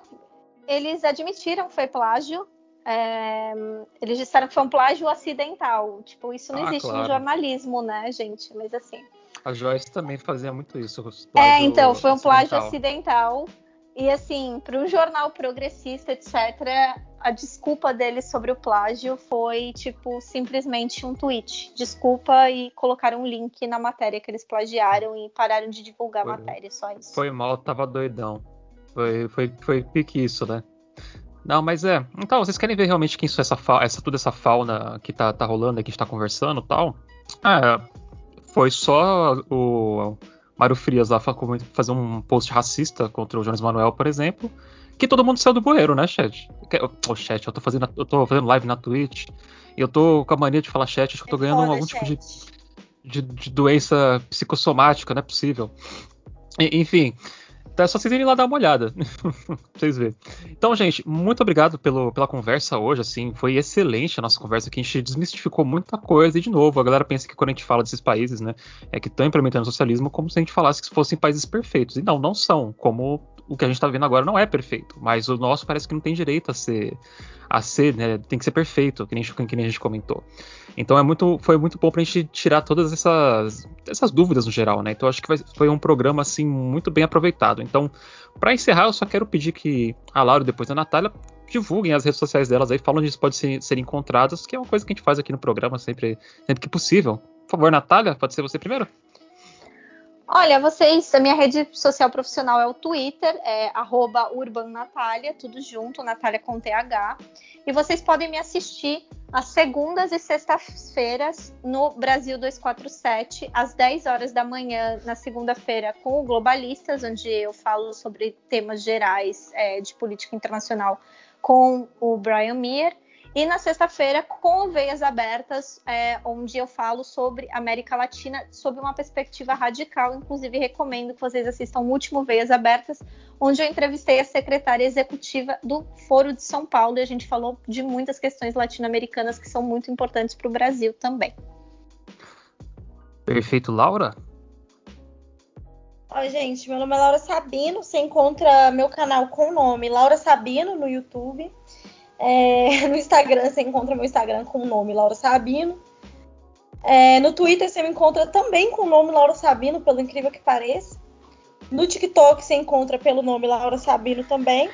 Speaker 3: Eles admitiram que foi plágio. É, eles disseram que foi um plágio acidental. Tipo, isso não ah, existe claro. no jornalismo, né, gente? Mas assim.
Speaker 2: A Joyce também fazia muito isso.
Speaker 3: É, então, foi um acidental. plágio acidental. E assim, para um jornal progressista, etc., a desculpa dele sobre o plágio foi, tipo, simplesmente um tweet. Desculpa e colocaram um link na matéria que eles plagiaram e pararam de divulgar foi, a matéria, só isso.
Speaker 2: Foi mal, tava doidão. Foi, foi, foi pique isso, né? Não, mas é. Então, vocês querem ver realmente quem isso essa, essa toda essa fauna que tá, tá rolando, que a gente tá conversando e tal? É, foi só o Mário Frias lá fazer um post racista contra o Jones Manuel, por exemplo, que todo mundo saiu do bueiro, né, chat? Ô, oh, chat, eu tô, fazendo, eu tô fazendo live na Twitch e eu tô com a mania de falar chat, acho que eu tô é ganhando foda, algum chat. tipo de, de, de, doença psicossomática, não é possível. E, enfim, então é só vocês irem lá dar uma olhada. pra vocês verem. Então, gente, muito obrigado pelo, pela conversa hoje. Assim, foi excelente a nossa conversa aqui. A gente desmistificou muita coisa. E, de novo, a galera pensa que quando a gente fala desses países, né, é que estão implementando o socialismo como se a gente falasse que fossem países perfeitos. E não, não são. Como o que a gente está vendo agora não é perfeito. Mas o nosso parece que não tem direito a ser, a ser, né? Tem que ser perfeito, que nem, que nem a gente comentou. Então é muito, foi muito bom para a gente tirar todas essas, essas dúvidas no geral, né? Então acho que foi um programa assim muito bem aproveitado. Então, para encerrar, eu só quero pedir que a Laura depois a Natália divulguem as redes sociais delas aí, falam onde eles podem ser, ser encontradas, que é uma coisa que a gente faz aqui no programa sempre, sempre que possível. Por favor, Natália, pode ser você primeiro?
Speaker 3: Olha, vocês, a minha rede social profissional é o Twitter, é @urbannatália, tudo junto, Natália com TH. E vocês podem me assistir às segundas e sextas-feiras no Brasil 247, às 10 horas da manhã, na segunda-feira, com o Globalistas, onde eu falo sobre temas gerais é, de política internacional com o Brian Meir. E na sexta-feira, com Veias Abertas, é, onde eu falo sobre América Latina, sob uma perspectiva radical. Inclusive, recomendo que vocês assistam o último Veias Abertas, onde eu entrevistei a secretária executiva do Foro de São Paulo e a gente falou de muitas questões latino-americanas que são muito importantes para o Brasil também.
Speaker 2: Perfeito, Laura?
Speaker 6: Oi, gente, meu nome é Laura Sabino. Você encontra meu canal com o nome Laura Sabino no YouTube. É, no Instagram, você encontra meu Instagram com o nome Laura Sabino. É, no Twitter você me encontra também com o nome Laura Sabino, pelo incrível que pareça. No TikTok você encontra pelo nome Laura Sabino também.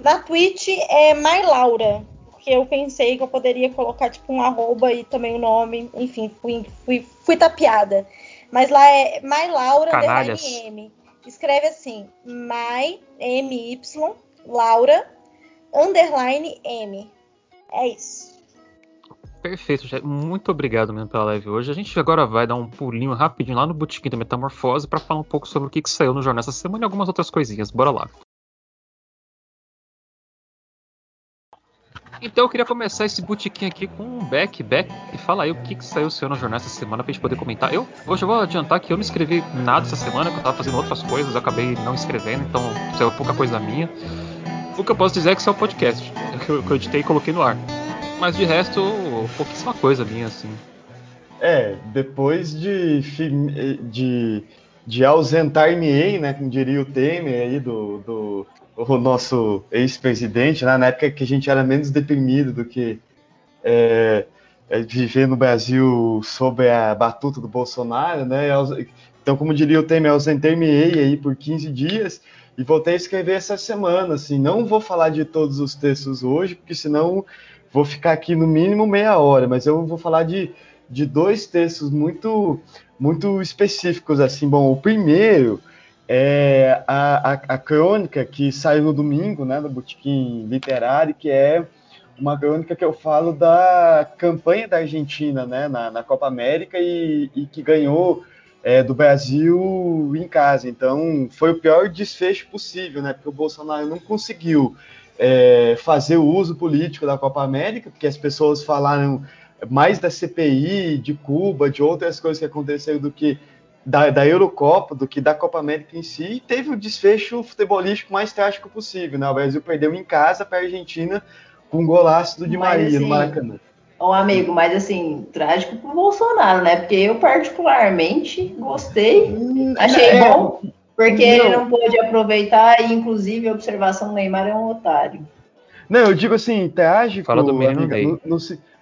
Speaker 6: Na Twitch é MyLaura, porque eu pensei que eu poderia colocar tipo um arroba e também o nome, enfim, fui, fui, fui tapeada. Mas lá é MyLaura M. Escreve assim, My M Y Laura underline M. É isso.
Speaker 2: Perfeito, Jé. Muito obrigado mesmo pela live hoje. A gente agora vai dar um pulinho rapidinho lá no Botequim da Metamorfose para falar um pouco sobre o que, que saiu no jornal essa semana e algumas outras coisinhas. Bora lá. Então eu queria começar esse botequim aqui com o Beck. Beck, fala aí o que, que saiu seu no jornal essa semana pra gente poder comentar. Eu hoje eu vou adiantar que eu não escrevi nada essa semana, que eu tava fazendo outras coisas, acabei não escrevendo, então saiu pouca coisa minha. O que eu posso dizer é que isso é o podcast, que eu, que eu editei e coloquei no ar. Mas de resto, pouquíssima coisa minha, assim.
Speaker 5: É, depois de, de, de ausentar-me-ei, né, como diria o Temer aí do, do o nosso ex-presidente, né, na época que a gente era menos deprimido do que é, é, viver no Brasil sob a batuta do Bolsonaro, né, então, como diria o Temer, ausentei-me-ei aí por 15 dias, e voltei a escrever essa semana, assim, não vou falar de todos os textos hoje, porque senão vou ficar aqui no mínimo meia hora, mas eu vou falar de, de dois textos muito muito específicos, assim, bom, o primeiro é a, a, a crônica que saiu no domingo, né, no Botequim Literário, que é uma crônica que eu falo da campanha da Argentina, né, na, na Copa América e, e que ganhou é, do Brasil em casa. Então, foi o pior desfecho possível, né? Porque o Bolsonaro não conseguiu é, fazer o uso político da Copa América, porque as pessoas falaram mais da CPI, de Cuba, de outras coisas que aconteceram do que da, da Eurocopa, do que da Copa América em si, e teve o desfecho futebolístico mais trágico possível, né? O Brasil perdeu em casa para a Argentina com um golaço do Di Maria assim, no Maracanã.
Speaker 4: Um amigo, mas assim, trágico pro Bolsonaro, né? Porque eu particularmente gostei, hum, achei é, bom, porque não. ele não pôde aproveitar e inclusive a observação Neymar é um otário.
Speaker 5: Não, eu digo assim, trágico, Fala do amiga, no, no,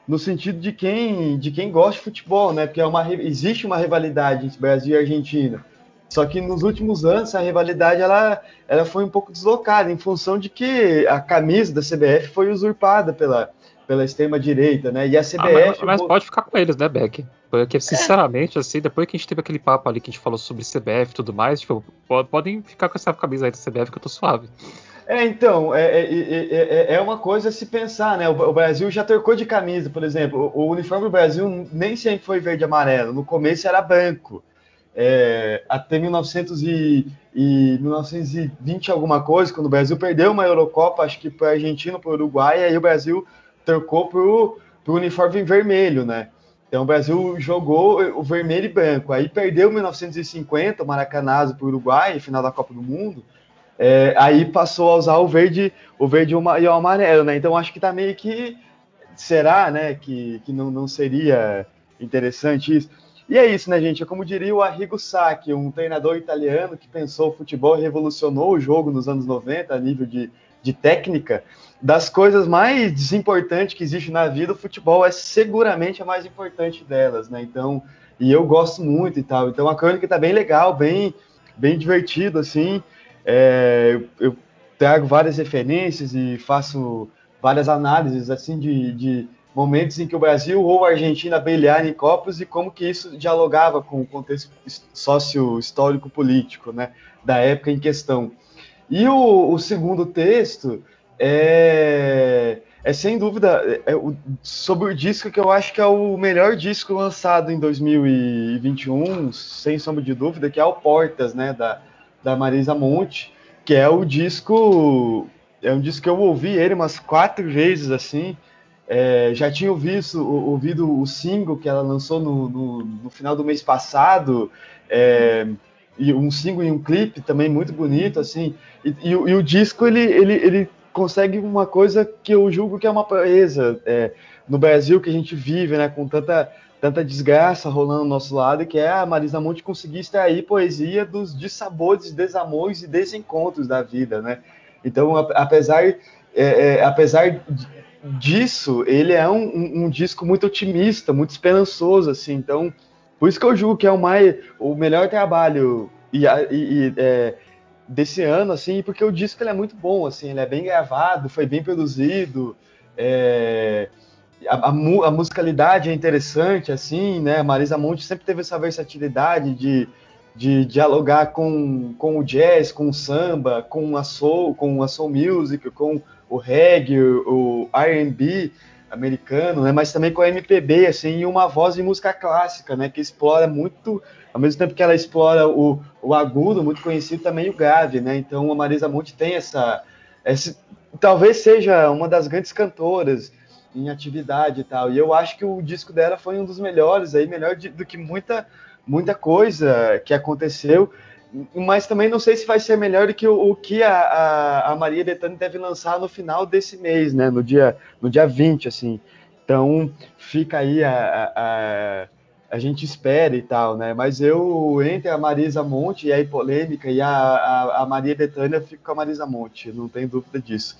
Speaker 5: no, sentido de quem, de quem gosta de futebol, né? Porque é uma, existe uma rivalidade entre Brasil e Argentina. Só que nos últimos anos a rivalidade ela, ela foi um pouco deslocada em função de que a camisa da CBF foi usurpada pela, pela extrema direita, né? E a CBF. Ah,
Speaker 2: mas, mas, pode ficar com eles, né, Beck? Porque, sinceramente, assim, depois que a gente teve aquele papo ali que a gente falou sobre CBF e tudo mais, tipo, podem ficar com essa camisa aí da CBF que eu tô suave.
Speaker 5: É, então, é, é, é, é, uma coisa a se pensar, né? O, Brasil já trocou de camisa, por exemplo. O, uniforme do Brasil nem sempre foi verde e amarelo. No começo era branco. É, até 1900 e, e 1920 alguma coisa, quando o Brasil perdeu uma Eurocopa, acho que para a Argentina, para o Uruguai, e aí o Brasil trocou pro, pro uniforme vermelho, né? Então o Brasil jogou o vermelho e branco. Aí perdeu 1950, o Maracanazo para o Uruguai, final da Copa do Mundo. É, aí passou a usar o verde, o verde e o amarelo, né? Então acho que tá meio que será, né, que, que não, não seria interessante isso. E é isso, né, gente? É como diria o Arrigo Sacchi, um treinador italiano que pensou o futebol revolucionou o jogo nos anos 90 a nível de, de técnica das coisas mais desimportantes que existe na vida, o futebol é seguramente a mais importante delas, né? Então, e eu gosto muito e tal. Então a crônica tá bem legal, bem, bem divertido, assim. É, eu trago várias referências e faço várias análises, assim, de, de momentos em que o Brasil ou a Argentina brilharam em Copas e como que isso dialogava com o contexto sócio-histórico político, né? Da época em questão. E o, o segundo texto é, é sem dúvida é, é, sobre o disco que eu acho que é o melhor disco lançado em 2021, sem sombra de dúvida, que é o Portas, né, da, da Marisa Monte, que é o disco, é um disco que eu ouvi ele umas quatro vezes, assim, é, já tinha ouvido, ouvido o single que ela lançou no, no, no final do mês passado, é, e um single e um clipe também muito bonito, assim, e, e, e o disco, ele, ele, ele consegue uma coisa que eu julgo que é uma proeza é, no Brasil que a gente vive, né, com tanta, tanta desgraça rolando ao nosso lado, que é a Marisa Monte conseguir extrair poesia dos dissabores, desamores e desencontros da vida, né? Então, apesar, é, é, apesar disso, ele é um, um, um, disco muito otimista, muito esperançoso, assim. Então, por isso que eu julgo que é o mais, o melhor trabalho e, e, e é, desse ano, assim, porque o disco ele é muito bom, assim, ele é bem gravado, foi bem produzido, é, a, a, a, musicalidade é interessante, assim, né? Marisa Monte sempre teve essa versatilidade de, de dialogar com, com o jazz, com o samba, com a soul, com a soul music, com o reggae, o R&B americano, né? Mas também com a MPB, assim, e uma voz de música clássica, né? Que explora muito, ao mesmo tempo que ela explora o, o agudo, muito conhecido também o grave, né? Então a Marisa Monte tem essa, essa, talvez seja uma das grandes cantoras em atividade e tal. E eu acho que o disco dela foi um dos melhores aí, melhor de, do que muita muita coisa que aconteceu. Mas também não sei se vai ser melhor do que o, o que a, a, a, Maria Bethânia deve lançar no final desse mês, né? No dia, no dia 20, assim. Então fica aí a, a, a gente espera e tal, né? Mas eu, entre a Marisa Monte e a polêmica e a, a, a Maria Bethânia, fico com a Marisa Monte, não tem dúvida disso.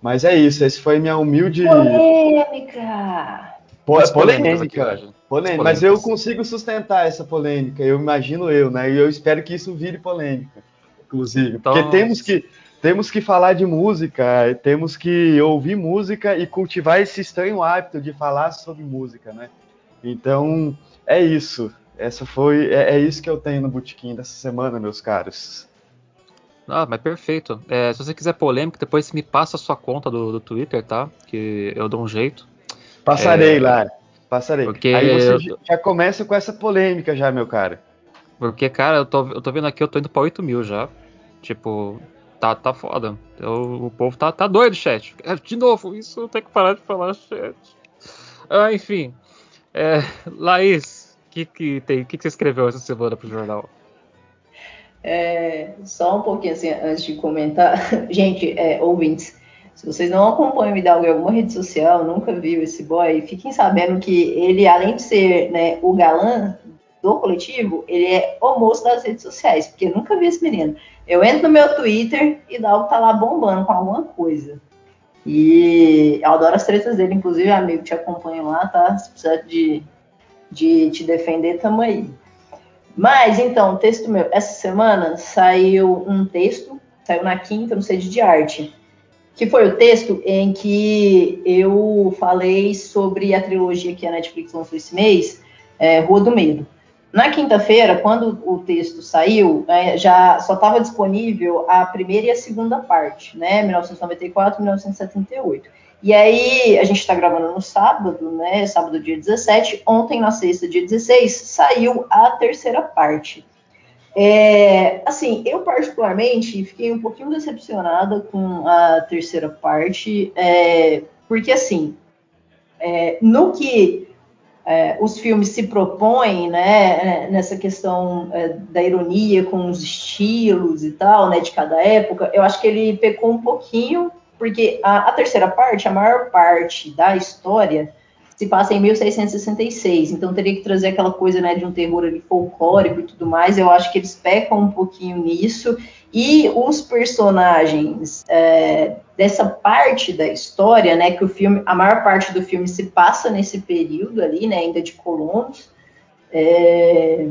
Speaker 5: Mas é isso, esse foi minha humilde.
Speaker 4: Polêmica!
Speaker 5: Po polêmica. polêmica. Mas eu consigo sustentar essa polêmica, eu imagino eu, né? E eu espero que isso vire polêmica, inclusive. Então... Porque temos que, temos que falar de música, temos que ouvir música e cultivar esse estranho hábito de falar sobre música, né? Então, é isso. Essa foi, é, é isso que eu tenho no Botequim dessa semana, meus caros.
Speaker 2: Ah, mas perfeito. É, se você quiser polêmica, depois você me passa a sua conta do, do Twitter, tá? Que eu dou um jeito.
Speaker 5: Passarei é, lá. Passarei. Porque Aí você eu... já começa com essa polêmica já, meu cara.
Speaker 2: Porque, cara, eu tô, eu tô vendo aqui, eu tô indo pra 8 mil já. Tipo, tá, tá foda. Eu, o povo tá, tá doido, chat. É, de novo, isso tem que parar de falar, chat. Ah, enfim. É, Laís, que, que, tem, que, que você escreveu essa semana pro jornal?
Speaker 4: É, só um pouquinho assim, antes de comentar. Gente, é, ouvintes, se vocês não acompanham o Hidalgo em alguma rede social, nunca viu esse boy, fiquem sabendo que ele, além de ser né, o galã do coletivo, ele é o moço das redes sociais, porque eu nunca vi esse menino. Eu entro no meu Twitter e Hidalgo tá lá bombando com alguma coisa. E eu adoro as tretas dele, inclusive, amigo, te acompanho lá, tá? Se precisar de, de te defender, tamo aí. Mas, então, texto meu, essa semana saiu um texto, saiu na quinta no sede de arte, que foi o texto em que eu falei sobre a trilogia que a Netflix lançou esse mês, é, Rua do Medo. Na quinta-feira, quando o texto saiu, é, já só estava disponível a primeira e a segunda parte, né? 1994 e 1978. E aí, a gente está gravando no sábado, né? Sábado, dia 17. Ontem, na sexta, dia 16, saiu a terceira parte. É, assim, eu particularmente fiquei um pouquinho decepcionada com a terceira parte, é, porque assim, é, no que é, os filmes se propõem, né, é, nessa questão é, da ironia com os estilos e tal, né, de cada época, eu acho que ele pecou um pouquinho, porque a, a terceira parte, a maior parte da história se passa em 1666, então teria que trazer aquela coisa né, de um terror ali folclórico e tudo mais. Eu acho que eles pecam um pouquinho nisso. E os personagens é, dessa parte da história, né, que o filme, a maior parte do filme se passa nesse período ali, né, ainda de colonos. É,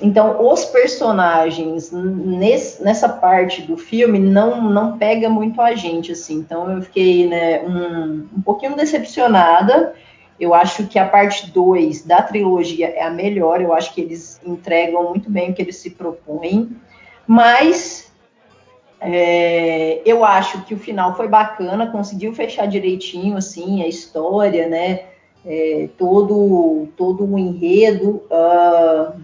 Speaker 4: então, os personagens nesse, nessa parte do filme não, não pega muito a gente, assim. Então, eu fiquei né, um, um pouquinho decepcionada. Eu acho que a parte 2 da trilogia é a melhor, eu acho que eles entregam muito bem o que eles se propõem, mas é, eu acho que o final foi bacana, conseguiu fechar direitinho assim a história, né? É, todo todo o enredo. Uh,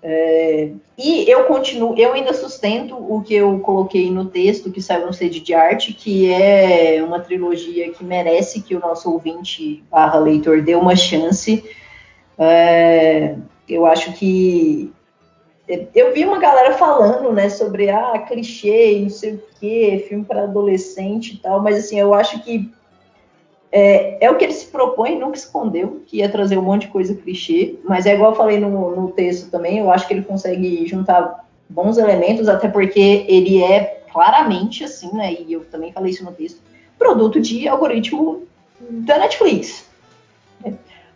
Speaker 4: é, e eu continuo, eu ainda sustento o que eu coloquei no texto que saiu no sede de arte, que é uma trilogia que merece que o nosso ouvinte barra leitor dê uma chance. É, eu acho que eu vi uma galera falando, né, sobre ah, clichê, não sei o que, filme para adolescente e tal, mas assim, eu acho que é, é, o que ele se propõe, nunca escondeu, que ia trazer um monte de coisa clichê, mas é igual eu falei no, no texto também, eu acho que ele consegue juntar bons elementos, até porque ele é claramente assim, né? E eu também falei isso no texto, produto de algoritmo da Netflix.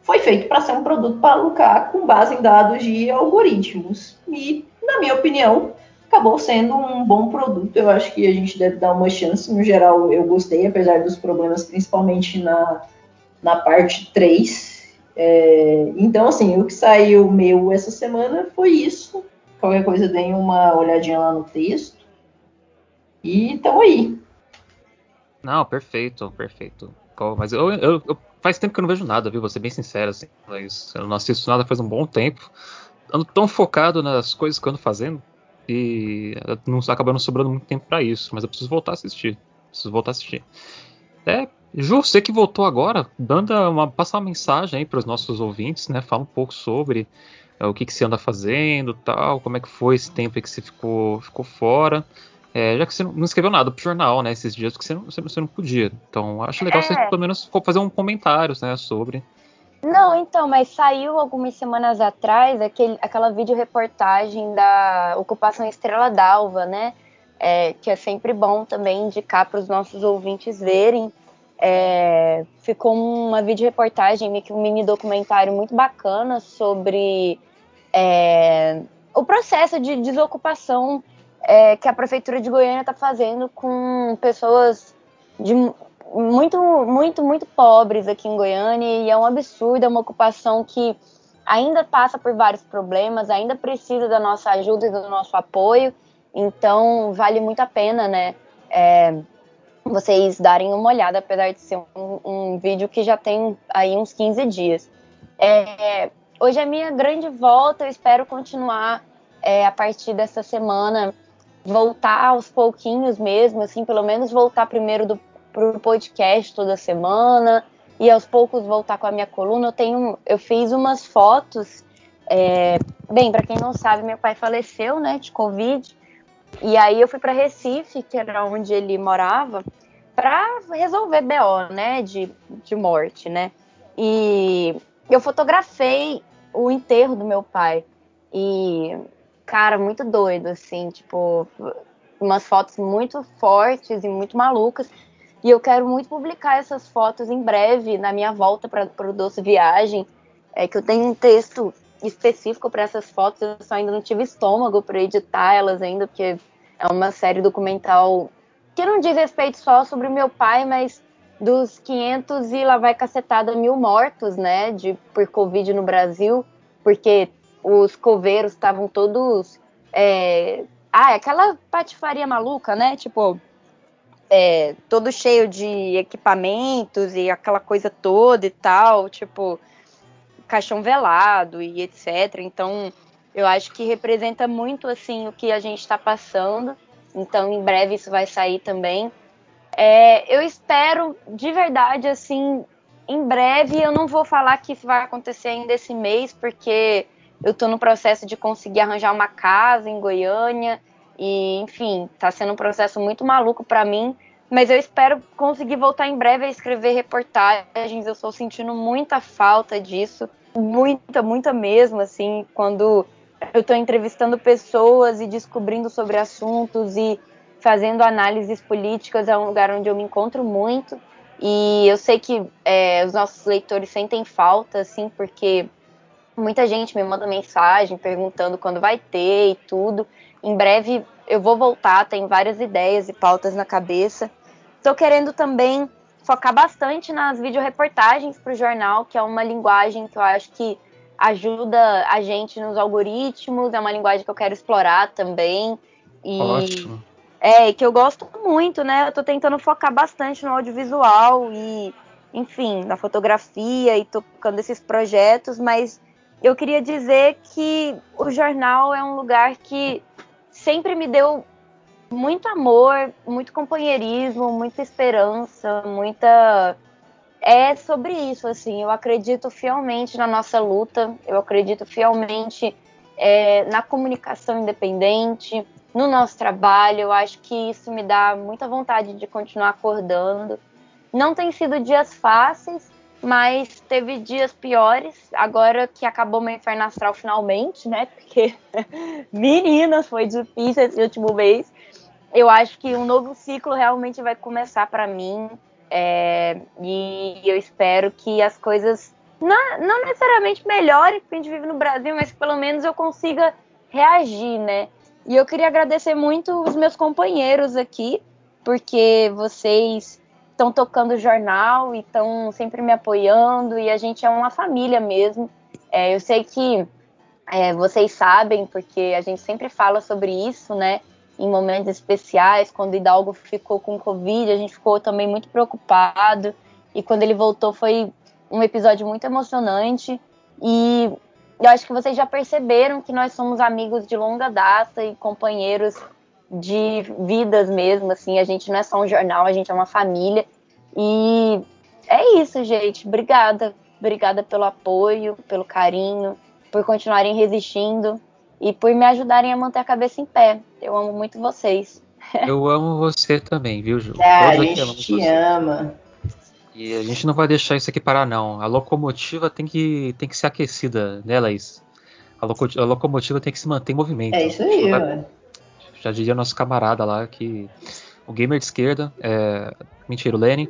Speaker 4: Foi feito para ser um produto para lucrar com base em dados de algoritmos. E, na minha opinião, acabou sendo um bom produto. Eu acho que a gente deve dar uma chance. No geral, eu gostei, apesar dos problemas, principalmente na, na parte 3. É, então, assim, o que saiu meu essa semana foi isso. Qualquer coisa, deem uma olhadinha lá no texto. E estamos aí.
Speaker 2: Não, perfeito, perfeito. Mas eu, eu, eu, faz tempo que eu não vejo nada, viu? Vou ser bem sincero, assim. Mas eu não assisto nada faz um bom tempo. Ando tão focado nas coisas que eu ando fazendo e não acaba não sobrando muito tempo para isso. Mas eu preciso voltar a assistir. Preciso voltar a assistir. É, Ju, você que voltou agora, dando uma, passar uma mensagem aí para os nossos ouvintes, né? Fala um pouco sobre é, o que, que você anda fazendo, tal, como é que foi esse tempo que você ficou, ficou fora. É, já que você não escreveu nada pro jornal, né, esses dias, porque você não, você não podia. Então, acho legal é. você pelo menos fazer um comentário, né, sobre.
Speaker 7: Não, então, mas saiu algumas semanas atrás aquele, aquela videoreportagem da ocupação Estrela d'Alva, né? É, que é sempre bom também indicar para os nossos ouvintes verem. É, ficou uma videoreportagem, um mini documentário muito bacana sobre é, o processo de desocupação é, que a prefeitura de Goiânia está fazendo com pessoas de muito, muito, muito pobres aqui em Goiânia e é um absurdo, é uma ocupação que ainda passa por vários problemas, ainda precisa da nossa ajuda e do nosso apoio, então vale muito a pena, né? É, vocês darem uma olhada, apesar de ser um, um, vídeo que já tem aí uns 15 dias. É, hoje é minha grande volta, eu espero continuar é, a partir dessa semana voltar aos pouquinhos mesmo, assim, pelo menos voltar primeiro do, pro podcast toda semana e aos poucos voltar com a minha coluna. Eu tenho, eu fiz umas fotos. É, bem, para quem não sabe, meu pai faleceu, né, de covid. E aí eu fui para Recife, que era onde ele morava, para resolver BO, né, de, de morte, né. E eu fotografei o enterro do meu pai. E cara, muito doido, assim, tipo, umas fotos muito fortes e muito malucas. E eu quero muito publicar essas fotos em breve, na minha volta para o Doce Viagem. É que eu tenho um texto específico para essas fotos, eu só ainda não tive estômago para editar elas ainda, porque é uma série documental que não diz respeito só sobre o meu pai, mas dos 500 e lá vai cacetada mil mortos, né, de, por Covid no Brasil, porque os coveiros estavam todos. É... Ah, é aquela patifaria maluca, né? Tipo, é, todo cheio de equipamentos e aquela coisa toda e tal, tipo, caixão velado e etc. Então, eu acho que representa muito assim o que a gente está passando. Então, em breve isso vai sair também. É, eu espero de verdade, assim, em breve. Eu não vou falar que isso vai acontecer ainda esse mês, porque eu estou no processo de conseguir arranjar uma casa em Goiânia e, enfim, está sendo um processo muito maluco para mim, mas eu espero conseguir voltar em breve a escrever reportagens. Eu estou sentindo muita falta disso, muita, muita mesmo, assim, quando eu estou entrevistando pessoas e descobrindo sobre assuntos e fazendo análises políticas é um lugar onde eu me encontro muito e eu sei que é, os nossos leitores sentem falta, assim, porque Muita gente me manda mensagem perguntando quando vai ter e tudo. Em breve eu vou voltar, tem várias ideias e pautas na cabeça. Estou querendo também focar bastante nas videoreportagens para o jornal, que é uma linguagem que eu acho que ajuda a gente nos algoritmos, é uma linguagem que eu quero explorar também. E Ótimo. É, que eu gosto muito, né? Eu tô tentando focar bastante no audiovisual e, enfim, na fotografia e tocando esses projetos, mas eu queria dizer que o jornal é um lugar que sempre me deu muito amor, muito companheirismo, muita esperança, muita. É sobre isso, assim. Eu acredito fielmente na nossa luta, eu acredito fielmente é, na comunicação independente, no nosso trabalho. Eu acho que isso me dá muita vontade de continuar acordando. Não tem sido dias fáceis, mas teve dias piores, agora que acabou meu inferno astral finalmente, né? Porque, meninas, foi difícil esse último mês. Eu acho que um novo ciclo realmente vai começar para mim. É, e eu espero que as coisas não, não necessariamente melhorem, porque a gente vive no Brasil, mas que pelo menos eu consiga reagir, né? E eu queria agradecer muito os meus companheiros aqui, porque vocês estão tocando jornal e estão sempre me apoiando, e a gente é uma família mesmo. É, eu sei que é, vocês sabem, porque a gente sempre fala sobre isso, né? Em momentos especiais, quando o Hidalgo ficou com Covid, a gente ficou também muito preocupado. E quando ele voltou, foi um episódio muito emocionante. E eu acho que vocês já perceberam que nós somos amigos de longa data e companheiros de vidas mesmo. Assim, a gente não é só um jornal, a gente é uma família. E é isso, gente. Obrigada. Obrigada pelo apoio, pelo carinho por continuarem resistindo e por me ajudarem a manter a cabeça em pé. Eu amo muito vocês.
Speaker 2: Eu amo você também, viu, Ju?
Speaker 4: Ah, a gente te você. ama.
Speaker 2: E a gente não vai deixar isso aqui parar, não. A locomotiva tem que, tem que ser aquecida, né, Laís? A, loco, a locomotiva tem que se manter em movimento.
Speaker 4: É isso aí, vai,
Speaker 2: Já diria nosso camarada lá que o gamer de esquerda, é, mentira, o Lenin,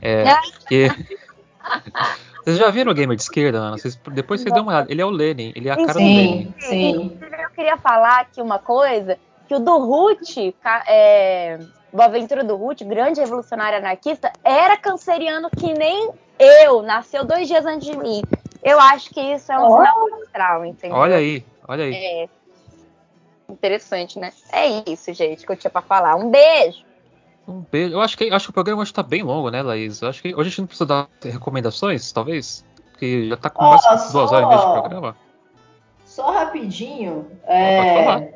Speaker 2: é, que Vocês já viram o gamer de esquerda, Ana? Vocês, depois vocês dão uma olhada. Ele é o Lenin, ele é a cara
Speaker 4: sim,
Speaker 2: do Lenin.
Speaker 4: Sim.
Speaker 7: Eu queria falar aqui uma coisa, que o do Ruth, é, o Aventura do Ruth, grande revolucionário anarquista, era canceriano que nem eu, nasceu dois dias antes de mim. Eu acho que isso é um oh. sinal astral, entendeu?
Speaker 2: Olha aí, olha aí.
Speaker 7: É. Interessante, né? É isso, gente, que eu tinha pra falar. Um beijo!
Speaker 2: Um beijo. Eu acho que, acho que o programa hoje tá bem longo, né, Laís? Eu acho que hoje a gente não precisa dar recomendações, talvez? Porque já tá com mais de duas horas de programa.
Speaker 4: Só rapidinho, é,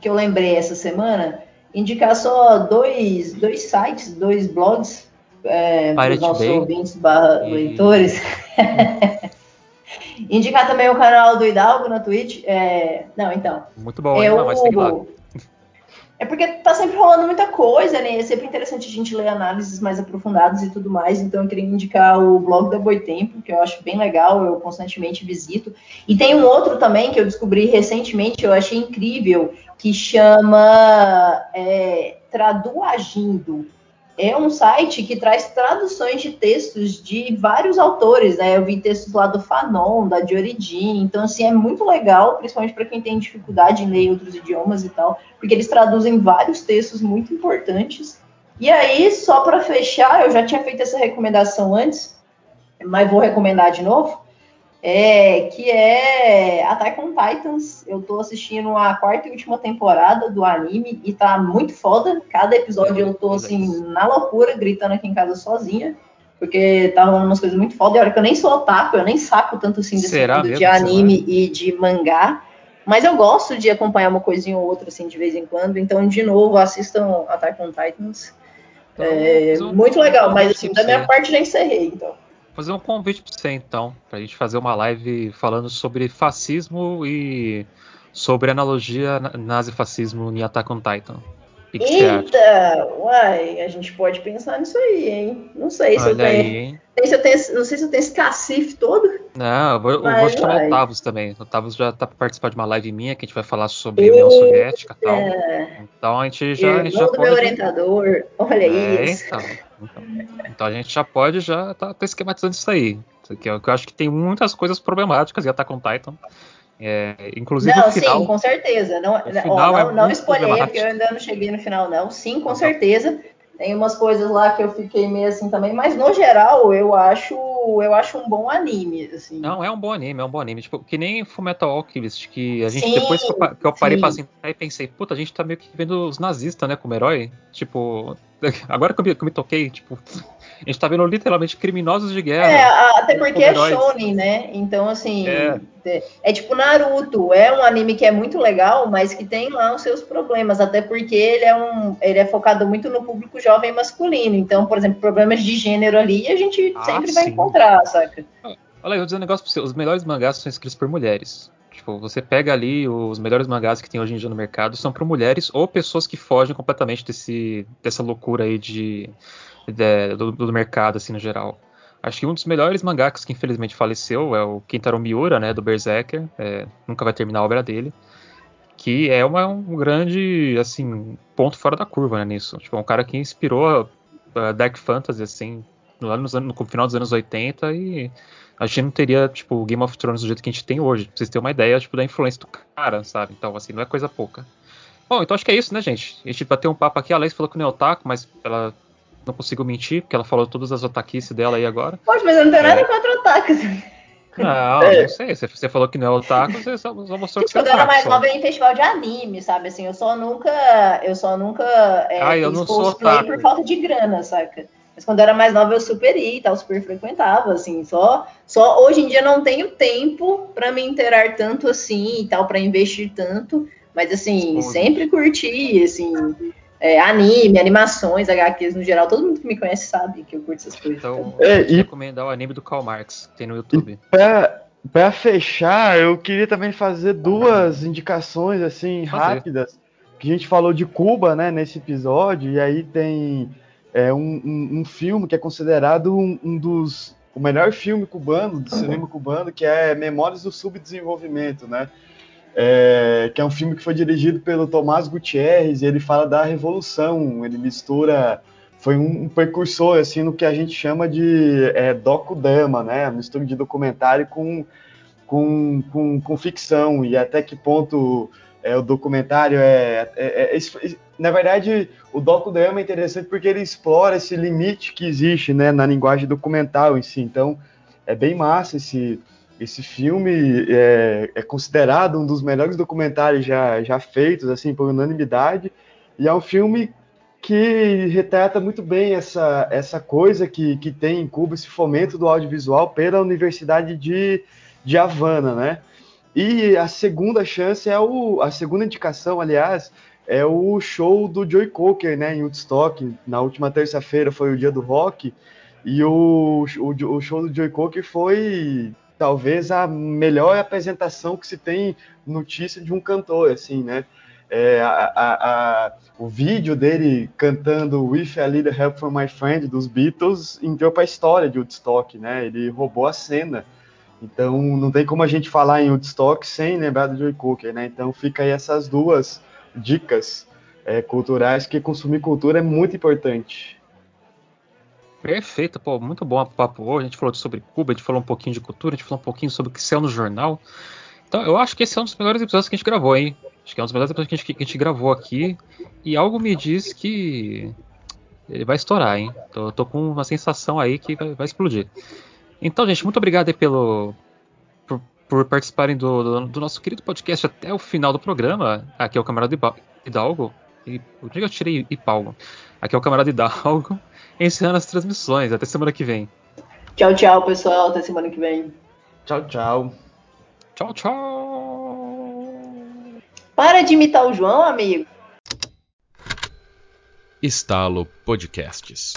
Speaker 4: que eu lembrei essa semana, indicar só dois, dois sites, dois blogs é, para os nossos Bay. ouvintes barra e... leitores. indicar também o canal do Hidalgo na Twitch. É, não, então.
Speaker 2: Muito bom, é o, mas tem lá.
Speaker 4: É porque tá sempre rolando muita coisa, né? É sempre interessante a gente ler análises mais aprofundadas e tudo mais. Então eu queria indicar o blog da Boitempo, que eu acho bem legal, eu constantemente visito. E tem um outro também que eu descobri recentemente, eu achei incrível, que chama é, Traduagindo é um site que traz traduções de textos de vários autores, né? Eu vi textos lá do Fanon, da Dioridin, então assim é muito legal, principalmente para quem tem dificuldade em ler outros idiomas e tal, porque eles traduzem vários textos muito importantes. E aí, só para fechar, eu já tinha feito essa recomendação antes, mas vou recomendar de novo é, que é Attack on Titans. Eu tô assistindo a quarta e última temporada do anime e tá muito foda. Cada episódio eu tô assim, na loucura, gritando aqui em casa sozinha. Porque tá rolando umas coisas muito foda. E olha que eu nem sou otaku, eu nem saco tanto assim desse Será de anime e de mangá. Mas eu gosto de acompanhar uma coisinha ou outra, assim, de vez em quando. Então, de novo, assistam Attack on Titans. Então, é, muito legal, mas assim, da minha parte já encerrei, então
Speaker 2: fazer um convite para você então, para a gente fazer uma live falando sobre fascismo e sobre analogia nazifascismo em Attack on Titan.
Speaker 4: Que Eita, uai, a gente pode pensar nisso aí, hein? Não sei se Olha eu tenho. Aí? Se eu tenho, não sei se eu tenho esse cacife todo.
Speaker 2: Não, eu vou, eu vou chamar o Otávio também. O Otávio já tá para participar de uma live minha que a gente vai falar sobre a União Soviética e tal. Então a gente já. A gente já
Speaker 4: pode... meu orientador, olha é, isso.
Speaker 2: Então, então, então, a gente já pode já tá, tá esquematizando isso aí. Que eu, que eu acho que tem muitas coisas problemáticas em Attack on Titan. É, inclusive
Speaker 4: não,
Speaker 2: final.
Speaker 4: Sim, com certeza. Não, ó, não, é não spoiler, porque eu ainda não cheguei no final, não. Sim, com certeza. Tem umas coisas lá que eu fiquei meio assim também, mas no geral eu acho eu acho um bom anime, assim.
Speaker 2: Não, é um bom anime, é um bom anime. Tipo, que nem Fullmetal Alchemist, que a gente, sim, depois que eu, que eu parei sim. pra sentar e pensei, puta, a gente tá meio que vendo os nazistas, né, como herói. Tipo, agora que eu me, que eu me toquei, tipo, a gente tá vendo literalmente criminosos de guerra.
Speaker 4: É, até porque é shonen, né? Então, assim, é. é. é. tipo Naruto, é um anime que é muito legal, mas que tem lá os seus problemas, até porque ele é um, ele é focado muito no público jovem masculino. Então, por exemplo, problemas de gênero ali, a gente ah, sempre sim. vai encontrar, saca?
Speaker 2: Olha, eu vou dizer um negócio pra você, os melhores mangás são escritos por mulheres. Tipo, você pega ali os melhores mangás que tem hoje em dia no mercado são para mulheres ou pessoas que fogem completamente desse, dessa loucura aí de de, do, do, mercado, assim, no geral. Acho que um dos melhores mangakas que infelizmente faleceu é o Kentaro Miura, né, do Berserker. É, nunca vai terminar a obra dele. Que é uma, um grande, assim, ponto fora da curva, né, nisso. Tipo, é um cara que inspirou uh, Dark Fantasy, assim, anos, no final dos anos 80 e a gente não teria, tipo, Game of Thrones do jeito que a gente tem hoje. Pra vocês terem uma ideia, tipo, da influência do cara, sabe? Então, assim, não é coisa pouca. Bom, então acho que é isso, né, gente? A gente bateu um papo aqui, a Alex falou que não é otaku, mas ela não conseguiu mentir, porque ela falou todas as otaquices dela aí agora.
Speaker 4: Poxa, mas eu não tenho nada contra otakus.
Speaker 2: Não,
Speaker 5: É.
Speaker 2: não sei. Você, falou que não é otaku, você só, só mostrou que
Speaker 4: Tipo,
Speaker 2: você é
Speaker 4: quando eu era mais
Speaker 2: só.
Speaker 4: nova, eu ia em festival de anime, sabe? Assim, eu só nunca. Eu só nunca é,
Speaker 2: Ah, eu não sou otaku.
Speaker 4: por falta de grana, saca? Mas quando eu era mais nova, eu super ia e tal, super frequentava, assim, só, só hoje em dia não tenho tempo pra me inteirar tanto assim e tal, pra investir tanto, mas assim, sempre curti, assim, é, anime, animações, HQs no geral, todo mundo que me conhece sabe que eu curto essas coisas.
Speaker 2: Então,
Speaker 5: É,
Speaker 2: eu vou
Speaker 5: e-
Speaker 2: recomendar o anime do Karl Marx, que tem no YouTube.
Speaker 5: Pra, pra fechar, eu queria também fazer duas indicações assim
Speaker 2: Fazer.
Speaker 5: rápidas. Que a gente falou de Cuba, né, nesse episódio, e aí tem é, um, um, um filme que é considerado um, um dos o melhor filme cubano do cinema cubano, que é Memórias do Subdesenvolvimento, né? É, que é um filme que foi dirigido pelo Tomás Gutierrez, e ele fala da revolução, ele mistura foi um, um precursor assim no que a gente chama de é, docudama, né? Mistura de documentário com, com, com, com ficção e até que ponto é, o documentário é, é- é- na verdade o docudrama é interessante porque ele explora esse limite que existe, né, na linguagem documental em si. Então é bem massa esse esse filme é, é considerado um dos melhores documentários já, já feitos, assim, por unanimidade, e é um filme que retrata muito bem essa, essa coisa que, que tem em Cuba, esse fomento do audiovisual pela Universidade de, de Havana, né? E a segunda chance é o. A segunda indicação, aliás, é o show do Joey Cocker, né? Em Woodstock. Na última terça-feira foi o dia do rock. E o, o, o show do Joey Cocker foi talvez a melhor apresentação que se tem notícia de um cantor, assim, né? É, a, a, a, o vídeo dele cantando With a Little Help from My Friend dos Beatles entrou para a história de Woodstock, né? Ele roubou a cena. Então não tem como a gente falar em Woodstock sem lembrar do Joey Cooker, né? Então fica aí essas duas dicas é, culturais que consumir cultura é muito importante.
Speaker 2: Perfeito, pô, muito bom o papo hoje. A gente falou sobre Cuba, a gente falou um pouquinho de cultura, a gente falou um pouquinho sobre o que saiu no jornal. Então, eu acho que esse é um dos melhores episódios que a gente gravou, hein? Acho que é um dos melhores episódios que a gente, que a gente gravou aqui. E algo me diz que ele vai estourar, hein? Tô, tô com uma sensação aí que vai, vai explodir. Então, gente, muito obrigado aí pelo, por, por participarem do, do, do nosso querido podcast até o final do programa. Aqui é o camarada Hidalgo. E, o dia que eu tirei Ipalgo. Aqui é o camarada Hidalgo encerrando as transmissões. Até semana que vem.
Speaker 4: Tchau, tchau, pessoal. Até semana que vem.
Speaker 5: Tchau, tchau.
Speaker 2: Tchau, tchau.
Speaker 4: Para de imitar o João, amigo.
Speaker 8: Estalo Podcasts.